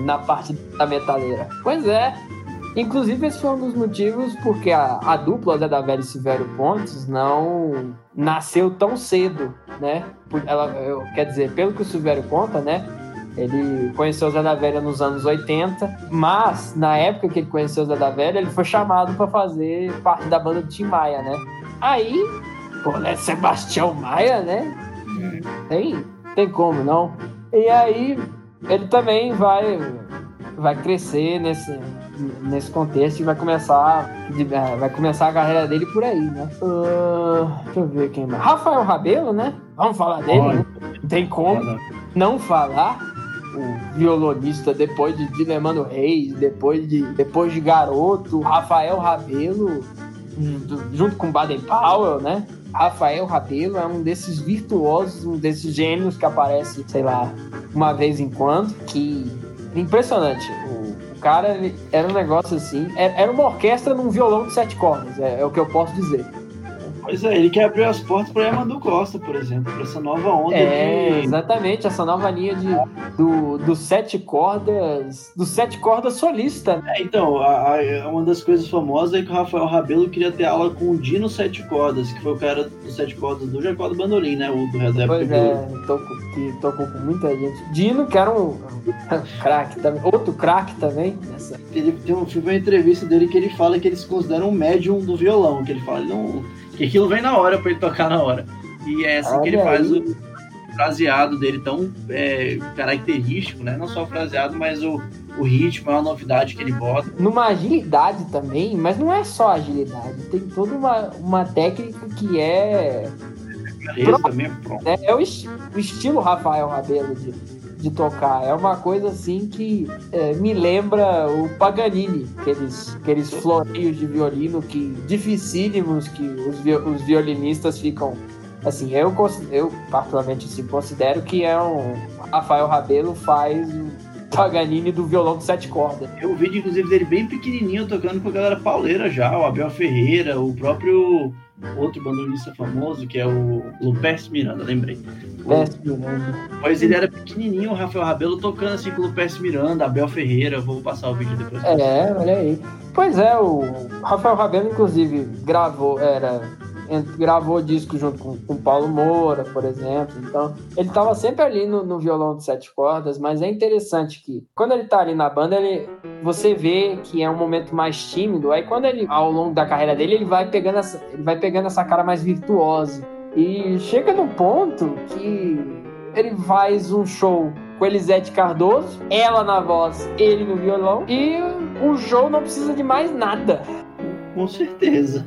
na, parte da metaleira. Pois é. Inclusive, esse foi um dos motivos porque a, a dupla Zé da Velha e Silvério Pontes não nasceu tão cedo, né? Ela, eu- quer dizer, pelo que o Silvério conta, né? Ele conheceu o Zé da Velha nos anos 80, mas na época que ele conheceu o Zé da Velha, ele foi chamado para fazer parte da banda do Tim Maia, né? Aí, pô, né, Sebastião Maia, né? Tem, tem como não. E aí, ele também vai, vai crescer nesse, nesse contexto e vai começar, eh, vai começar a carreira dele por aí, né? Ah, deixa eu ver quem mais. Rafael Rabelo, né? Vamos falar dele, Olha. né? Tem como não falar o violonista depois de Dilemano Reis, depois de, depois de Garoto, Rafael Rabelo, junto- junto com Baden Powell, né? Rafael Rabelo é um desses virtuosos, um desses gênios que aparece, sei lá, uma vez em quando, que impressionante. O, o cara era um negócio assim, era, era uma orquestra num violão de sete cordas, é, é o que eu posso dizer. Pois é, ele que abriu as portas para Yamandu Costa, por exemplo, para essa nova onda É, de. exatamente, essa nova linha de, do, do sete cordas, do sete cordas solista, né? É, então, a- a- uma das coisas famosas é que o Rafael Rabelo queria ter aula com o Dino Sete Cordas, que foi o cara dos Sete Cordas do Jacó do Bandolim, né? O do época Pois do- é, tocou, que tocou com muita gente. Dino, que era um, craque também, outro craque também. Nessa. Ele tem um, uma entrevista dele que ele fala que ele se considera um médium do violão, que ele fala ele não, que aquilo vem na hora pra ele tocar na hora. E é assim que ele Olha faz aí. o fraseado dele tão é, característico, né? Não só o fraseado, mas o, o ritmo, é uma novidade que ele bota. Numa agilidade também, mas não é só agilidade, tem toda uma, uma técnica que é. Beleza, também é pronto. É, é o, o estilo Rafael Rabelo de, de tocar. É uma coisa assim que é, me lembra o Paganini, aqueles, aqueles floreios de violino que dificílimos que os, os violinistas ficam. Assim, eu, eu particularmente assim, considero que é um. Rafael Rabelo faz o Paganini do violão de sete cordas. Eu vi, inclusive, dele bem pequenininho, tocando com a galera pauleira já, o Abel Ferreira, o próprio outro bandolista famoso, que é o Lupes Miranda, lembrei. O- Péssimo, né? Mas ele era pequenininho, o Rafael Rabelo tocando assim com o Lupes Miranda, Abel Ferreira, vou passar o vídeo depois. É, olha aí. Pois é, o Rafael Rabelo, inclusive, gravou, era, gravou disco junto com o Paulo Moura, por exemplo. Então, ele estava sempre ali no, no violão de sete cordas, mas é interessante que quando ele tá ali na banda, ele, você vê que é um momento mais tímido. Aí quando ele, ao longo da carreira dele, ele vai pegando essa, ele vai pegando essa cara mais virtuosa. E chega num ponto que ele faz um show com Elisete Cardoso, ela na voz, ele no violão, e o show não precisa de mais nada. Com certeza.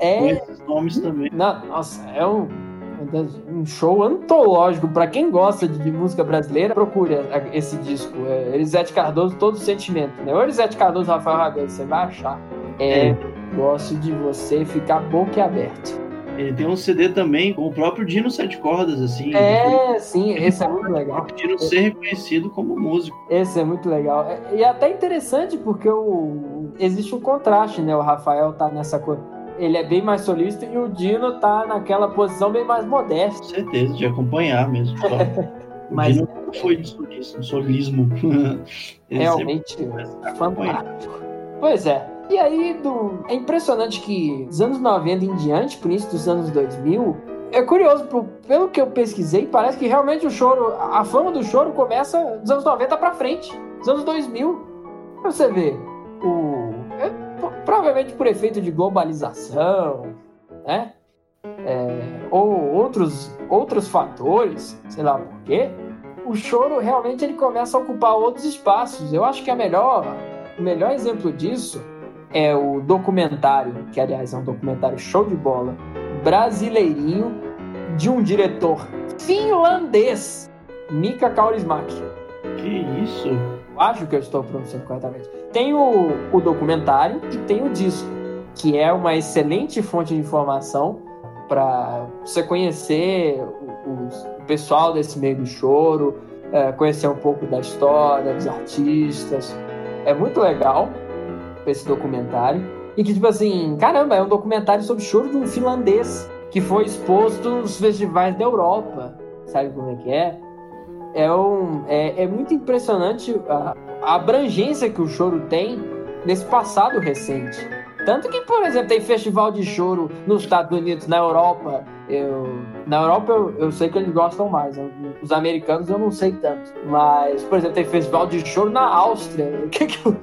É. esses nomes também. na- nossa, é um, um show antológico. Pra quem gosta de, de música brasileira, procure esse disco. É Elisete Cardoso, todo sentimento. Né? Ou Elisete Cardoso, Rafael Rabelo, você vai achar. É, É. Gosto de você ficar boquiaberto. Ele tem um CD também com o próprio Dino Sete Cordas, assim. É, sim, esse é muito legal. O Dino ser reconhecido como músico. Esse é muito legal. É- E é até interessante porque o... existe um contraste, né? O Rafael tá nessa coisa. Ele é bem mais solista e o Dino tá naquela posição bem mais modesta. Com certeza, de acompanhar mesmo. O Mas- Dino não foi de solismo. solismo. Realmente fantástico. Pois é. E aí, do... é impressionante que dos anos 90 em diante, pro início dos anos 2000, é curioso, pelo que eu pesquisei, parece que realmente o choro, a fama do choro começa dos anos 90 pra frente, dos anos 2000. Pra você ver, o... provavelmente por efeito de globalização, né? É, ou outros, outros fatores, sei lá por quê, o choro realmente ele começa a ocupar outros espaços. Eu acho que a melhor, o melhor exemplo disso é o documentário, que aliás é um documentário show de bola, brasileirinho, de um diretor finlandês, Mika Kaurismäki. Que isso? Acho que eu estou pronunciando corretamente. Tem o, o documentário e tem o disco, que é uma excelente fonte de informação para você conhecer o, o pessoal desse meio do choro, é, conhecer um pouco da história, dos artistas. É muito legal esse documentário. E que, tipo assim, caramba, é um documentário sobre choro de um finlandês que foi exposto nos festivais da Europa. Sabe como é que é? É, um, é, é muito impressionante a, a abrangência que o choro tem nesse passado recente. Tanto que, por exemplo, tem festival de choro nos Estados Unidos, na Europa. Eu, na Europa eu, eu sei que eles gostam mais. né? Os americanos eu não sei tanto. Mas, por exemplo, tem festival de choro na Áustria. O que que eu...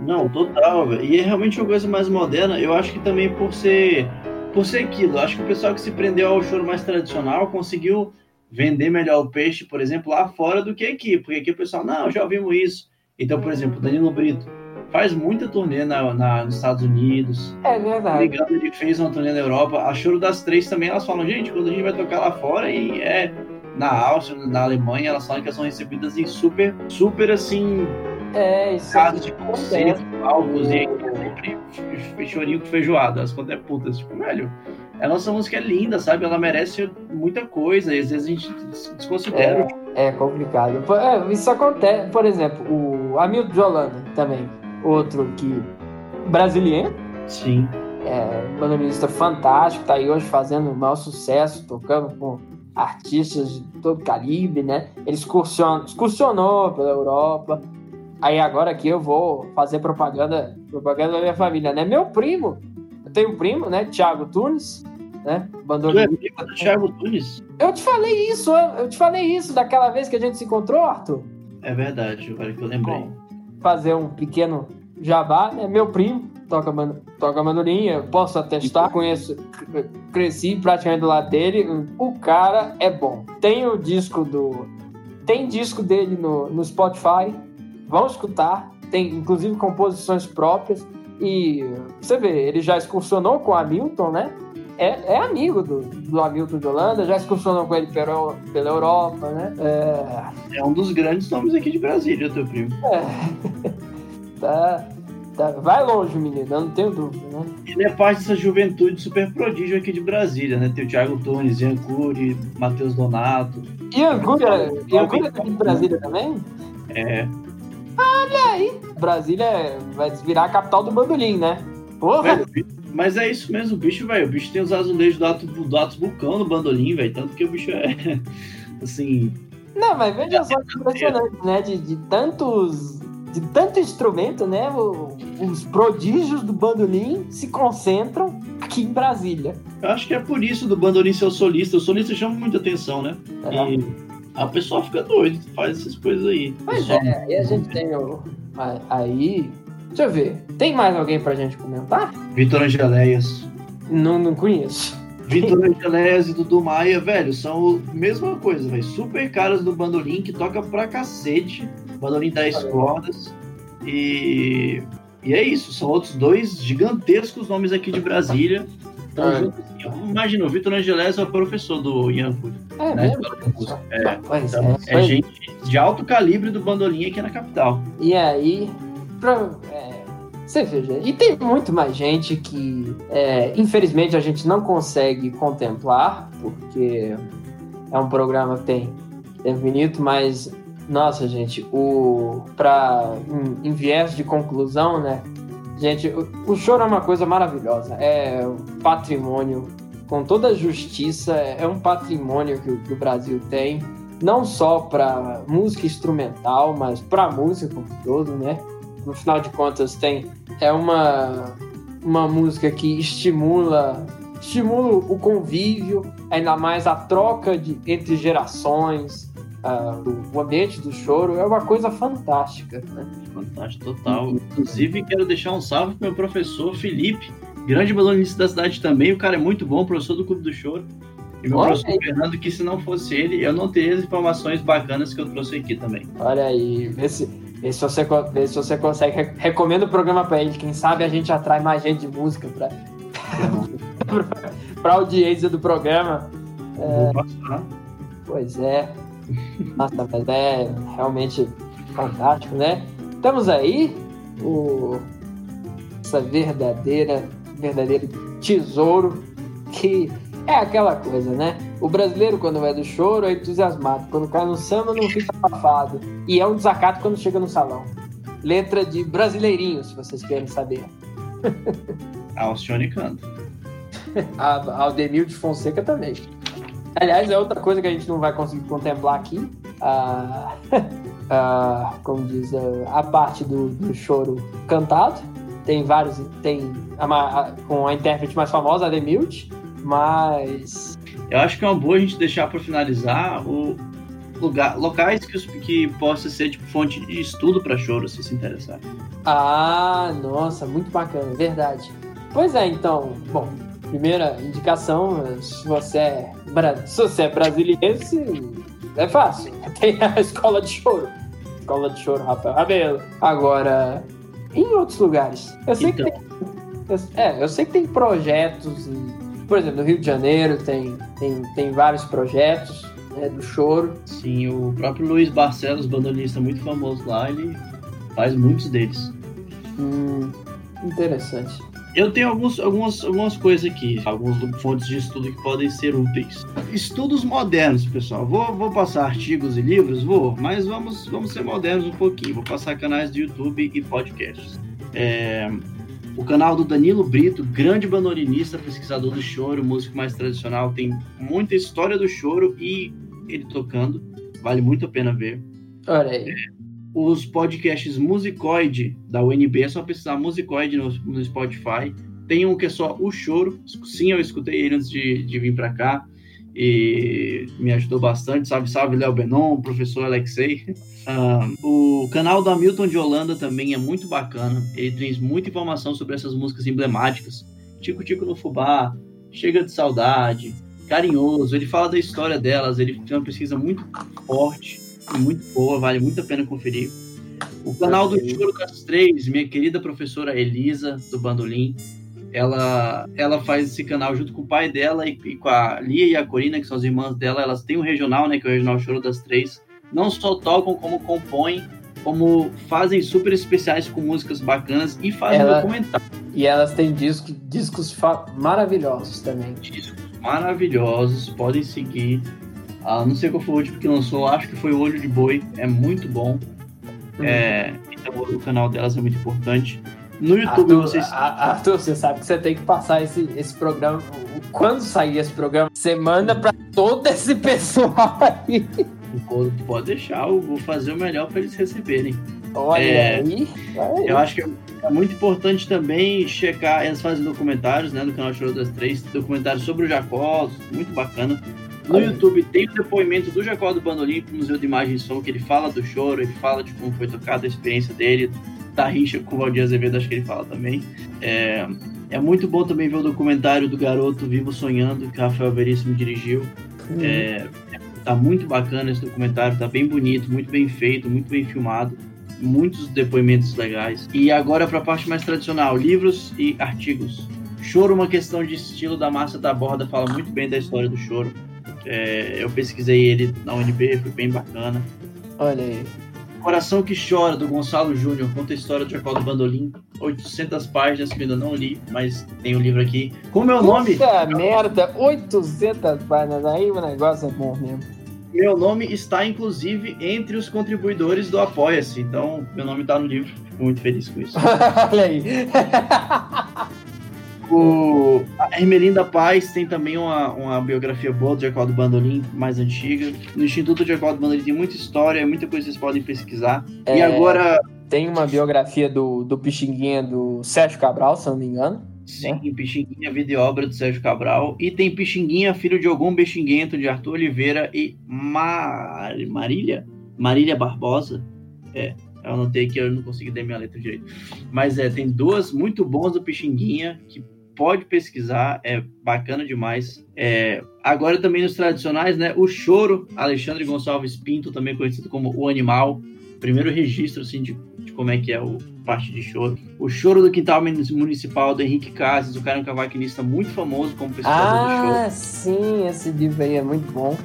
Não, total, velho. E é realmente uma coisa mais moderna. Eu acho que também por ser por ser aquilo. Acho que o pessoal que se prendeu ao choro mais tradicional conseguiu vender melhor o peixe, por exemplo, lá fora do que aqui. Porque aqui o pessoal, não, já ouvimos isso. Então, por exemplo, Danilo Brito faz muita turnê na, na- nos Estados Unidos. É verdade. Ligado, ele fez uma turnê na Europa. A Choro das Três também, elas falam, gente, quando a gente vai tocar lá fora e é na Áustria, na Alemanha, elas falam que elas são recebidas em super, super assim, É, isso casos de acontece. concerto, palcos e sempre f- chorinho com feijoada, as contas é putas, tipo, velho. A nossa música é linda, sabe? Ela merece muita coisa, e às vezes a gente des- desconsidera. É complicado. Pô, é, isso acontece, por exemplo, o Hamilton de Holanda também, outro que brasileiro, Sim. é bandolinista fantástico, tá aí hoje fazendo o maior sucesso, tocando com artistas de todo calibre, né? Ele excursion, excursionou pela Europa. Aí agora aqui eu vou fazer propaganda, propaganda da minha família, né? Meu primo, tenho um primo, né? Thiago Tunes, né? Tu é do Thiago Tunes? Eu te falei isso, eu te falei isso daquela vez que a gente se encontrou, Arthur. É verdade, agora que eu lembrei. fazer um pequeno jabá, né? Meu primo toca, man toca mandolinha, eu posso atestar, conheço, cre- cresci praticamente do lado dele. O cara é bom. Tem o disco do. Tem disco dele no, no Spotify. Vão escutar. Tem inclusive composições próprias. E você vê, ele já excursionou com a Hamilton, né? é, é amigo do, do Hamilton de Holanda, já excursionou com ele pela, pela Europa, né? É, É um dos grandes nomes aqui de Brasília, teu primo. tá, tá- vai longe, menino, eu não tenho dúvida, né? Ele é parte dessa juventude super prodígio aqui de Brasília, né? Tem o Thiago Tunes, Ian Cury, Matheus Donato. E Anguria, e Anguria é daqui de Brasília também? É, Brasília é- vai virar a capital do bandolim, né? Porra! velho, mas é isso mesmo, o bicho, velho. O bicho tem os azulejos do Atos, do Atos Vulcão no bandolim, velho. Tanto que o bicho é, assim, Não, mas veja só que impressionante, né? De, de tantos. De tanto instrumento, né? o- os prodígios do bandolim se concentram aqui em Brasília. Eu acho que é por isso do bandolim ser o solista. O solista chama muita atenção, né? É. E a pessoa fica doida, faz essas coisas aí. Pois é, aí a gente tem o. Aí. Deixa eu ver. Tem mais alguém pra gente comentar? Vitor Angeléias. Não, não conheço. Vitor Angeléias e Dudu Maia, velho, são a mesma coisa, velho. Super caras do bandolim que toca pra cacete. Bandolim 10 cordas. E. E é isso, são outros dois gigantescos nomes aqui de Brasília. Então, É. juntos, assim, ó. imagina, o Vitor Angeléias é o professor do Ian Cury. É Né? É, então, é. é gente de alto calibre do bandolim aqui na capital. E aí, pra, é, você veja, e tem muito mais gente que, é, infelizmente, a gente não consegue contemplar, porque é um programa que tem tempo bonito, mas, nossa, gente, o para em, em viés de conclusão, né? Gente, o, choro é uma coisa maravilhosa, é um patrimônio, com toda a justiça, é um patrimônio que, o- que o Brasil tem não só para música instrumental, mas para música como todo, né? No final de contas tem é uma uma música que estimula estimula o convívio, ainda mais a troca de, entre gerações, o, ambiente do choro é uma coisa fantástica, né? Fantástico, total. Inclusive, quero deixar um salve pro meu professor Felipe, grande balonista da cidade também. O cara é muito bom, professor do Clube do Choro. E meu Olha professor aí. Fernando, que se não fosse ele, eu não teria as informações bacanas que eu trouxe aqui também. Olha aí, vê se, vê se, você, vê se você consegue. Re- Recomenda o programa para ele. Quem sabe a gente atrai mais gente de música para para audiência do programa. Vou passar. Pois é. Nossa, mas é realmente fantástico, né? Temos aí o essa verdadeira, verdadeiro tesouro que é aquela coisa, né? O brasileiro, quando é do choro, é entusiasmado. Quando cai no samba, não fica abafado. E é um desacato quando chega no salão. Letra de brasileirinho, se vocês querem saber. Alcione canta. A Aldemir de Fonseca também. Aliás, é outra coisa que a gente não vai conseguir contemplar aqui. A, a- como diz, a, a parte do, do choro cantado. Tem vários. Tem a- com a intérprete mais famosa, a Demilt. Mas. Eu acho que é uma boa a gente deixar para finalizar o lugar, locais que, os- que possa ser tipo, fonte de estudo para choro, se se interessar. Ah, nossa, muito bacana, verdade. Pois é, então, bom, primeira indicação, se você é, se você é brasileiro, se- é fácil. Tem a escola de choro. Escola de choro, Rafael Rabelo. Agora, em outros lugares, eu sei que Então. tem. eu- é, eu sei que tem projetos, em- por exemplo, no Rio de Janeiro tem, tem, tem vários projetos né, do choro. Sim, o próprio Luiz Barcelos, bandolista muito famoso lá, ele faz muitos deles. Hum, interessante. Eu tenho alguns, algumas, algumas coisas aqui, algumas fontes de estudo que podem ser úteis. Estudos modernos, pessoal. Vou, vou passar artigos e livros? Vou, mas vamos, vamos ser modernos um pouquinho. Vou passar canais do YouTube e podcasts. É, o canal do Danilo Brito, grande bandolinista, pesquisador do choro, músico mais tradicional, tem muita história do choro e ele tocando. Vale muito a pena ver Olha aí. Os podcasts Musicoide da UNB, é só pesquisar Musicoide no, no Spotify. Tem um que é só o choro. Sim, eu escutei ele antes de, de vir para cá e me ajudou bastante. Salve, salve, Léo Benon, professor Alexei. Ah, o canal do Hamilton de Holanda também é muito bacana. Ele traz muita informação sobre essas músicas emblemáticas. Tico Tico no Fubá, Chega de Saudade, Carinhoso. Ele fala da história delas. Ele tem uma pesquisa muito forte muito boa, vale muito a pena conferir. O canal do Choro das Três, minha querida professora Elisa, do Bandolim. ela, ela faz esse canal junto com o pai dela e, e com a Lia e a Corina, que são as irmãs dela. Elas têm um regional, né? Que é o Regional Choro das Três. Não só tocam, como compõem, como fazem super especiais com músicas bacanas e fazem Ela- documentários E elas têm disco, discos fa- maravilhosos também. maravilhosos. Podem seguir. Ah, não sei qual foi o último que lançou, acho que foi o Olho de Boi. É muito bom. É, então o canal delas é muito importante. No YouTube Arthur, vocês. Arthur, você sabe que você tem que passar esse, esse programa. Quando sair esse programa, você manda pra todo esse pessoal aí. Pode, deixar, eu vou fazer o melhor para eles receberem. Olha É, aí. olha aí. Eu acho que é muito importante também checar. Eles fazem documentários, né? No canal Choro das Três, documentários sobre o Jacó, muito bacana. No Olha. YouTube tem o depoimento do Jacó do Bandolim pro Museu de Imagem e Som, que ele fala do choro, ele fala de como foi tocado a experiência dele, da rixa com o Valdir Azevedo, acho que ele fala também. É, é muito bom também ver o documentário do garoto Vivo Sonhando, que Rafael Veríssimo dirigiu. É, tá muito bacana esse documentário, tá bem bonito, muito bem feito, muito bem filmado, muitos depoimentos legais. E agora para a parte mais tradicional, livros e artigos. Choro, uma questão de estilo da Márcia da Borda, fala muito bem da história do choro. É, eu pesquisei ele na UNB, foi bem bacana. Olha aí. Coração que Chora, do Gonçalo Júnior, conta a história do Jacó do Bandolim. 800 páginas que eu ainda não li, mas tem o livro aqui. Como é o nome? Puta merda, 800 páginas aí, o negócio é bom mesmo. Meu nome está, inclusive, entre os contribuidores do Apoia-se. Então, meu nome está no livro. Fico muito feliz com isso. Olha aí. O, a Ermelinda Paz tem também uma, uma biografia boa do Jacó do Bandolim, mais antiga. No Instituto Jacó do Bandolim tem muita história, muita coisa que vocês podem pesquisar. E É. agora, Tem uma biografia do, do Pixinguinha do Sérgio Cabral, se eu não me engano. sim, Pixinguinha, vida e obra do Sérgio Cabral. E tem Pixinguinha, filho de algum bexinguento, de Arthur Oliveira e Mar... Marília? Marília Barbosa. É, eu anotei que eu não consegui dar minha letra direito. Mas é, tem duas muito bons do Pixinguinha, que pode pesquisar, é bacana demais. É, agora também nos tradicionais, né? O Choro, Alexandre Gonçalves Pinto, também conhecido como O Animal. Primeiro registro, assim, de, de como é que é o parte de choro. O Choro do Quintal Municipal, do Henrique Casas. O cara é um cavaquinista muito famoso como pesquisador do choro. Ah, sim, esse livro aí é muito bom.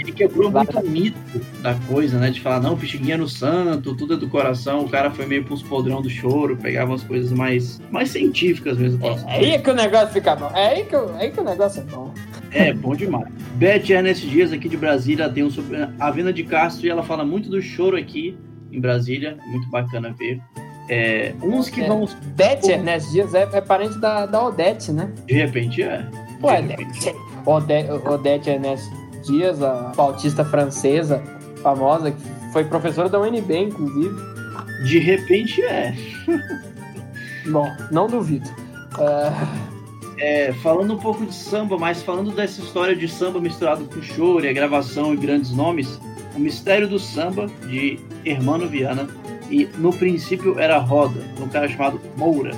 Ele quebrou muito o mito da coisa, né? De falar, não, Pixinguinha no santo, tudo é do coração. O cara foi meio pros podrão do choro, pegava umas coisas mais, mais científicas mesmo. posso É aí que o negócio fica bom. É aí que, é aí que o negócio é bom. É, bom demais. Beth Ernest Dias, aqui de Brasília, tem um sobre a Venda de Castro e ela fala muito do choro aqui em Brasília. Muito bacana ver. É, uns que É. vão, Odete Ernesto Dias é, é parente da, da Odete, né? de repente, é. Ué, De né? repente. Ode- Odete Ernesto Dias, a pautista francesa famosa, que foi professora da UNB, inclusive. De repente, é. Bom, não duvido. Ah, É, falando um pouco de samba, mas falando dessa história de samba misturado com choro e a gravação e grandes nomes, o Mistério do Samba, de Hermano Viana, e no princípio era Roda, um cara chamado Moura.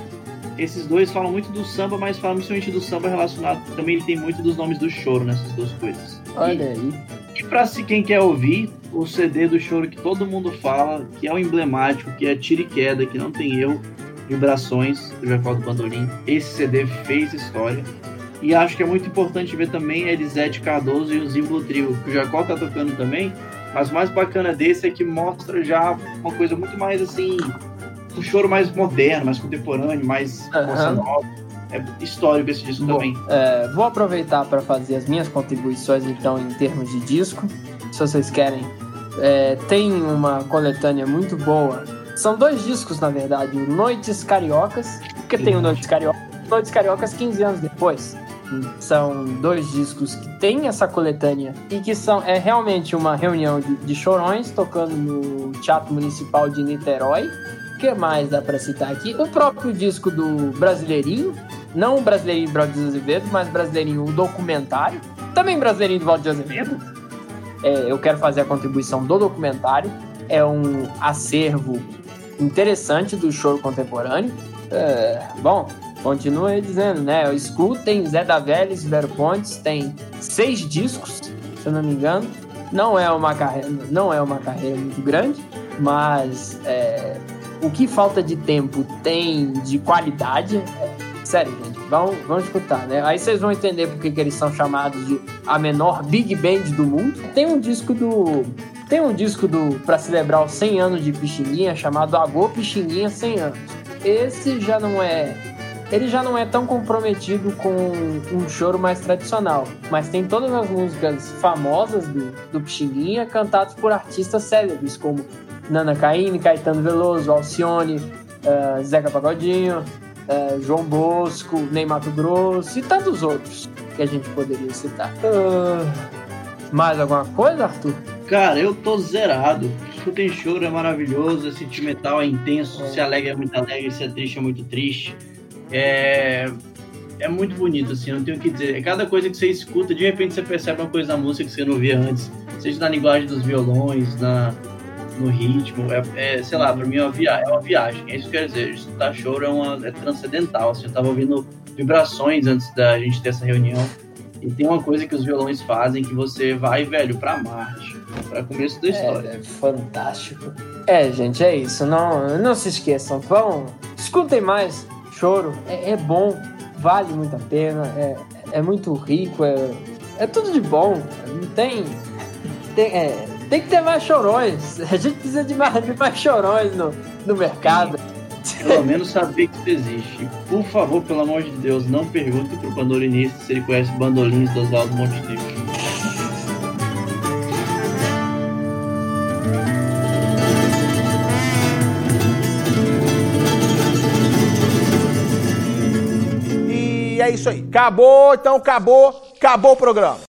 Esses dois falam muito do samba, mas falam principalmente do samba relacionado, também ele tem muito dos nomes do choro nessas duas coisas. olha aí. E pra se quem quer ouvir, o CD do choro que todo mundo fala, que é o emblemático, que é Tira e Queda, que não tem erro, Vibrações, do Jacó do Bandolim. Esse CD fez história. E acho que é muito importante ver também a Elisete Cardoso e o Zimbro Trio, que o Jacó tá tocando também. Mas o mais bacana desse é que mostra já uma coisa muito mais assim, um choro mais moderno, mais contemporâneo, mais nova. É histórico esse disco Bom, também. é, vou aproveitar para fazer as minhas contribuições, então, em termos de disco. Se vocês querem, é, tem uma coletânea muito boa. São dois discos, na verdade: Noites Cariocas, porque tem o Noites Cariocas, Noites Cariocas 15 anos depois. São dois discos que têm essa coletânea e que são é realmente uma reunião de, de chorões tocando no Teatro Municipal de Niterói. O que mais dá para citar aqui? O próprio disco do Brasileirinho, não o Brasileirinho do Valdir Azevedo, mas Brasileirinho o documentário, também Brasileirinho do Valdir Azevedo. É, eu quero fazer a contribuição do documentário. É um acervo interessante do choro contemporâneo. É, bom, continua aí dizendo, né? Escutem, Zé da Velha, Silvério Pontes, tem seis discos, se eu não me engano. Não é uma carreira, não é uma carreira muito grande, mas é, o que falta de tempo tem de qualidade. É, sério, gente. Vão, vão escutar, né? Aí vocês vão entender por que, que eles são chamados de a menor big band do mundo. Tem um disco do tem um disco do para celebrar os 100 anos de Pixinguinha chamado Agô Pixinguinha 100 anos. Esse já não é ele já não é tão comprometido com um choro mais tradicional, mas tem todas as músicas famosas do, do Pixinguinha cantadas por artistas célebres como Nana Caymmi, Caetano Veloso, Alcione, uh, Zeca Pagodinho, uh, João Bosco, Ney Mato Grosso e tantos outros que a gente poderia citar. Uh, mais alguma coisa, Arthur? Cara, eu tô zerado. Escutem choro, é maravilhoso, é sentimental, é intenso, é. se alegra é muito alegre, se é triste é muito triste. É, é muito bonito, assim, não tenho o que dizer. Cada coisa que você escuta, de repente você percebe uma coisa na música que você não via antes, seja na linguagem dos violões, na, no ritmo. É, é sei lá, pra mim é uma, via é uma viagem. É isso que eu quero dizer. Escutar choro é, uma, é transcendental. Assim, eu tava ouvindo vibrações antes da gente ter essa reunião. E tem uma coisa que os violões fazem que você vai, velho, pra Marte, pra começo da história. É, é fantástico. É, gente, é isso. Não, não se esqueçam. Vão, escutem mais. Choro é, é bom, vale muito a pena, é, é muito rico, é, é tudo de bom. Não tem. Tem, é, tem que ter mais chorões. A gente precisa de mais, de mais chorões no, no mercado. Pelo menos saber que isso existe. Por favor, pelo amor de Deus, não pergunte pro bandolinista se ele conhece bandolins do Oswaldo Montenegro. É isso aí. Acabou, então acabou, acabou o programa.